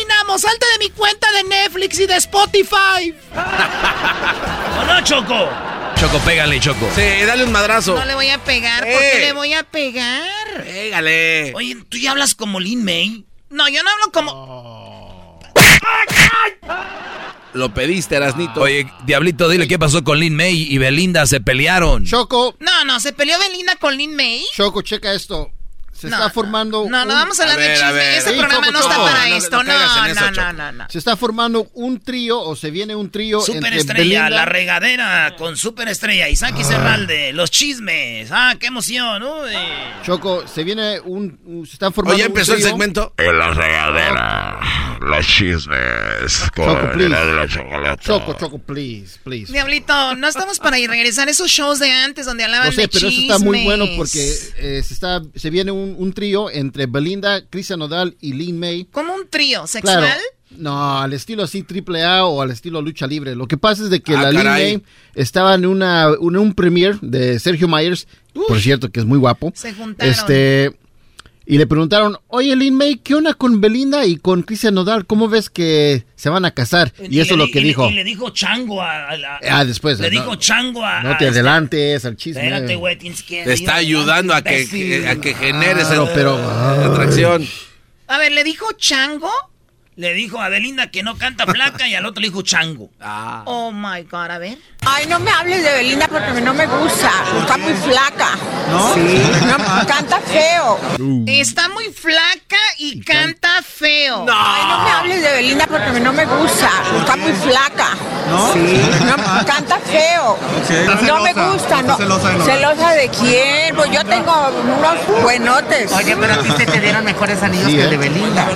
¡Ya terminamos! ¡Salte de mi cuenta de Netflix y de Spotify! ¿O no, Choco? Choco, pégale, Choco. Sí, dale un madrazo. No le voy a pegar, ¿por qué le voy a pegar? Pégale. Oye, ¿tú ya hablas como Lin May? No, yo no hablo como... Lo pediste, Erasnito. Oye, Diablito, dile qué pasó con Lin May y Belinda, se pelearon. Choco, No, no, se peleó Belinda con Lin May. Choco, checa esto. Se No, está no. formando. No, no un- vamos a hablar de ver, chisme. ver. Este Sí, programa no está para No, esto. no No, no, no, no, no. Se está formando un trío o se viene un trío entre Superestrella, la regadera con superestrella. Isaac y Cerralde, los chismes. Ah, qué emoción. Uy. Choco, se viene un, se está formando Oye, un empezó el segmento. En la regadera, los chismes con Choco, please. La. Choco, Choco, please, please. Diablito, no estamos para ir regresar a esos shows de antes donde hablaban No sé, de pero eso está muy bueno porque eh, se, está, se viene un, un trío entre Belinda, Cristian Nodal y Lin May. ¿Como un trío sexual? Claro. No, al estilo así triple A o al estilo lucha libre. Lo que pasa es de que Ah, la Lin. May estaba en una en un premiere de Sergio Myers, por cierto, que es muy guapo. Se juntaron. Este y le preguntaron, oye Lin May, ¿qué onda con Belinda y con Cristian Nodal? ¿Cómo ves que se van a casar? Y, eso es lo que y le- dijo. Y le dijo chango a, Ah, después, Le no. dijo chango a. No a te este- adelantes al chisme. Espérate, güey, tienes que. Te está ayudando a que, a que generes Claro, el- pero- atracción. A ver, ¿le dijo chango? Le dijo a Belinda que no canta flaca y al otro le dijo chango. Oh my God, a ver. Ay, no me hables de Belinda porque no me gusta. Está muy flaca. ¿No? Sí. No, canta feo. Está muy flaca y canta feo. Ay, no me hables de Belinda porque no me gusta. Está muy flaca. ¿No? Sí. No, canta feo. No me gusta. No. celosa de. ¿Celosa de quién? Pues yo tengo unos buenotes. Oye, pero a ti se te dieron mejores anillos Sí, que el de Belinda.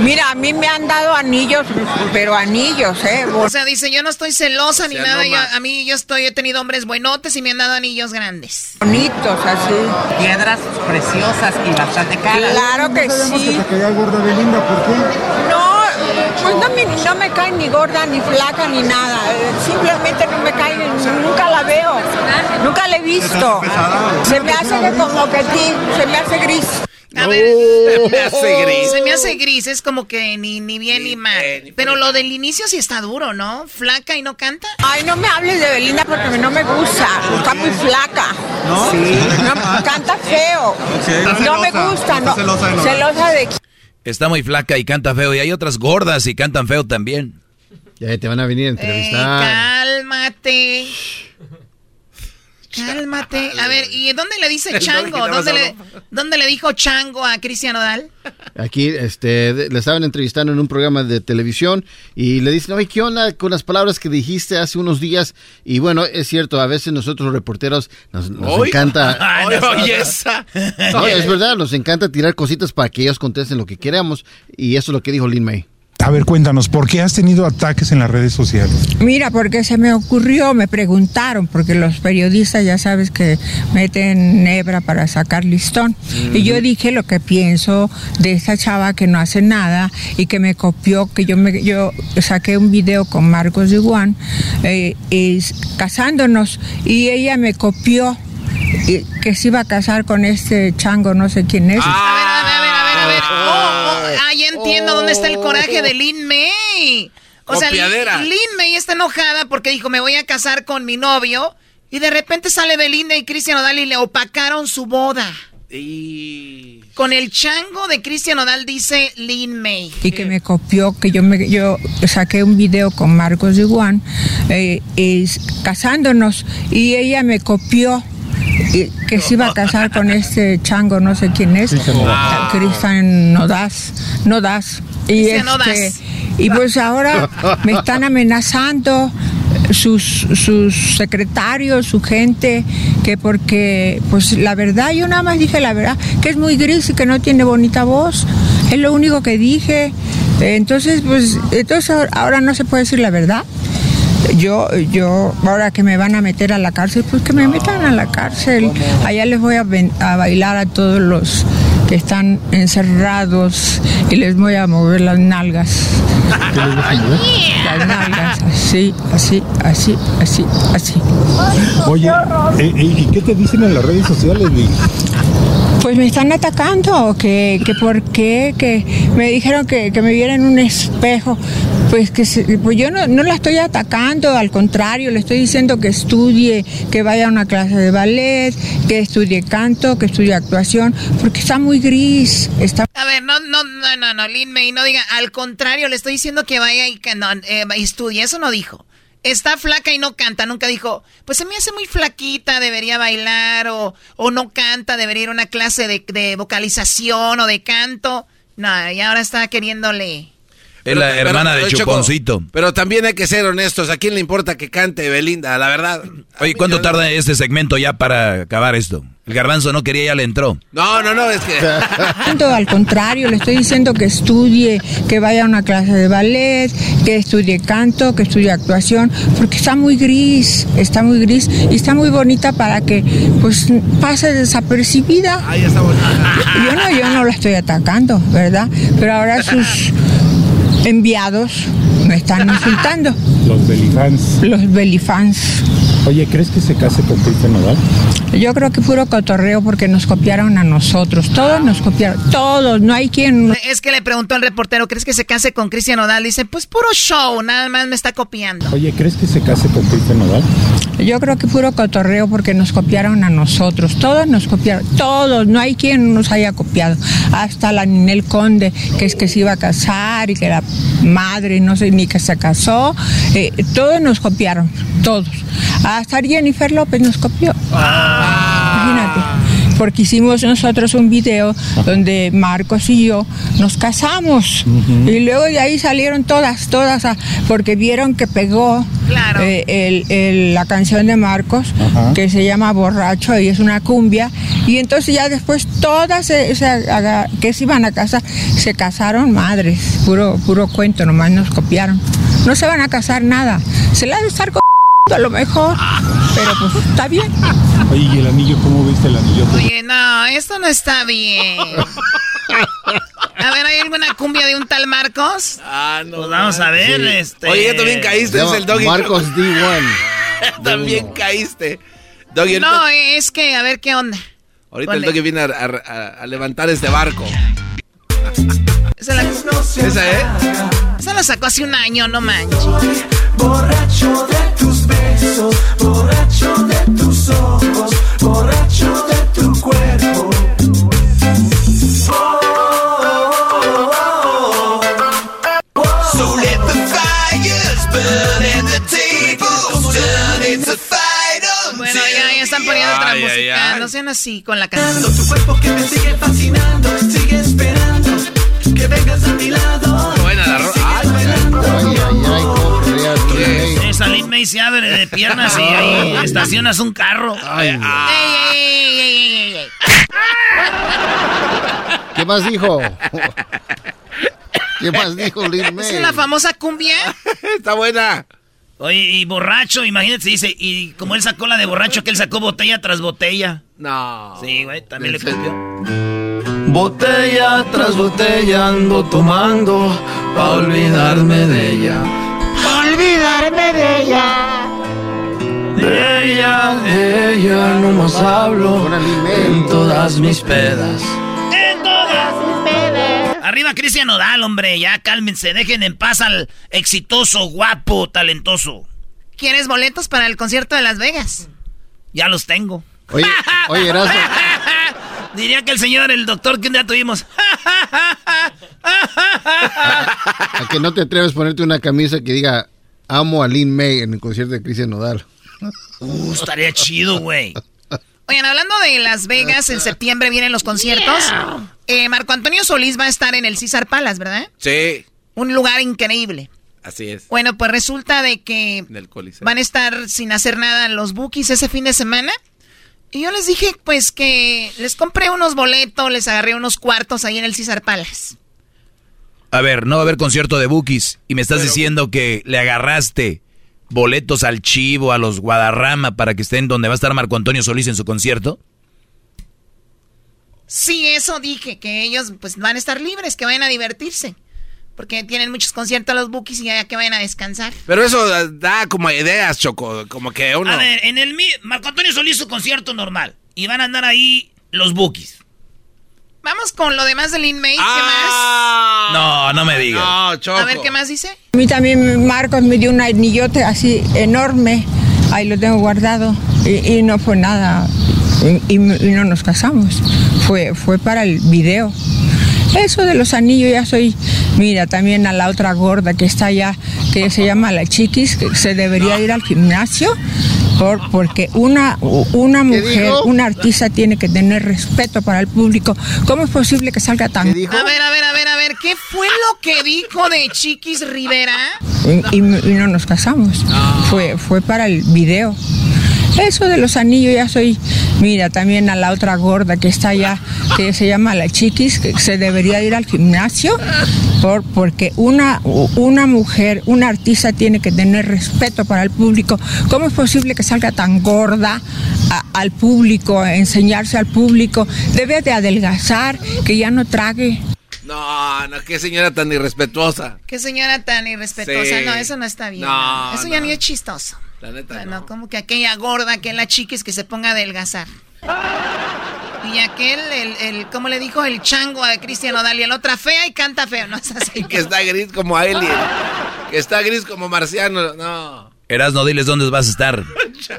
Mira, a mí me han dado anillos, pero anillos, ¿eh? O sea, dice, yo no estoy celosa ni sea, nada. no yo- a mí yo estoy, he tenido hombres buenotes y me han dado anillos grandes. Bonitos, así. Piedras preciosas y bastante caras. Claro que sí. caía gorda Belinda, ¿por qué? No, pues no me, no me cae ni gorda, ni flaca, ni nada. Eh, Simplemente no me cae, nunca la veo. Nunca la he visto. Se me hace que como que ti, se me hace gris. A ver, Se me hace gris. Se me hace gris, es como que ni, ni bien ni mal. Pero lo del inicio sí está duro, ¿no? Flaca y no canta. Ay, no me hables de Belinda porque no me gusta. Está muy flaca. ¿No? Sí. No, canta feo. No me gusta, no. Celosa de Está muy flaca y canta feo. Y hay otras gordas y cantan feo también. Ya te van a venir a Eh, entrevistar. cálmate. Cálmate. A ver, ¿y dónde le dice chango? ¿Dónde le, ¿Dónde le dijo chango a Cristian Odal? Aquí este, le estaban entrevistando en un programa de televisión y le dicen, oye, ¿qué onda con las palabras que dijiste hace unos días? Y bueno, es cierto, a veces nosotros los reporteros nos, nos encanta... Ay, oye, esa. No, es verdad, nos encanta tirar cositas para que ellos contesten lo que queramos y eso es lo que dijo Lin May. A ver, cuéntanos, ¿por qué has tenido ataques en las redes sociales? Mira, porque se me ocurrió, me preguntaron, porque los periodistas ya sabes que meten nebra para sacar listón. Y yo dije lo que pienso de esta chava que no hace nada y que me copió, que yo me yo saqué un video con Marcos de Juan casándonos y ella me copió que se iba a casar con este chango, no sé quién es. A ver, oh, oh, ah, ya entiendo dónde está el coraje de Lin May. O sea, Copiadera. Lin May está enojada porque dijo, me voy a casar con mi novio. Y de repente sale Belinda y Cristian Odal y le opacaron su boda. Con el chango de Cristian Odal dice Lin May. y que me copió, que yo me yo saqué un video con Marcos de Juan casándonos y ella me copió y que se iba a casar con este chango, no sé quién es, Cristian Nodaz, Nodaz. Y, este, y pues ahora me están amenazando sus, sus secretarios, su gente, que porque, pues la verdad, yo nada más dije la verdad, que es muy gris y que no tiene bonita voz, es lo único que dije. Entonces, pues, entonces ahora no se puede decir la verdad. Yo, yo, ahora que me van a meter a la cárcel, pues que me metan a la cárcel. Allá les voy a, a bailar a todos los que están encerrados y les voy a mover las nalgas. Las nalgas, así, así, así, así, así. Oye, eh, eh, ¿y qué te dicen en las redes sociales? Pues me están atacando, que, que por qué, que me dijeron que, que me viera en un espejo. Pues que pues yo no, no la estoy atacando, al contrario, le estoy diciendo que estudie, que vaya a una clase de ballet, que estudie canto, que estudie actuación, porque está muy gris, está A ver, no, no, no, no, no, Lin May, no diga, al contrario, le estoy diciendo que vaya y que no, eh, estudie, eso no dijo. Está flaca y no canta, nunca dijo, pues se me hace muy flaquita, debería bailar, o, o no canta, debería ir a una clase de, vocalización o de canto. No, y ahora está queriéndole. Es la hermana de Choco, Chuponcito. pero también hay que ser honestos. ¿A quién le importa que cante Belinda? La verdad. Oye, ¿cuánto tarda este segmento ya para acabar esto? El garbanzo no quería, ya le entró. No, no, no, es que. Todo al contrario, le estoy diciendo que estudie, que vaya a una clase de ballet, que estudie canto, que estudie actuación, porque está muy gris, está muy gris y está muy bonita para que pues pase desapercibida. Ahí está bonita. Yo no, yo no la estoy atacando, ¿verdad? Pero ahora sus enviados me están insultando, Los belifans. los belifans. Oye, ¿crees que se case con Cristian Nodal? Yo creo que puro cotorreo porque nos copiaron a nosotros, todos nos copiaron, todos, no hay quien... Es que le preguntó al reportero, ¿crees que se case con Cristian Odal? Dice, pues puro show, nada más me está copiando. Oye, ¿crees que se case con Cristian Nodal? Yo creo que puro cotorreo porque nos copiaron a nosotros, todos nos copiaron, todos, no hay quien nos haya copiado. Hasta la Ninel Conde, que es que se iba a casar y que la madre no sé ni que se casó, eh, todos nos copiaron, todos. Hasta Jennifer López nos copió. Imagínate. Porque hicimos nosotros un video donde Marcos y yo nos casamos. Y luego de ahí salieron todas, todas, a- porque vieron que pegó eh, el- el- la canción de Marcos, Ajá. que se llama Borracho y es una cumbia. Y entonces ya después todas se- se que se iban a casar, se casaron madres. Puro, puro cuento, nomás nos copiaron. No se van a casar nada. Se la ha de estar con a lo mejor. Pero pues está bien. Oye, ¿y el anillo? ¿Cómo viste el anillo? Oye, no, esto no está bien. A ver, ¿hay alguna cumbia de un tal Marcos? Ah, no. Pues vamos a ver, Sí. este. Oye, ya también caíste, es el doggy. Marcos D1. también caíste. Doggy, ahorita, No, es que, a ver qué onda. ahorita el doggy viene a, a- a levantar este barco. Esa la, Esa, ¿eh? esa la sacó hace un año, no manches. Borracho de borracho de tus ojos, borracho de tu cuerpo. Bueno, ya, ya están poniendo otra Ay, ay, música. ay. No sean así con la canción. Tu cuerpo que me sigue fascinando, sigue esperando que vengas a mi lado. Buena la rola. Esa Lin May se abre de piernas y ahí estacionas un carro. Ey, ey, ey. ¿Qué más dijo? ¿Qué más dijo Lin May? ¿Esa es la famosa cumbia? Está buena. Oye, y borracho, imagínate, dice, y como él sacó la de borracho, que él sacó botella tras botella. No. Sí, güey, también le copió. Botella tras botella ando tomando pa' olvidarme de ella. Olvidarme de ella. De ella, de ella no más hablo en todas mis pedas. En todas sus pedas. Arriba Cristian Nodal, hombre, ya cálmense, dejen en paz al exitoso, guapo, talentoso. ¿Quieres boletos para el concierto de Las Vegas? Ya los tengo. Oye, oye, Erasmo. Diría que el señor, el doctor que un día tuvimos. ¿A que no te atreves a ponerte una camisa que diga amo a Lin May en el concierto de Cristian Nodal? Uh, estaría chido, güey. Oigan, hablando de Las Vegas, en septiembre vienen los conciertos. Eh, Marco Antonio Solís va a estar en el César Palace, ¿verdad? Sí, Un lugar increíble. así es. Bueno, pues resulta de que van a estar sin hacer nada los bookies ese fin de semana. Y yo les dije, pues, que les compré unos boletos, les agarré unos cuartos ahí en el César Palace. A ver, no va a haber concierto de Bookies y me estás diciendo que le agarraste boletos al Chivo, a los Guadarrama para que estén donde va a estar Marco Antonio Solís en su concierto. Sí, eso dije, que ellos pues van a estar libres, que vayan a divertirse. Porque tienen muchos conciertos los bookies y ya que vayan a descansar. Pero eso da- da como ideas, Choco. Como que uno. A ver, en el mi- Marco Antonio Solís su concierto normal. Y van a andar ahí los bookies. Vamos con lo demás de Lin May, ¿qué No, no me digas. No, más? A ver, ¿qué más dice? A mí también Marcos me dio un anillote así enorme, ahí lo tengo guardado y, y no fue nada y, y- y no nos casamos, fue, fue para el video. Eso de los anillos ya soy, mira, también a la otra gorda que está allá, que se llama la chiquis, que se debería ir al gimnasio por, porque una, una mujer, dijo? una artista tiene que tener respeto para el público. ¿Cómo es posible que salga tan... A ver, a ver, a ver, a ver, ¿qué fue lo que dijo de Chiquis Rivera? y, y no nos casamos. Fue, fue para el video. Eso de los anillos ya soy, mira, también a la otra gorda que está allá, que se llama la chiquis, que se debería ir al gimnasio, por, porque una, una mujer, una artista tiene que tener respeto para el público. ¿Cómo es posible que salga tan gorda al público, enseñarse al público? Debe de adelgazar, que ya no trague. No, no, qué señora tan irrespetuosa. Qué señora tan irrespetuosa. Sí. No, eso no está bien. No, eso ya ni es chistoso. La neta, Bueno, no. como que aquella gorda, que la chiquis que se ponga a adelgazar. Y aquel, el, el, ¿cómo le dijo? El chango a Cristian Odal y el otra fea y canta feo, ¿no? Es así. Que está gris como Alien. Que está gris como Marciano. No. Erasno, diles dónde vas a estar.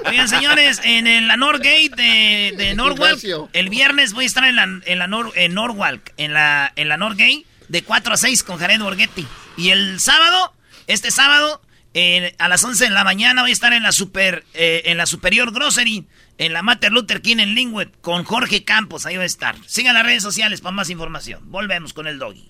Oigan, señores, en el- la Norgate de, de Norwalk, el viernes voy a estar en la, en la Nor- en Norwalk, en la, en la Norgate, de 4 a 6 con Jared Borghetti. Y el sábado, este sábado, eh, a las 11 de la mañana voy a estar en la super, eh, en la Superior Grocery, en la Mater Luther King en Linwood, con Jorge Campos, ahí voy a estar. Sigan las redes sociales para más información. Volvemos con el doggy.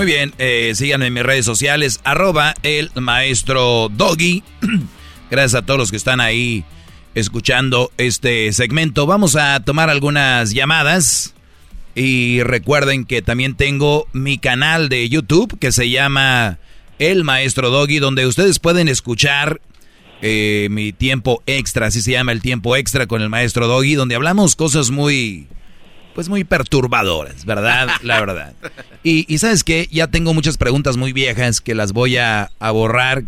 Muy bien, eh, síganme en mis redes sociales, arroba el maestro Doggy. Gracias a todos los que están ahí escuchando este segmento. Vamos a tomar algunas llamadas. Y recuerden que también tengo mi canal de YouTube que se llama El Maestro Doggy, donde ustedes pueden escuchar eh, mi tiempo extra, así se llama el tiempo extra con el Maestro Doggy, donde hablamos cosas muy, pues muy perturbadoras, ¿verdad? La verdad. Y, y sabes qué, ya tengo muchas preguntas muy viejas que las voy a, a borrar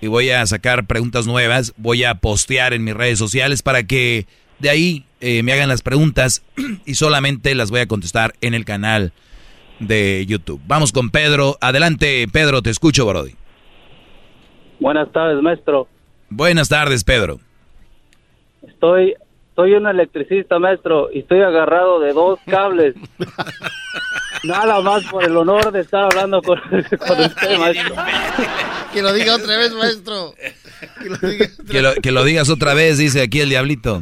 y voy a sacar preguntas nuevas, voy a postear en mis redes sociales para que de ahí eh, me hagan las preguntas y solamente las voy a contestar en el canal de YouTube. Vamos con Pedro. Adelante, Pedro, te escucho, Brody. Buenas tardes, maestro. Buenas tardes, Pedro. Estoy, soy un electricista, maestro, y estoy agarrado de dos cables. Nada más por el honor de estar hablando con, con usted, maestro. Que lo diga otra vez, maestro. Que lo diga. Que lo, que lo digas otra vez, dice aquí el diablito.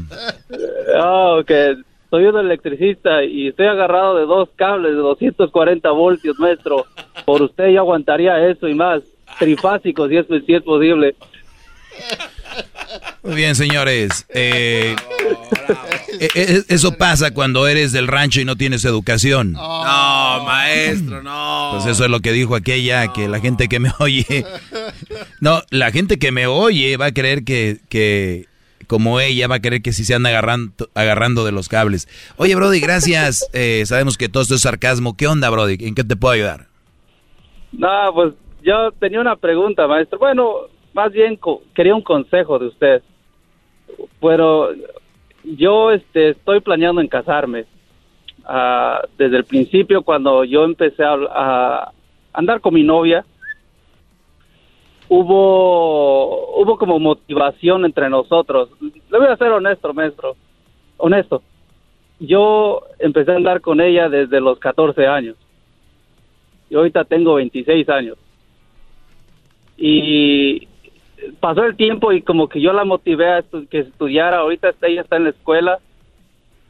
Ah, que soy un electricista y estoy agarrado de dos cables de 240 voltios, maestro. Por usted yo aguantaría eso y más. Trifásicos, si es, si es posible. Muy bien, señores. Eh, eh, eh, eso pasa cuando eres del rancho y no tienes educación. No, maestro, no. Pues eso es lo que dijo aquella, que la gente que me oye... No, la gente que me oye va a creer que, que como ella, va a creer que sí se anda agarrando, agarrando de los cables. Oye, Brody, gracias. Eh, sabemos que todo esto es sarcasmo. ¿Qué onda, Brody? ¿En qué te puedo ayudar? No, pues yo tenía una pregunta, maestro. Bueno, más bien quería un consejo de usted. Pero yo este, estoy planeando en casarme. Ah, desde el principio, cuando yo empecé a, andar con mi novia, hubo, hubo como motivación entre nosotros. Le voy a ser honesto, maestro. Honesto. Yo empecé a andar con ella desde los 14 años. Y ahorita tengo 26 años. Y pasó el tiempo y como que yo la motivé a estu- que estudiara. Ahorita ella está en la escuela.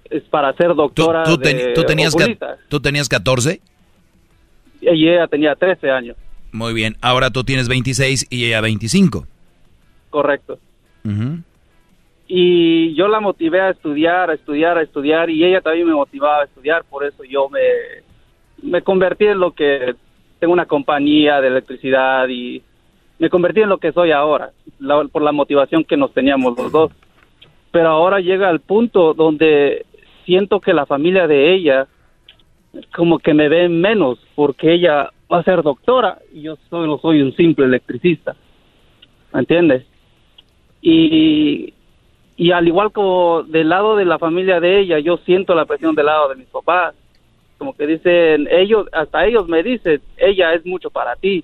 Es para ser doctora ¿Tú, de tú tenías. ¿Tú tenías 14? Y ella tenía 13 años. Muy bien. Ahora tú tienes 26 y ella 25. Correcto. Y yo la motivé a estudiar, a estudiar, a estudiar y ella también me motivaba a estudiar, por eso yo me, me convertí en lo que tengo una compañía de electricidad y me convertí en lo que soy ahora, la- por la motivación que nos teníamos los dos. Pero ahora llega el punto donde siento que la familia de ella como que me ve menos porque ella va a ser doctora y yo solo soy un simple electricista. ¿Me entiendes? Y, y al igual como del lado de la familia de ella, yo siento la presión del lado de mis papás. Como que dicen, ellos, hasta ellos me dicen, ella es mucho para ti.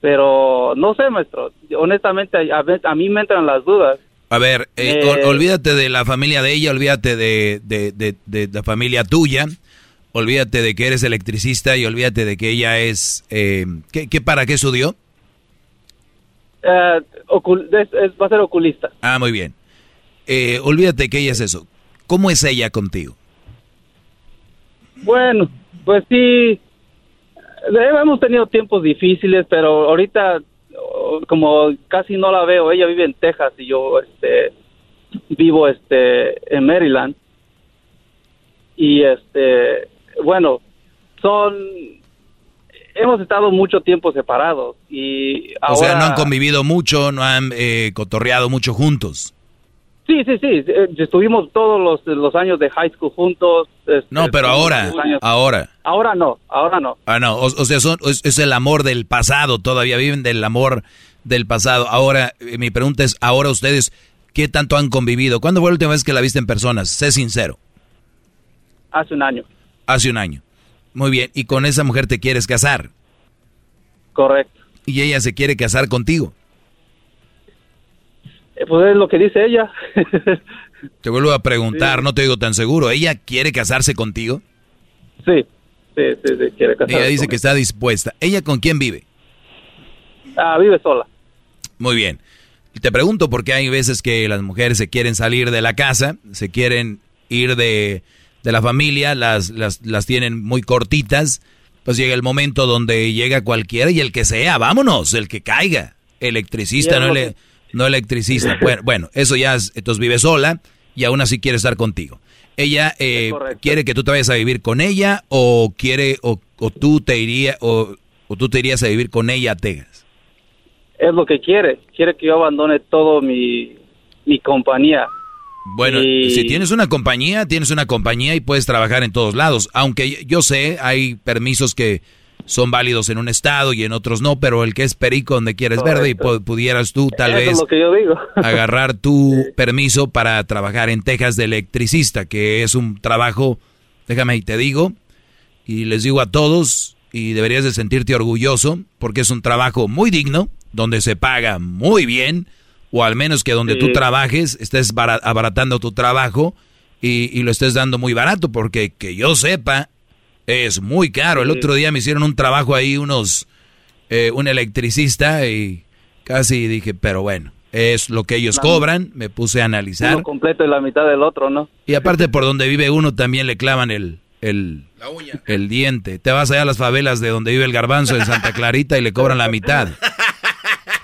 Pero no sé, maestro, honestamente a, a mí me entran las dudas. A ver, eh, Eh, ol- olvídate de la familia de ella, olvídate de, de, de- de la familia tuya, olvídate de que eres electricista y olvídate de que ella es... Eh, ¿qué, qué para qué estudió? Eh, ocul- es- es- va a ser oculista. Ah, muy bien. Eh, olvídate que ella es eso. ¿Cómo es ella contigo? Bueno, pues sí, hemos tenido tiempos difíciles, pero ahorita oh, como casi no la veo, ella vive en Texas y yo este vivo este en Maryland. Y este, bueno, son hemos estado mucho tiempo separados y ahora O sea, no han convivido mucho, no han eh, cotorreado mucho juntos. Sí, sí, sí, eh, estuvimos todos los, los años de high school juntos. este, No, pero ahora, ahora. Ahora no, ahora no. Ah, no, o, o sea, son, es, es el amor del pasado, todavía viven del amor del pasado. Ahora, eh, mi pregunta es, ahora ustedes, ¿qué tanto han convivido? ¿Cuándo fue la última vez que la viste en personas? Sé sincero. Hace un año, Hace un año. Muy bien, y con esa mujer te quieres casar. correcto. Y ella se quiere casar contigo. Eh, Pues es lo que dice ella. Te vuelvo a preguntar, no te digo tan seguro. ¿Ella quiere casarse contigo? sí, sí, sí, sí, quiere casarse Ella dice conmigo. que está dispuesta. ¿Ella con quién vive? Ah, vive sola. Muy bien. Te pregunto porque hay veces que las mujeres se quieren salir de la casa, se quieren ir de, de la familia, las, las, las tienen muy cortitas, pues llega el momento donde llega cualquiera y el que sea, vámonos, el que caiga, electricista, no, que- no electricista. Bueno, bueno, eso ya, es- entonces vive sola y aún así quiere estar contigo. Ella eh, quiere que tú te vayas a vivir con ella o quiere o, o tú te iría o, o tú te irías a vivir con ella a Texas. Es lo que quiere. Quiere que yo abandone todo mi, mi compañía. Bueno, Y- si tienes una compañía, tienes una compañía y puedes trabajar en todos lados. Aunque yo sé, hay permisos que son válidos en un estado y en otros no, pero el que es perico donde quieres verde y pu- pudieras tú tal Eso vez es lo que yo digo. agarrar tu permiso para trabajar en Texas de electricista, que es un trabajo, déjame y te digo, y les digo a todos, y deberías de sentirte orgulloso, porque es un trabajo muy digno, donde se paga muy bien, o al menos que donde tú trabajes estés bara- abaratando tu trabajo y, y lo estés dando muy barato, porque que yo sepa, es muy caro. El Sí. otro día me hicieron un trabajo ahí unos, eh, un electricista y casi dije, pero bueno, es lo que ellos La- cobran, me puse a analizar. Uno completo y la mitad del otro, ¿no? Y aparte por donde vive uno también le clavan el, el, el diente. Te vas allá a las favelas de donde vive el garbanzo en Santa Clarita y le cobran la mitad.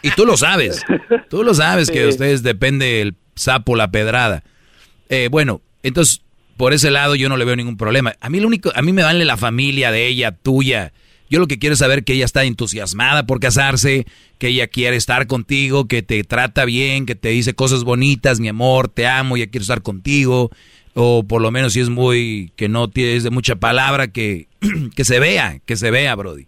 Y tú lo sabes. Tú lo sabes que de ustedes depende el sapo, la pedrada. Eh, bueno, entonces por ese lado yo no le veo ningún problema. A mí lo único, a mí me vale la familia de ella, tuya. Yo lo que quiero es saber que ella está entusiasmada por casarse, que ella quiere estar contigo, que te trata bien, que te dice cosas bonitas, mi amor, te amo, ya quiero estar contigo. O por lo menos si es muy, que no tienes de mucha palabra, que, que se vea, que se vea, Brody.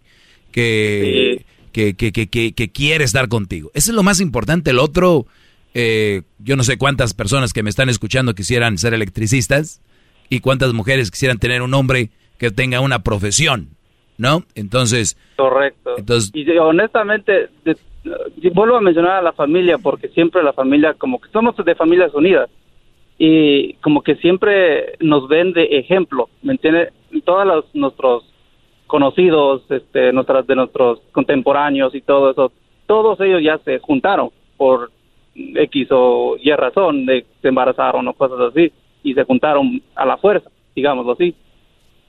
Que, que, que, que, que, que quiere estar contigo. Eso es lo más importante. El otro, eh, yo no sé cuántas personas que me están escuchando quisieran ser electricistas y cuántas mujeres quisieran tener un hombre que tenga una profesión, ¿no? Entonces, Correcto. Entonces- y honestamente, de- vuelvo a mencionar a la familia porque siempre la familia, como que somos de familias unidas y como que siempre nos ven de ejemplo, ¿me entiende? Todos los, nuestros conocidos, este, nuestras, de nuestros contemporáneos y todo eso, todos ellos ya se juntaron por X o Y razón, de se embarazaron o cosas así, y se juntaron a la fuerza, digámoslo así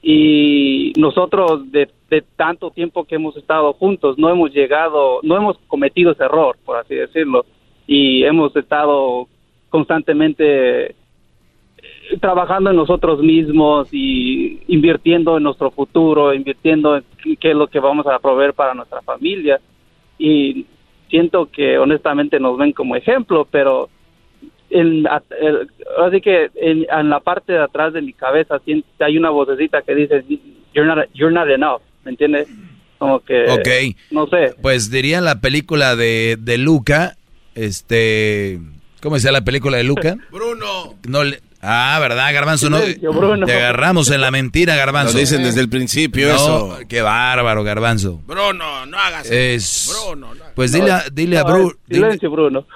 y nosotros de, de tanto tiempo que hemos estado juntos no hemos llegado, no hemos cometido ese error, por así decirlo, y hemos estado constantemente eh, trabajando en nosotros mismos y invirtiendo en nuestro futuro, invirtiendo en qué es lo que vamos a proveer para nuestra familia. Y siento que honestamente nos ven como ejemplo, pero en, a- el- así que en, en la parte de atrás de mi cabeza hay una vocecita que dice, you're not, you're not enough, ¿me entiendes? Como que, Ok. no sé, Pues diría la película de, de Luca, este... ¿Cómo decía la película de Luca? Bruno. No le- ah, ¿verdad, Garbanzo? No, Bruno. te agarramos en la mentira, Garbanzo. Lo dicen desde el principio No, eso. Qué bárbaro, Garbanzo. Bruno, no hagas Es... Bruno, no. Pues dile, a- dile a Bruno... silencio, Bruno.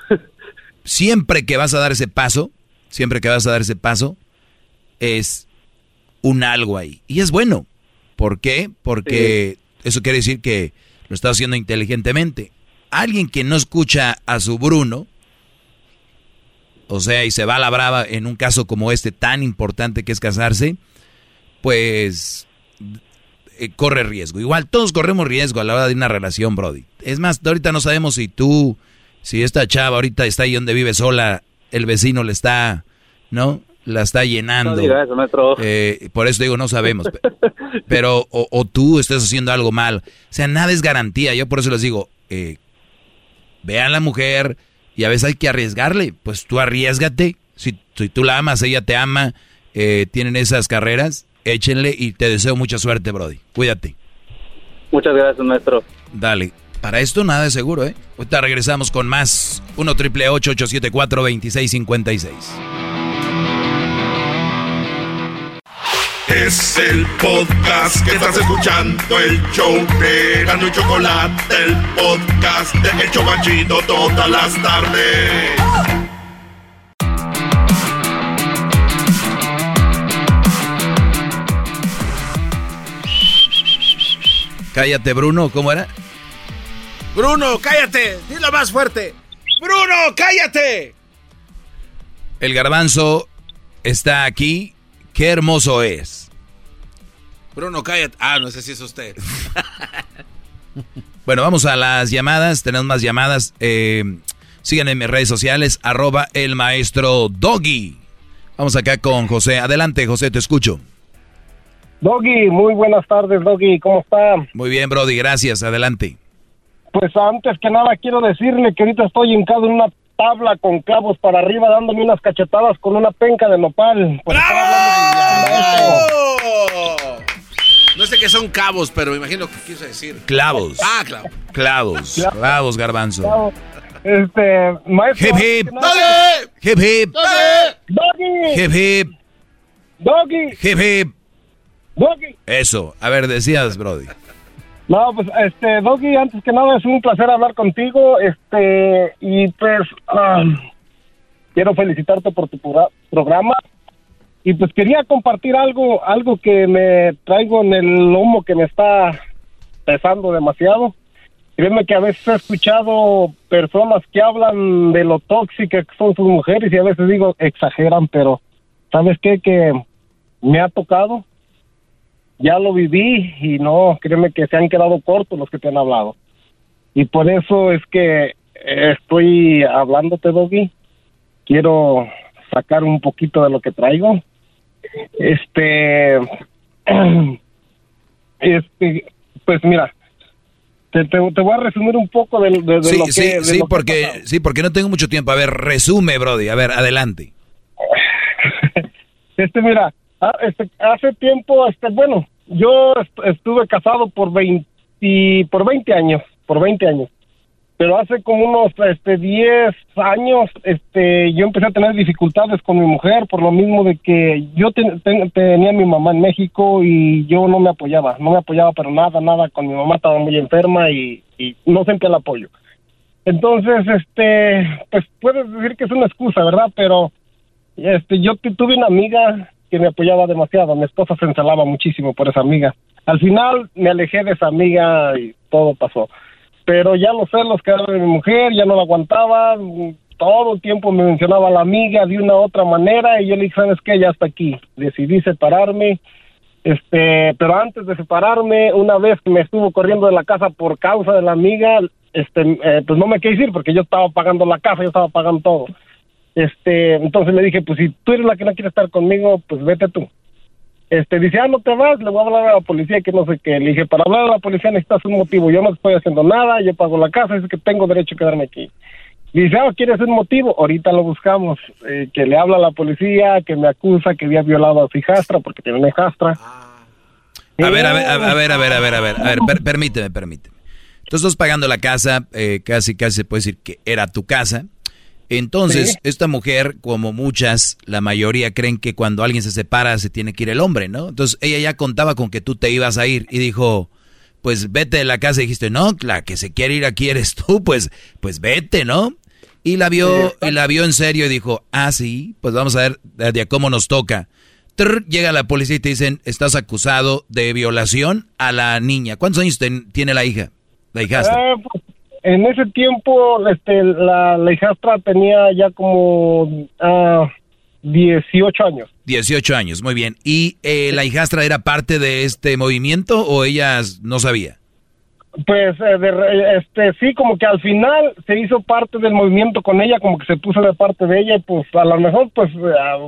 Siempre que vas a dar ese paso, siempre que vas a dar ese paso, es un algo ahí. Y es bueno. ¿Por qué? Porque eso quiere decir que lo está haciendo inteligentemente. Alguien que no escucha a su Bruno, o sea, y se va a la brava en un caso como este tan importante que es casarse, pues eh, corre riesgo. Igual todos corremos riesgo a la hora de una relación, Brody. Es más, ahorita no sabemos si tú, si esta chava ahorita está ahí donde vive sola, el vecino le está, ¿no? La está llenando. No diga eso, maestro. Eh, por eso digo, no sabemos. Pe- Pero, o, o tú estás haciendo algo mal. O sea, nada es garantía. Yo por eso les digo, eh, vean a la mujer y a veces hay que arriesgarle. Pues tú arriesgate. Si, si tú la amas, ella te ama, eh, tienen esas carreras, échenle y te deseo mucha suerte, Brody. Cuídate. muchas gracias, maestro. Dale. Para esto nada es seguro, ¿eh? Ahorita regresamos con más. 1 triple 874 2656 Es el podcast que estás escuchando, el show de Gano y Chocolate, el podcast de El Chobachito todas las tardes. Cállate, Bruno, ¿cómo era? Bruno, cállate. Dilo más fuerte. Bruno, cállate. El garbanzo está aquí. Qué hermoso es. Bruno, cállate. Ah, no sé si es usted. Bueno, vamos a las llamadas. Tenemos más llamadas. Eh, síganme en mis redes sociales, arroba el maestro Doggy. Vamos acá con José. Adelante, José, te escucho. Doggy, muy buenas tardes, Doggy, ¿cómo está? Muy bien, Brody, gracias. Adelante. Pues antes que nada quiero decirle que ahorita estoy hincado en una tabla con clavos para arriba dándome unas cachetadas con una penca de nopal. Hablando de- No sé qué son cabos, pero me imagino que quiso decir. Clavos. Ah, claro. Clavos. Clavos, garbanzo. Este, maestro. Hip, hip. nada- Hip, hip. Doggy. Hip, hip. Doggy. Hip, hip. Doggy. Eso. A ver, decías, Brody. No, pues, este, Doggy, antes que nada es un placer hablar contigo, este, y pues, ah, quiero felicitarte por tu programa, y pues quería compartir algo, algo que me traigo en el lomo que me está pesando demasiado. Créeme que a veces he escuchado personas que hablan de lo tóxicas que son sus mujeres y a veces digo, exageran, pero ¿sabes qué? Que me ha tocado ya lo viví y no, créeme que se han quedado cortos los que te han hablado. Y por eso es que eh, estoy hablándote, Doggy. Quiero sacar un poquito de lo que traigo. Este, este, pues mira, te, te- te voy a resumir un poco de, de- de Sí, lo que... sí, de sí, lo porque, sí, porque no tengo mucho tiempo. A ver, resume, Brody. A ver, adelante. Este, mira, ah, este, hace tiempo, este, bueno, yo est- estuve casado por 20, por 20 años, por 20 años. Pero hace como unos, este, 10 años, este, yo empecé a tener dificultades con mi mujer por lo mismo de que yo ten- ten- tenía mi mamá en México y yo no me apoyaba, no me apoyaba pero nada, nada, con mi mamá estaba muy enferma y, y no sentía el apoyo. Entonces, este, pues puedes decir que es una excusa, ¿verdad? Pero este, yo tu- tuve una amiga que me apoyaba demasiado. Mi esposa se ensalaba muchísimo por esa amiga. Al final me alejé de esa amiga y todo pasó. Pero ya los celos que de mi mujer, ya no la aguantaba. Todo el tiempo me mencionaba la amiga de una u otra manera y yo le dije, ¿sabes qué? Ya hasta aquí. Decidí separarme. Este, pero antes de separarme, una vez que me estuvo corriendo de la casa por causa de la amiga, este, eh, pues no me quise ir porque yo estaba pagando la casa, yo estaba pagando todo Este, entonces le dije, pues si tú eres la que no quiere estar conmigo, pues vete tú. Este, dice, ah, no te vas, le voy a hablar a la policía que no sé qué. Le dije, para hablar a la policía necesitas un motivo. Yo no estoy haciendo nada, yo pago la casa, es que tengo derecho a quedarme aquí. Dice, ah, ¿quieres un motivo? Ahorita lo buscamos. Eh, que le habla a la policía, que me acusa que había violado a su hijastra porque tiene una hijastra. A ver, a ver, a ver, a ver, a ver, a ver, a ver, a ver, per- permíteme, permíteme. Tú estás pagando la casa, eh, casi, casi se puede decir que era tu casa. Entonces, Sí. esta mujer, como muchas, la mayoría creen que cuando alguien se separa se tiene que ir el hombre, ¿no? Entonces, ella ya contaba con que tú te ibas a ir y dijo, pues vete de la casa y dijiste, no, la que se quiere ir aquí eres tú, pues, pues vete, ¿no? Y la vio, y la vio en serio y dijo, ah, sí, pues vamos a ver de, a cómo nos toca. Llega la policía y te dicen, estás acusado de violación a la niña. ¿Cuántos años ten- tiene la hija? La hijastra. Ah, pues, en ese tiempo, este, la, la hijastra tenía ya como ah, 18 años. 18 años, muy bien. ¿Y eh, la hijastra era parte de este movimiento o ella no sabía? Pues, eh, de este, sí, como que al final se hizo parte del movimiento con ella, como que se puso de parte de ella, y pues a lo mejor, pues, ah,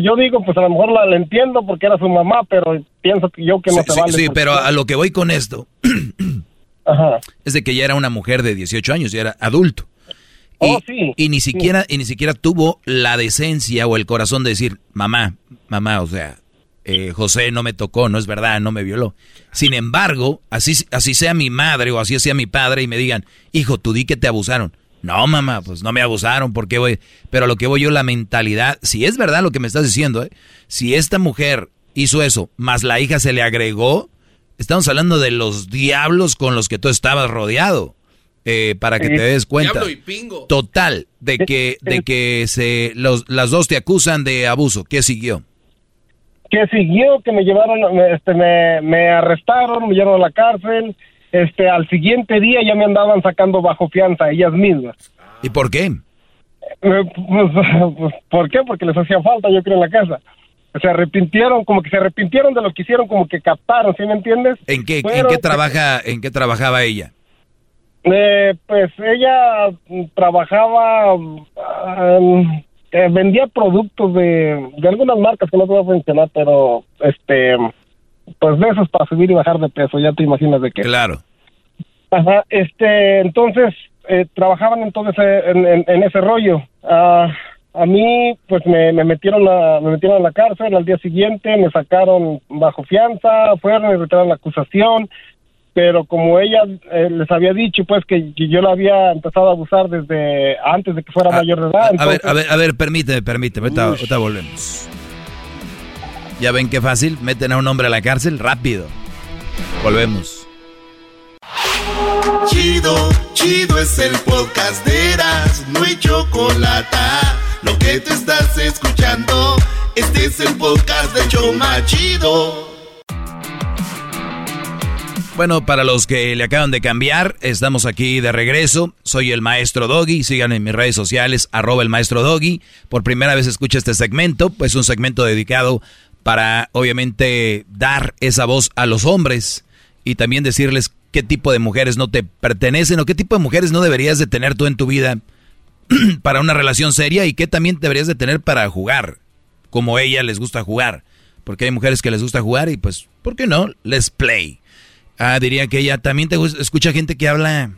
yo digo, pues a lo mejor la, la entiendo porque era su mamá, pero pienso que yo que no Sí, se sí, vale. sí, pero a lo que voy con esto es de que ya era una mujer de 18 años, ya era adulto. Y, Oh, sí, y ni sí. siquiera y ni siquiera tuvo la decencia o el corazón de decir, mamá, mamá, o sea, eh, José no me tocó, no es verdad, no me violó. Sin embargo, así, así sea mi madre o así sea mi padre y me digan, hijo, tú di que te abusaron. No, mamá, pues no me abusaron, ¿por qué voy? Pero a lo que voy yo, la mentalidad, si es verdad lo que me estás diciendo, ¿eh? si esta mujer hizo eso, más la hija se le agregó, estamos hablando de los diablos con los que tú estabas rodeado, eh, para que te des cuenta. Diablo y pingo. Total, de que, de que se, los, las dos te acusan de abuso. ¿Qué siguió? que siguió, que me llevaron, me, este, me, me arrestaron, me llevaron a la cárcel, este, al siguiente día ya me andaban sacando bajo fianza ellas mismas. ¿Y por qué? Eh, Pues, pues, ¿Por qué? Porque les hacía falta, yo creo, en la casa. Se arrepintieron, como que se arrepintieron de lo que hicieron, como que captaron, ¿sí me entiendes? ¿En qué, en qué trabaja, en qué trabajaba ella? Eh, pues ella mm, trabajaba, um, eh, vendía productos de, de algunas marcas que no te voy a mencionar, pero este, pues de esos para subir y bajar de peso, ya te imaginas de qué. Claro. Ajá, este, entonces eh, trabajaban en todo ese, en, en- en ese rollo. Ah, a mí, pues me, me metieron a, me metieron a la cárcel al día siguiente, me sacaron bajo fianza, fueron y retiraron la acusación, pero como ella eh, les había dicho, pues que, que yo la había empezado a abusar desde antes de que fuera mayor de edad. A ver, entonces- a ver, a ver, permíteme, permíteme, ahorita, ahorita volvemos. ¿Ya ven qué fácil? Meten a un hombre a la cárcel rápido. Volvemos. Chido, chido es el podcast de Eras, no hay chocolate. Lo que te estás escuchando, este es el podcast de Choma Chido. Bueno, para los que le acaban de cambiar, estamos aquí de regreso. Soy el maestro Doggy. Sigan en mis redes sociales, arroba el maestro Doggy. Por primera vez escucha este segmento, pues un segmento dedicado para, obviamente, dar esa voz a los hombres y también decirles qué tipo de mujeres no te pertenecen o qué tipo de mujeres no deberías de tener tú en tu vida para una relación seria y qué también deberías de tener para jugar, como ella les gusta jugar. Porque hay mujeres que les gusta jugar y pues, ¿por qué no? Let's play. Ah, diría que ella también te escucha gente que habla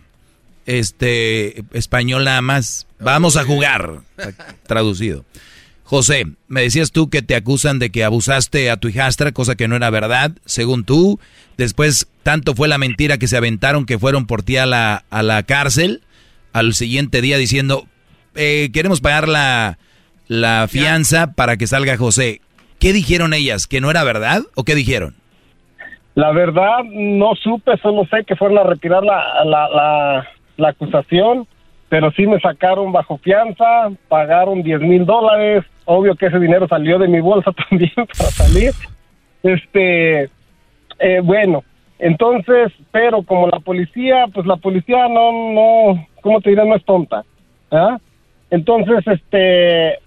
este español nada más. Vamos a jugar. Traducido. José, me decías tú que te acusan de que abusaste a tu hijastra, cosa que no era verdad, según tú. Después, tanto fue la mentira que se aventaron que fueron por ti a la, a la cárcel. Al siguiente día diciendo, eh, queremos pagar la, la fianza para que salga José. ¿Qué dijeron ellas? ¿Que no era verdad o qué dijeron? La verdad, no supe, solo sé que fueron a retirar la, la, la, la acusación, pero sí me sacaron bajo fianza, pagaron 10 mil dólares, obvio que ese dinero salió de mi bolsa también para salir. Este, eh, bueno, entonces, pero como la policía, pues la policía no, no, ¿cómo te diré? No es tonta, ¿ah? Entonces, este,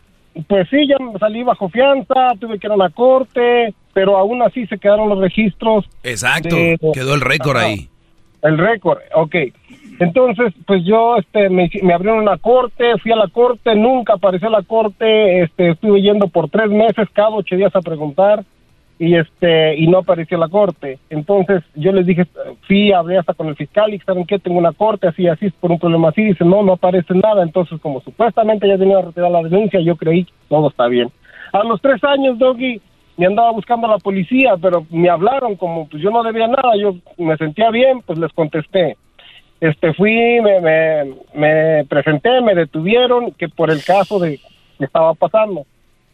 pues sí, ya salí bajo fianza, tuve que ir a la corte, pero aún así se quedaron los registros. Exacto, de- quedó el récord Ajá. ahí. El récord, ok. Entonces, pues yo este, me, me abrieron una corte, fui a la corte, nunca apareció la corte, este, estuve yendo por tres meses, cada ocho días a preguntar y este y no apareció la corte. Entonces yo les dije, fui, hablé hasta con el fiscal y saben qué, tengo una corte así, así, por un problema así, dice, no, no aparece nada. Entonces como supuestamente ya tenía retirar la denuncia, yo creí que todo está bien. A los tres años, Doggy, me andaba buscando a la policía, pero me hablaron como pues yo no debía nada, yo me sentía bien, pues les contesté. Este fui, me, me, me presenté, me detuvieron, que por el caso de que estaba pasando.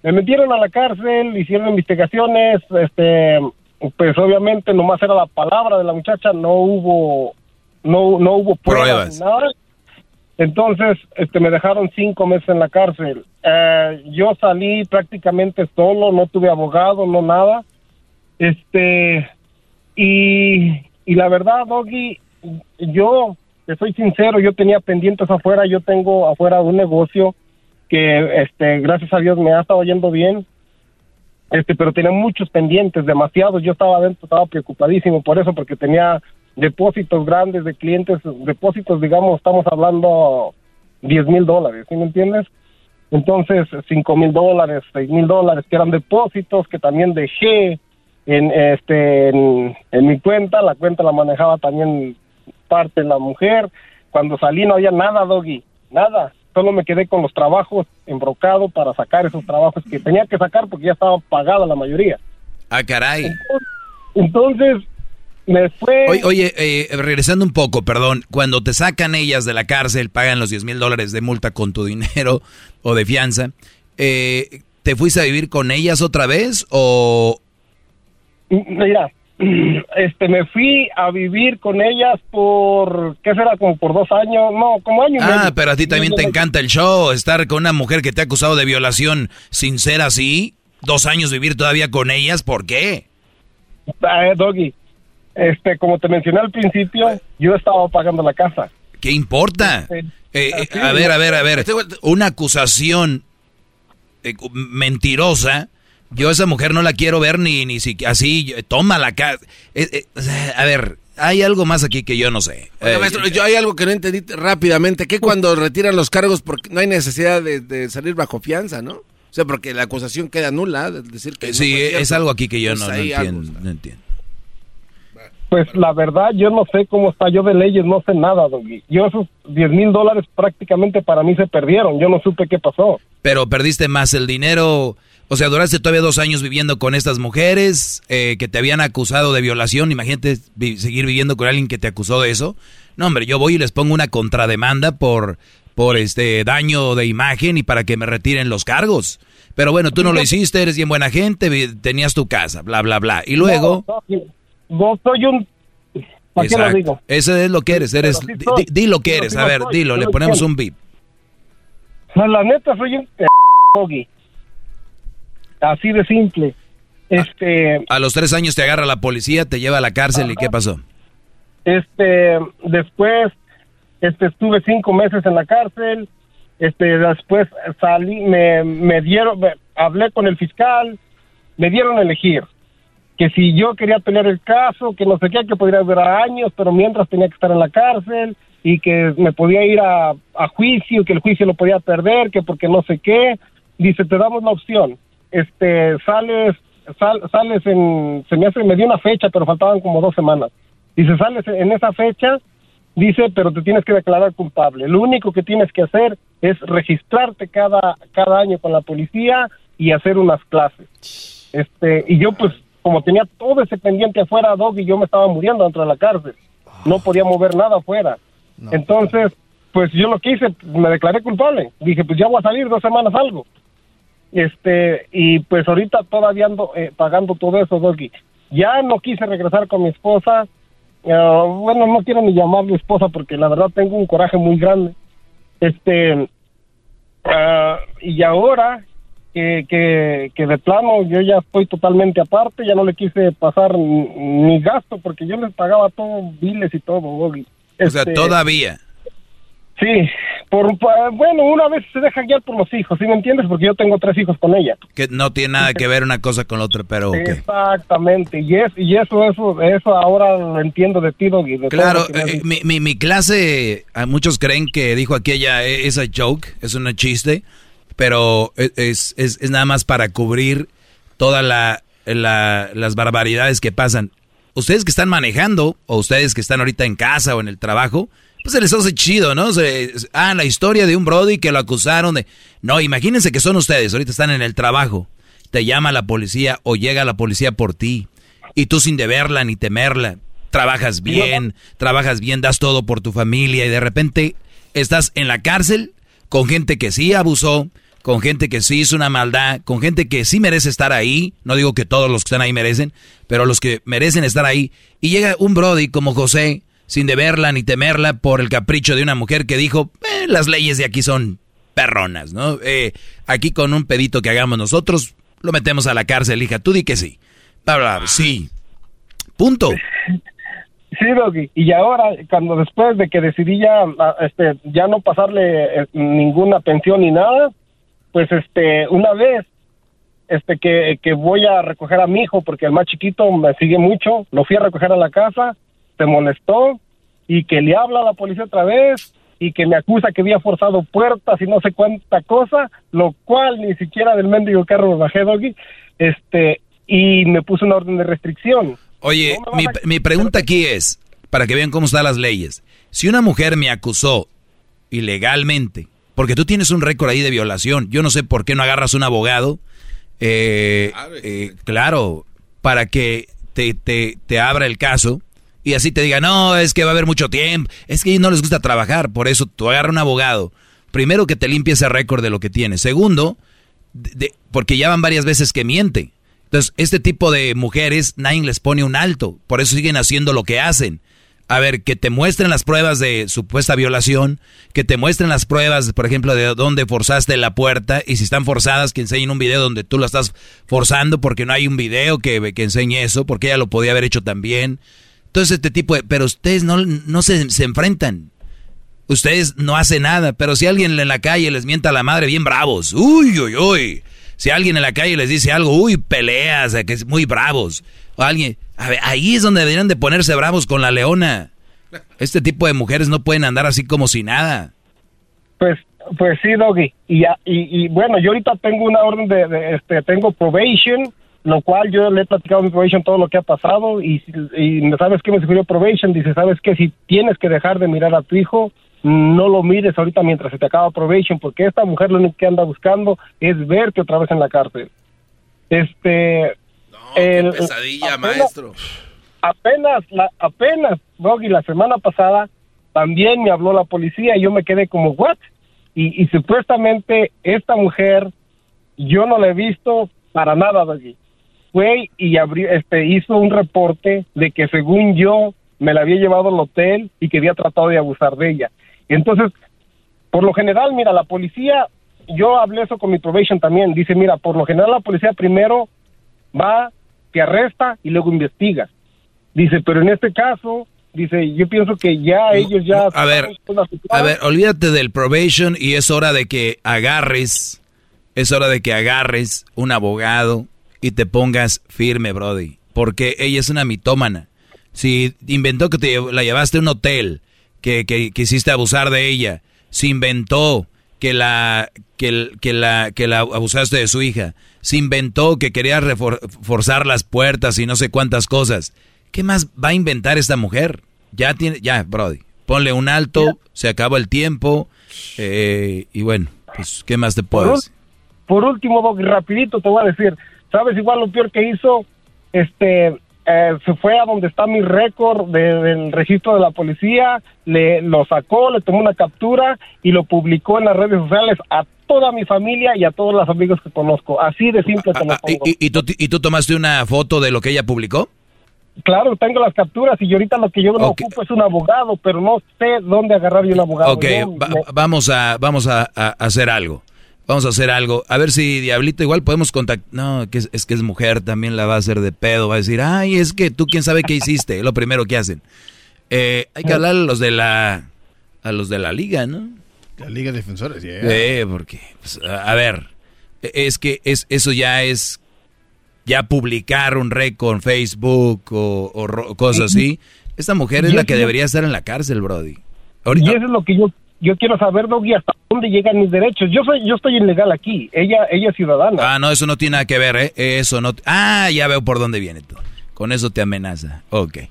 Me metieron a la cárcel, hicieron investigaciones, este, pues obviamente nomás era la palabra de la muchacha, no hubo, no, no hubo pruebas, Pruebas. ni nada. Entonces, este, me dejaron cinco meses en la cárcel. Eh, yo salí prácticamente solo, no tuve abogado, no nada. Este, y, y la verdad, Doggy, yo, te soy sincero, yo tenía pendientes afuera, yo tengo afuera un negocio que, este, gracias a Dios me ha estado yendo bien. Este, pero tenía muchos pendientes, demasiados. Yo estaba adentro, estaba preocupadísimo por eso, porque tenía depósitos grandes de clientes, depósitos, digamos, estamos hablando 10 mil dólares, ¿sí me entiendes? Entonces, 5 mil dólares, 6 mil dólares, que eran depósitos que también dejé en, este, en, en mi cuenta. La cuenta la manejaba también parte la mujer. Cuando salí no había nada, Doggy, nada. Solo me quedé con los trabajos embrocado para sacar esos trabajos que tenía que sacar porque ya estaba pagada la mayoría. Ah, caray. Entonces, me fue... Oye, oye, eh, regresando un poco, perdón, cuando te sacan ellas de la cárcel, pagan los 10 mil dólares de multa con tu dinero o de fianza, eh, ¿te fuiste a vivir con ellas otra vez o...? Mira, este, me fui a vivir con ellas por, ¿qué será? Como por dos años, no, como año Ah, medio. pero a ti también te encanta el show, estar con una mujer que te ha acusado de violación sin ser así, dos años vivir todavía con ellas, ¿por qué? Eh, Doggy, este, como te mencioné al principio, yo estaba pagando la casa. ¿Qué importa? Este, Eh, eh, a ver, a ver, a ver. Una acusación eh, mentirosa. Yo a esa mujer no la quiero ver ni, ni si así. yo- Toma la casa. a ver, hay algo más aquí que yo no sé. Eh, maestro, yo hay algo que no entendí rápidamente, que cuando retiran los cargos porque no hay necesidad de, de salir bajo fianza, ¿no? O sea, porque la acusación queda nula, de decir que no sí, es algo aquí que yo Pues no, algo entiendo, no entiendo. Pues la verdad, yo no sé cómo está yo de leyes, no sé nada, Doggy. Yo esos 10 mil dólares prácticamente para mí se perdieron, yo no supe qué pasó. Pero perdiste más el dinero. O sea, duraste todavía dos años viviendo con estas mujeres eh, que te habían acusado de violación. Imagínate vi- seguir viviendo con alguien que te acusó de eso. No, hombre, yo voy y les pongo una contrademanda por, por este daño de imagen y para que me retiren los cargos. Pero bueno, tú no lo hiciste, eres bien buena gente, tenías tu casa, bla, bla, bla. Y luego... No, soy un... ¿Para qué lo digo? Ese es lo que eres, eres... Sí di- soy. di, di lo que eres, a ver, soy, dilo, le ponemos un beat. La, la neta soy un. Así de simple. Este, A los tres años te agarra la policía, te lleva a la cárcel y ¿qué pasó? este, después, este, estuve cinco meses en la cárcel. Este, después salí, me, me dieron, me- hablé con el fiscal, me dieron a elegir que si yo quería pelear el caso, que no sé qué, que podría durar años, pero mientras tenía que estar en la cárcel y que me podía ir a, a juicio, que el juicio lo podía perder, que porque no sé qué. Dice, te damos la opción. Este, sales, sal- sales en, se me hace, me dio una fecha, pero faltaban como dos semanas. Dice, sales en esa fecha, dice, pero te tienes que declarar culpable. Lo único que tienes que hacer es registrarte cada, cada año con la policía y hacer unas clases. Este, y yo pues, como tenía todo ese pendiente afuera, Dog, y yo me estaba muriendo dentro de la cárcel. No podía mover nada afuera. Entonces, pues yo lo que hice, me declaré culpable. Dije, pues ya voy a salir dos semanas algo. Este, y pues ahorita todavía ando eh, pagando todo eso, Doggy. Ya no quise regresar con mi esposa. Ah, bueno, no quiero ni llamarle esposa porque la verdad tengo un coraje muy grande. Este, ah, y ahora que, que, que de plano yo ya estoy totalmente aparte, ya no le quise pasar ni, ni gasto porque yo les pagaba todo, biles y todo, Doggy. O sea, Este, todavía. Sí, por, por- bueno, una vez se deja guiar por los hijos, ¿sí me entiendes? Porque yo tengo tres hijos con ella. Que no tiene nada que ver una cosa con la otra, pero. Exactamente, y, es, y eso, eso, eso ahora lo entiendo de ti, Doggy. Claro, eh, mi, mi, mi clase, a muchos creen que dijo aquella eh, esa joke, es un chiste, pero e, es, es, es nada más para cubrir todas la, la- las barbaridades que pasan. Ustedes que están manejando, o ustedes que están ahorita en casa o en el trabajo, pues se les hace chido, ¿no? Se- ah, la historia de un Brody que lo acusaron de... No, imagínense que son ustedes, ahorita están en el trabajo, te llama la policía o llega la policía por ti, y tú sin deberla ni temerla, trabajas bien, trabajas bien, das todo por tu familia y de repente estás en la cárcel con gente que sí abusó, con gente que sí hizo una maldad, con gente que sí merece estar ahí, no digo que todos los que están ahí merecen, pero los que merecen estar ahí, y llega un Brody como José, sin deberla ni temerla por el capricho de una mujer que dijo, "Eh, las leyes de aquí son perronas, ¿no? Eh, aquí con un pedito que hagamos nosotros, lo metemos a la cárcel, hija, tú di que sí. Bla, bla, bla, sí. Punto. Sí, Doggy. Y ahora, cuando después de que decidí ya, este, ya no pasarle eh, ninguna pensión ni nada, pues este, una vez, este, que, que voy a recoger a mi hijo, porque el más chiquito me sigue mucho, lo fui a recoger a la casa, se molestó, y que le habla a la policía otra vez, y que me acusa que había forzado puertas y no sé cuánta cosa, lo cual ni siquiera del mendigo carro me bajé, Doggy, este, y me puso una orden de restricción. Oye, mi, mi pregunta aquí es, para que vean cómo están las leyes. Si una mujer me acusó ilegalmente, porque tú tienes un récord ahí de violación, yo no sé por qué no agarras un abogado, eh, eh, claro, para que te, te, te abra el caso y así te diga, no, es que va a haber mucho tiempo, es que no les gusta trabajar, por eso tú agarra un abogado. Primero que te limpie ese récord de lo que tienes. Segundo, porque ya van varias veces que miente. Entonces, este tipo de mujeres, nadie les pone un alto. Por eso siguen haciendo lo que hacen. A ver, que te muestren las pruebas de supuesta violación, que te muestren las pruebas, por ejemplo, de dónde forzaste la puerta, y si están forzadas, que enseñen un video donde tú lo estás forzando, porque no hay un video que, que enseñe eso, porque ella lo podía haber hecho también. Entonces, este tipo de... Pero ustedes no, no se, se enfrentan. Ustedes no hacen nada, pero si alguien en la calle les mienta a la madre, bien bravos. Uy, uy, uy. Si alguien en la calle les dice algo, uy, peleas, que es muy bravos. O alguien, a ver, ahí es donde deberían de ponerse bravos con la leona. Este tipo de mujeres no pueden andar así como si nada. Pues, pues sí, Doggy. Y, y bueno, yo ahorita tengo una orden de, de, este, tengo probation, lo cual yo le he platicado a mi probation todo lo que ha pasado y, y ¿sabes qué me sugirió probation? Dice, ¿sabes qué? Si tienes que dejar de mirar a tu hijo, no lo mires ahorita mientras se te acaba probation, porque esta mujer lo único que anda buscando es verte otra vez en la cárcel. Este... el- Pesadilla, apenas- maestro. apenas, la, apenas, Doggy, la semana pasada también me habló la policía y yo me quedé como, ¿what? Y, y supuestamente esta mujer, yo no la he visto para nada, Doggy. Fue y abrió, este, hizo un reporte de que según yo me la había llevado al hotel y que había tratado de abusar de ella. Entonces, por lo general, mira, la policía, yo hablé eso con mi probation también, dice, mira, por lo general la policía primero va, te arresta y luego investiga. Dice, pero en este caso, dice, yo pienso que ya ellos ya... A ver, a ver, olvídate del probation y es hora de que agarres, es hora de que agarres un abogado y te pongas firme, Brody. Porque ella es una mitómana. Si inventó que te la llevaste a un hotel, que, que quisiste abusar de ella, se inventó que la, que, que la, que la abusaste de su hija, se inventó que querías refor- forzar las puertas y no sé cuántas cosas. ¿Qué más va a inventar esta mujer? Ya tiene, ya, Brody. Ponle un alto, se acaba el tiempo, eh, y bueno, pues, ¿qué más te Por, puedo ul- decir? por último, Doggy, rapidito te voy a decir, ¿sabes igual lo peor que hizo? Este, eh, se fue a donde está mi récord de- del registro de la policía, le lo sacó, le tomó una captura y lo publicó en las redes sociales a toda mi familia y a todos los amigos que conozco. Así de simple te lo Ah, pongo. ¿Y, y, tú, ¿Y tú tomaste una foto de lo que ella publicó? Claro, tengo las capturas y ahorita lo que yo no ocupo es un abogado, pero no sé dónde agarrar yo un abogado. Ok, Yo va- me- vamos, a, vamos a, a hacer algo. Vamos a hacer algo. A ver si Diablito igual podemos contactar. No, que es, es que es mujer, también la va a hacer de pedo. Va a decir, ay, es que tú quién sabe qué hiciste. Es lo primero que hacen. Eh, hay que hablar a los de la, a los de la liga, ¿no? La Liga de Defensores, yeah. Eh, porque, pues, a a ver, es que es, eso ya es, ya publicar un récord en Facebook o, cosas así. Esta mujer es la que debería estar en la cárcel, Brody. Y eso es lo que yo yo quiero saber, Doggy, hasta dónde llegan mis derechos. Yo soy yo estoy ilegal aquí. Ella ella es ciudadana. Ah, no, eso no tiene nada que ver, ¿eh? Eso no... Ah, ya veo por dónde viene tú. Con eso te amenaza. Ok.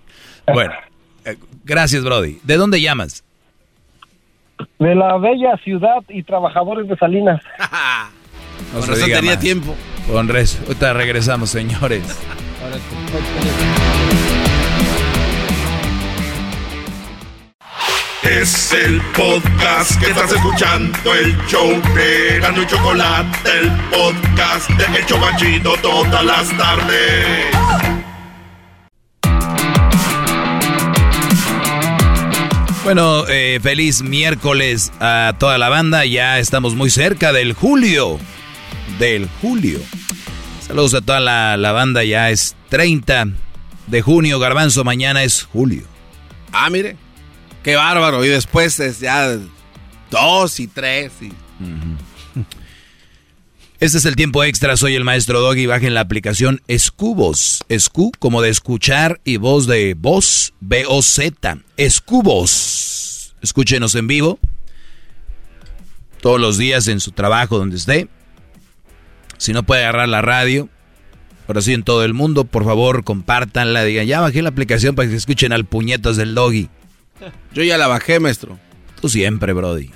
Bueno, eh, gracias, Brody. ¿De dónde llamas? De la bella ciudad y trabajadores de Salinas. No Con razón tenía más. tiempo. Con res. Ahorita regresamos, señores. Es el podcast que estás escuchando, el show de Gano y Chocolate, el podcast de El Chocachito todas las tardes. Bueno, eh, feliz miércoles a toda la banda. Ya estamos muy cerca del julio. Del julio. Saludos a toda la, la banda. Ya es 30 de junio. Garbanzo, mañana es julio. Ah, mire. Qué bárbaro. Y después es ya dos y tres. Este es el tiempo extra. Soy el maestro Doggy. Bajen la aplicación Escubos. Escu como de escuchar y voz de voz. B-O-Z. Escubos. Escúchenos en vivo. Todos los días en su trabajo, donde esté. Si no puede agarrar la radio. Pero sí en todo el mundo. Por favor, compártanla. Digan, ya bajé la aplicación para que escuchen al puñetas del Doggy. Yo ya la bajé, maestro. Tú siempre, Brody.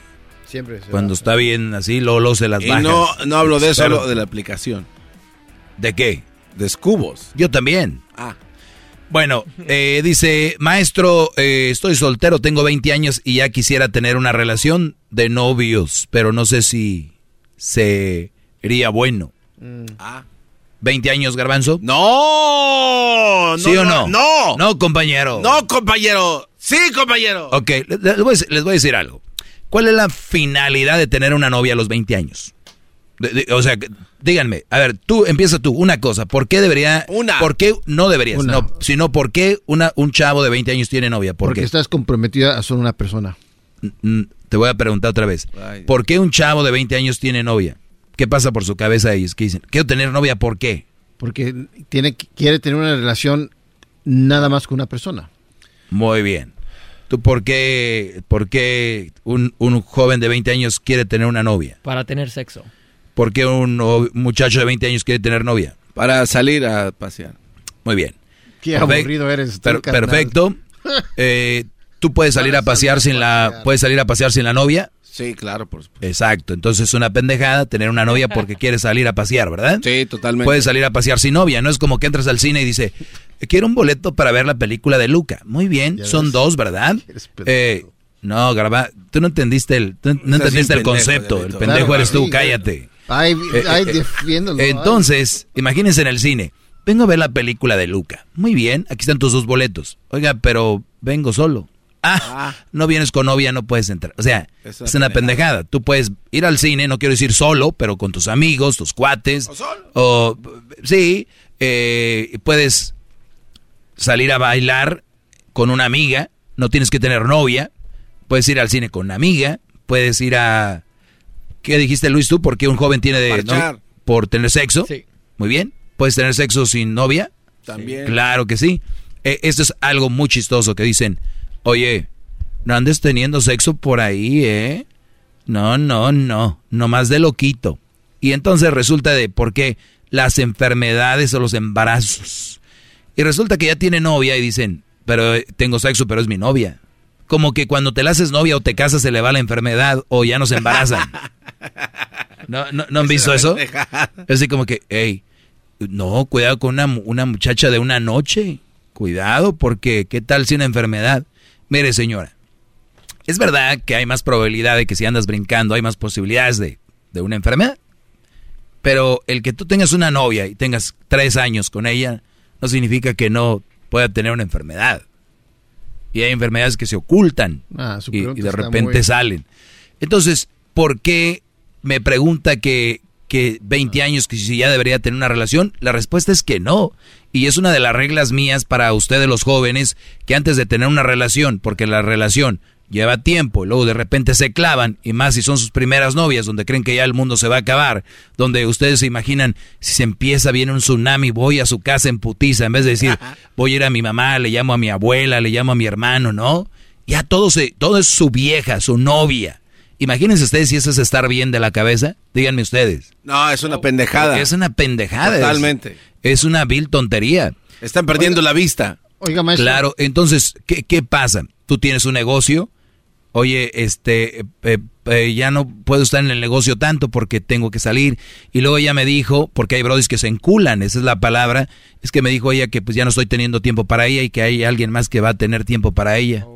Siempre. se Cuando está bien así, Lolo se las Y baja. no, no hablo de eso, Pero- hablo de la aplicación. ¿De qué? De Escubos. Yo también. Ah. Bueno, eh, dice, maestro, eh, estoy soltero, tengo 20 años y ya quisiera tener una relación de novios, pero no sé si sería bueno. Ah. ¿20 años, garbanzo? No, ¿Sí o no? No. No, compañero. No, compañero. Sí, compañero. Ok, le- les voy, a decir, les voy a decir algo. ¿Cuál es la finalidad de tener una novia a los 20 años? De- de- o sea, díganme, a ver, tú empieza tú, una cosa, ¿por qué debería, Una. por qué no deberías, Una. no, sino por qué una, un chavo de 20 años tiene novia? ¿Por Porque qué? estás comprometida a solo una persona. Te voy a preguntar otra vez. Ay. ¿Por qué un chavo de 20 años tiene novia? ¿Qué pasa por su cabeza a ellos? ¿Qué dicen? Quiero tener novia, ¿por qué? Porque tiene, quiere tener una relación nada más con una persona. Muy bien. ¿Tú por qué, por qué un, un joven de 20 años quiere tener una novia? Para tener sexo. ¿Por qué un muchacho de 20 años quiere tener novia? Para salir a pasear. Muy bien. Qué aburrido eres tú, Per- carnal. perfecto. Eh, ¿Tú puedes salir a pasear sin la puedes salir a pasear sin la novia? Sí, claro, por supuesto. Exacto. Entonces es una pendejada tener una novia porque quieres salir a pasear, ¿verdad? Sí, totalmente. Puedes salir a pasear sin novia. No es como que entras al cine y dice, quiero un boleto para ver la película de Luca. Muy bien, Ya son ves. dos, ¿verdad? Eh, no, Garba, tú no entendiste el, tú no entendiste el pendejo, concepto. El pendejo Claro, eres tú, sí, cállate. Ay, Eh, ay, eh, defiéndolo. ay. Entonces, imagínense en el cine. Vengo a ver la película de Luca. Muy bien, aquí están tus dos boletos. Oiga, pero vengo solo. Ah, no vienes con novia, no puedes entrar. O sea, Es es una pendejada. Tú puedes ir al cine, no quiero decir solo, pero con tus amigos, tus cuates. O solo. sí, eh, puedes salir a bailar con una amiga. No tienes que tener novia. Puedes ir al cine con una amiga. Puedes ir a... ¿Qué dijiste, Luis, tú? ¿Por qué un joven tiene de... No- ¿Por tener sexo? Sí. Muy bien. ¿Puedes tener sexo sin novia? También. Claro que sí. Eh, esto es algo muy chistoso que dicen, oye, no andes teniendo sexo por ahí, ¿eh? No, no, no, no más de loquito. Y entonces resulta de por qué las enfermedades o los embarazos. Y resulta que ya tiene novia y dicen, pero eh, tengo sexo, pero es mi novia. Como que cuando te la haces novia o te casas se le va la enfermedad o ya no se embarazan. ¿No, no, ¿no han visto eso? Es así como que, hey, no, cuidado con una, una muchacha de una noche. Cuidado, porque ¿qué tal si una enfermedad? Mire, señora, es verdad que hay más probabilidad de que si andas brincando hay más posibilidades de, de una enfermedad. Pero el que tú tengas una novia y tengas tres años con ella no significa que no pueda tener una enfermedad. Y hay enfermedades que se ocultan Ah, y, de repente muy- salen. Entonces, ¿por qué me pregunta que, que 20 años, que si ya debería tener una relación? La respuesta es que no. Y es una de las reglas mías para ustedes los jóvenes, que antes de tener una relación, porque la relación lleva tiempo, y luego de repente se clavan, y más si son sus primeras novias, donde creen que ya el mundo se va a acabar, donde ustedes se imaginan, si se empieza, viene un tsunami, voy a su casa en putiza, en vez de decir, voy a ir a mi mamá, le llamo a mi abuela, le llamo a mi hermano, ¿no? Ya todo, se, todo es su vieja, su novia. Imagínense ustedes si eso es estar bien de la cabeza, díganme ustedes. No, es una pendejada. Es una pendejada. es- Totalmente. Es, una vil tontería. Están perdiendo la vista. Oiga, maestro. Claro, entonces, ¿qué, qué pasa? Tú tienes un negocio, oye, este, eh, eh, ya no puedo estar en el negocio tanto porque tengo que salir. Y luego ella me dijo, porque hay brodis que se enculan, esa es la palabra, es que me dijo ella que pues ya no estoy teniendo tiempo para ella y que hay alguien más que va a tener tiempo para ella.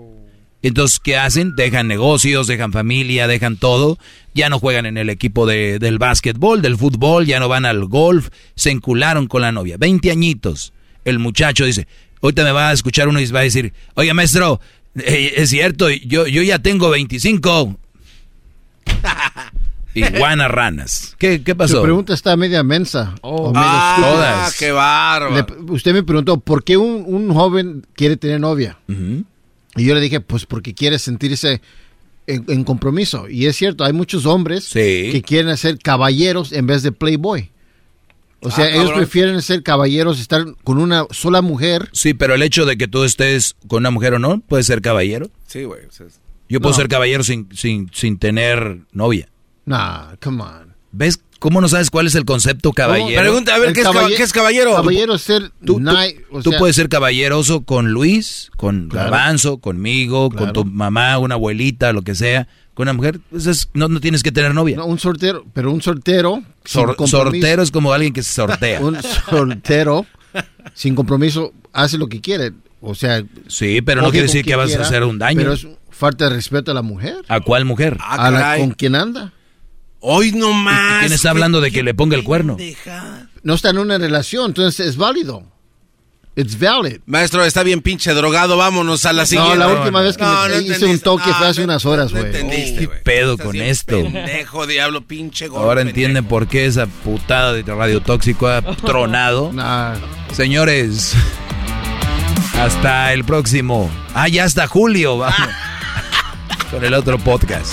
Entonces, ¿qué hacen? Dejan negocios, dejan familia, dejan todo. Ya no juegan en el equipo de, del básquetbol, del fútbol, ya no van al golf. Se encularon con la novia. 20 añitos. El muchacho dice, ahorita me va a escuchar uno y va a decir, oye maestro, eh, es cierto, yo, yo ya tengo 25. Iguana ranas. ¿Qué, qué pasó? Su pregunta está media mensa. o medio Ah, estúpida. qué bárbaro. Le- usted me preguntó, ¿por qué un, un joven quiere tener novia? Y yo le dije, pues porque quiere sentirse en, en compromiso. Y es cierto, hay muchos hombres que quieren ser caballeros en vez de playboy. O sea, Ah, ellos cabrón. prefieren ser caballeros, estar con una sola mujer. Sí, pero el hecho de que tú estés con una mujer o no, puedes ser caballero. Sí, güey. o sea, Yo puedo No. ser caballero sin, sin, sin tener novia. Nah, come on. ¿Ves cómo no sabes cuál es el concepto caballero? Pregunta, a ver, ¿qué es, qué caballero? Caballero es ser Tú, tú- puedes ser caballeroso con Luis, con Claro. Garbanzo, conmigo, con tu mamá, una abuelita, lo que sea. Con una mujer, pues es- no, no tienes que tener novia. no, un soltero, pero un soltero sin Sor- compromiso. sortero es como alguien que se sortea. un soltero sin compromiso hace lo que quiere. O sea, Sí, pero no quiere decir que vas a hacer un daño. Pero es falta de respeto a la mujer. ¿A cuál mujer? a la con quien anda. Hoy no más. ¿Quién está hablando de que le ponga el cuerno? No está en una relación, entonces es válido. It's valid. Maestro, está bien pinche drogado, vámonos a la No, siguiente. la última vez que No, me no hice un toque No, fue hace no- unas horas, no güey. entendiste, ¿Qué pedo Estás con esto? Pendejo, diablo, pinche gordo. Ahora entienden por qué esa putada de radio tóxico ha tronado. Señores, hasta el próximo. Ah, ya hasta julio, vamos. Con el otro podcast.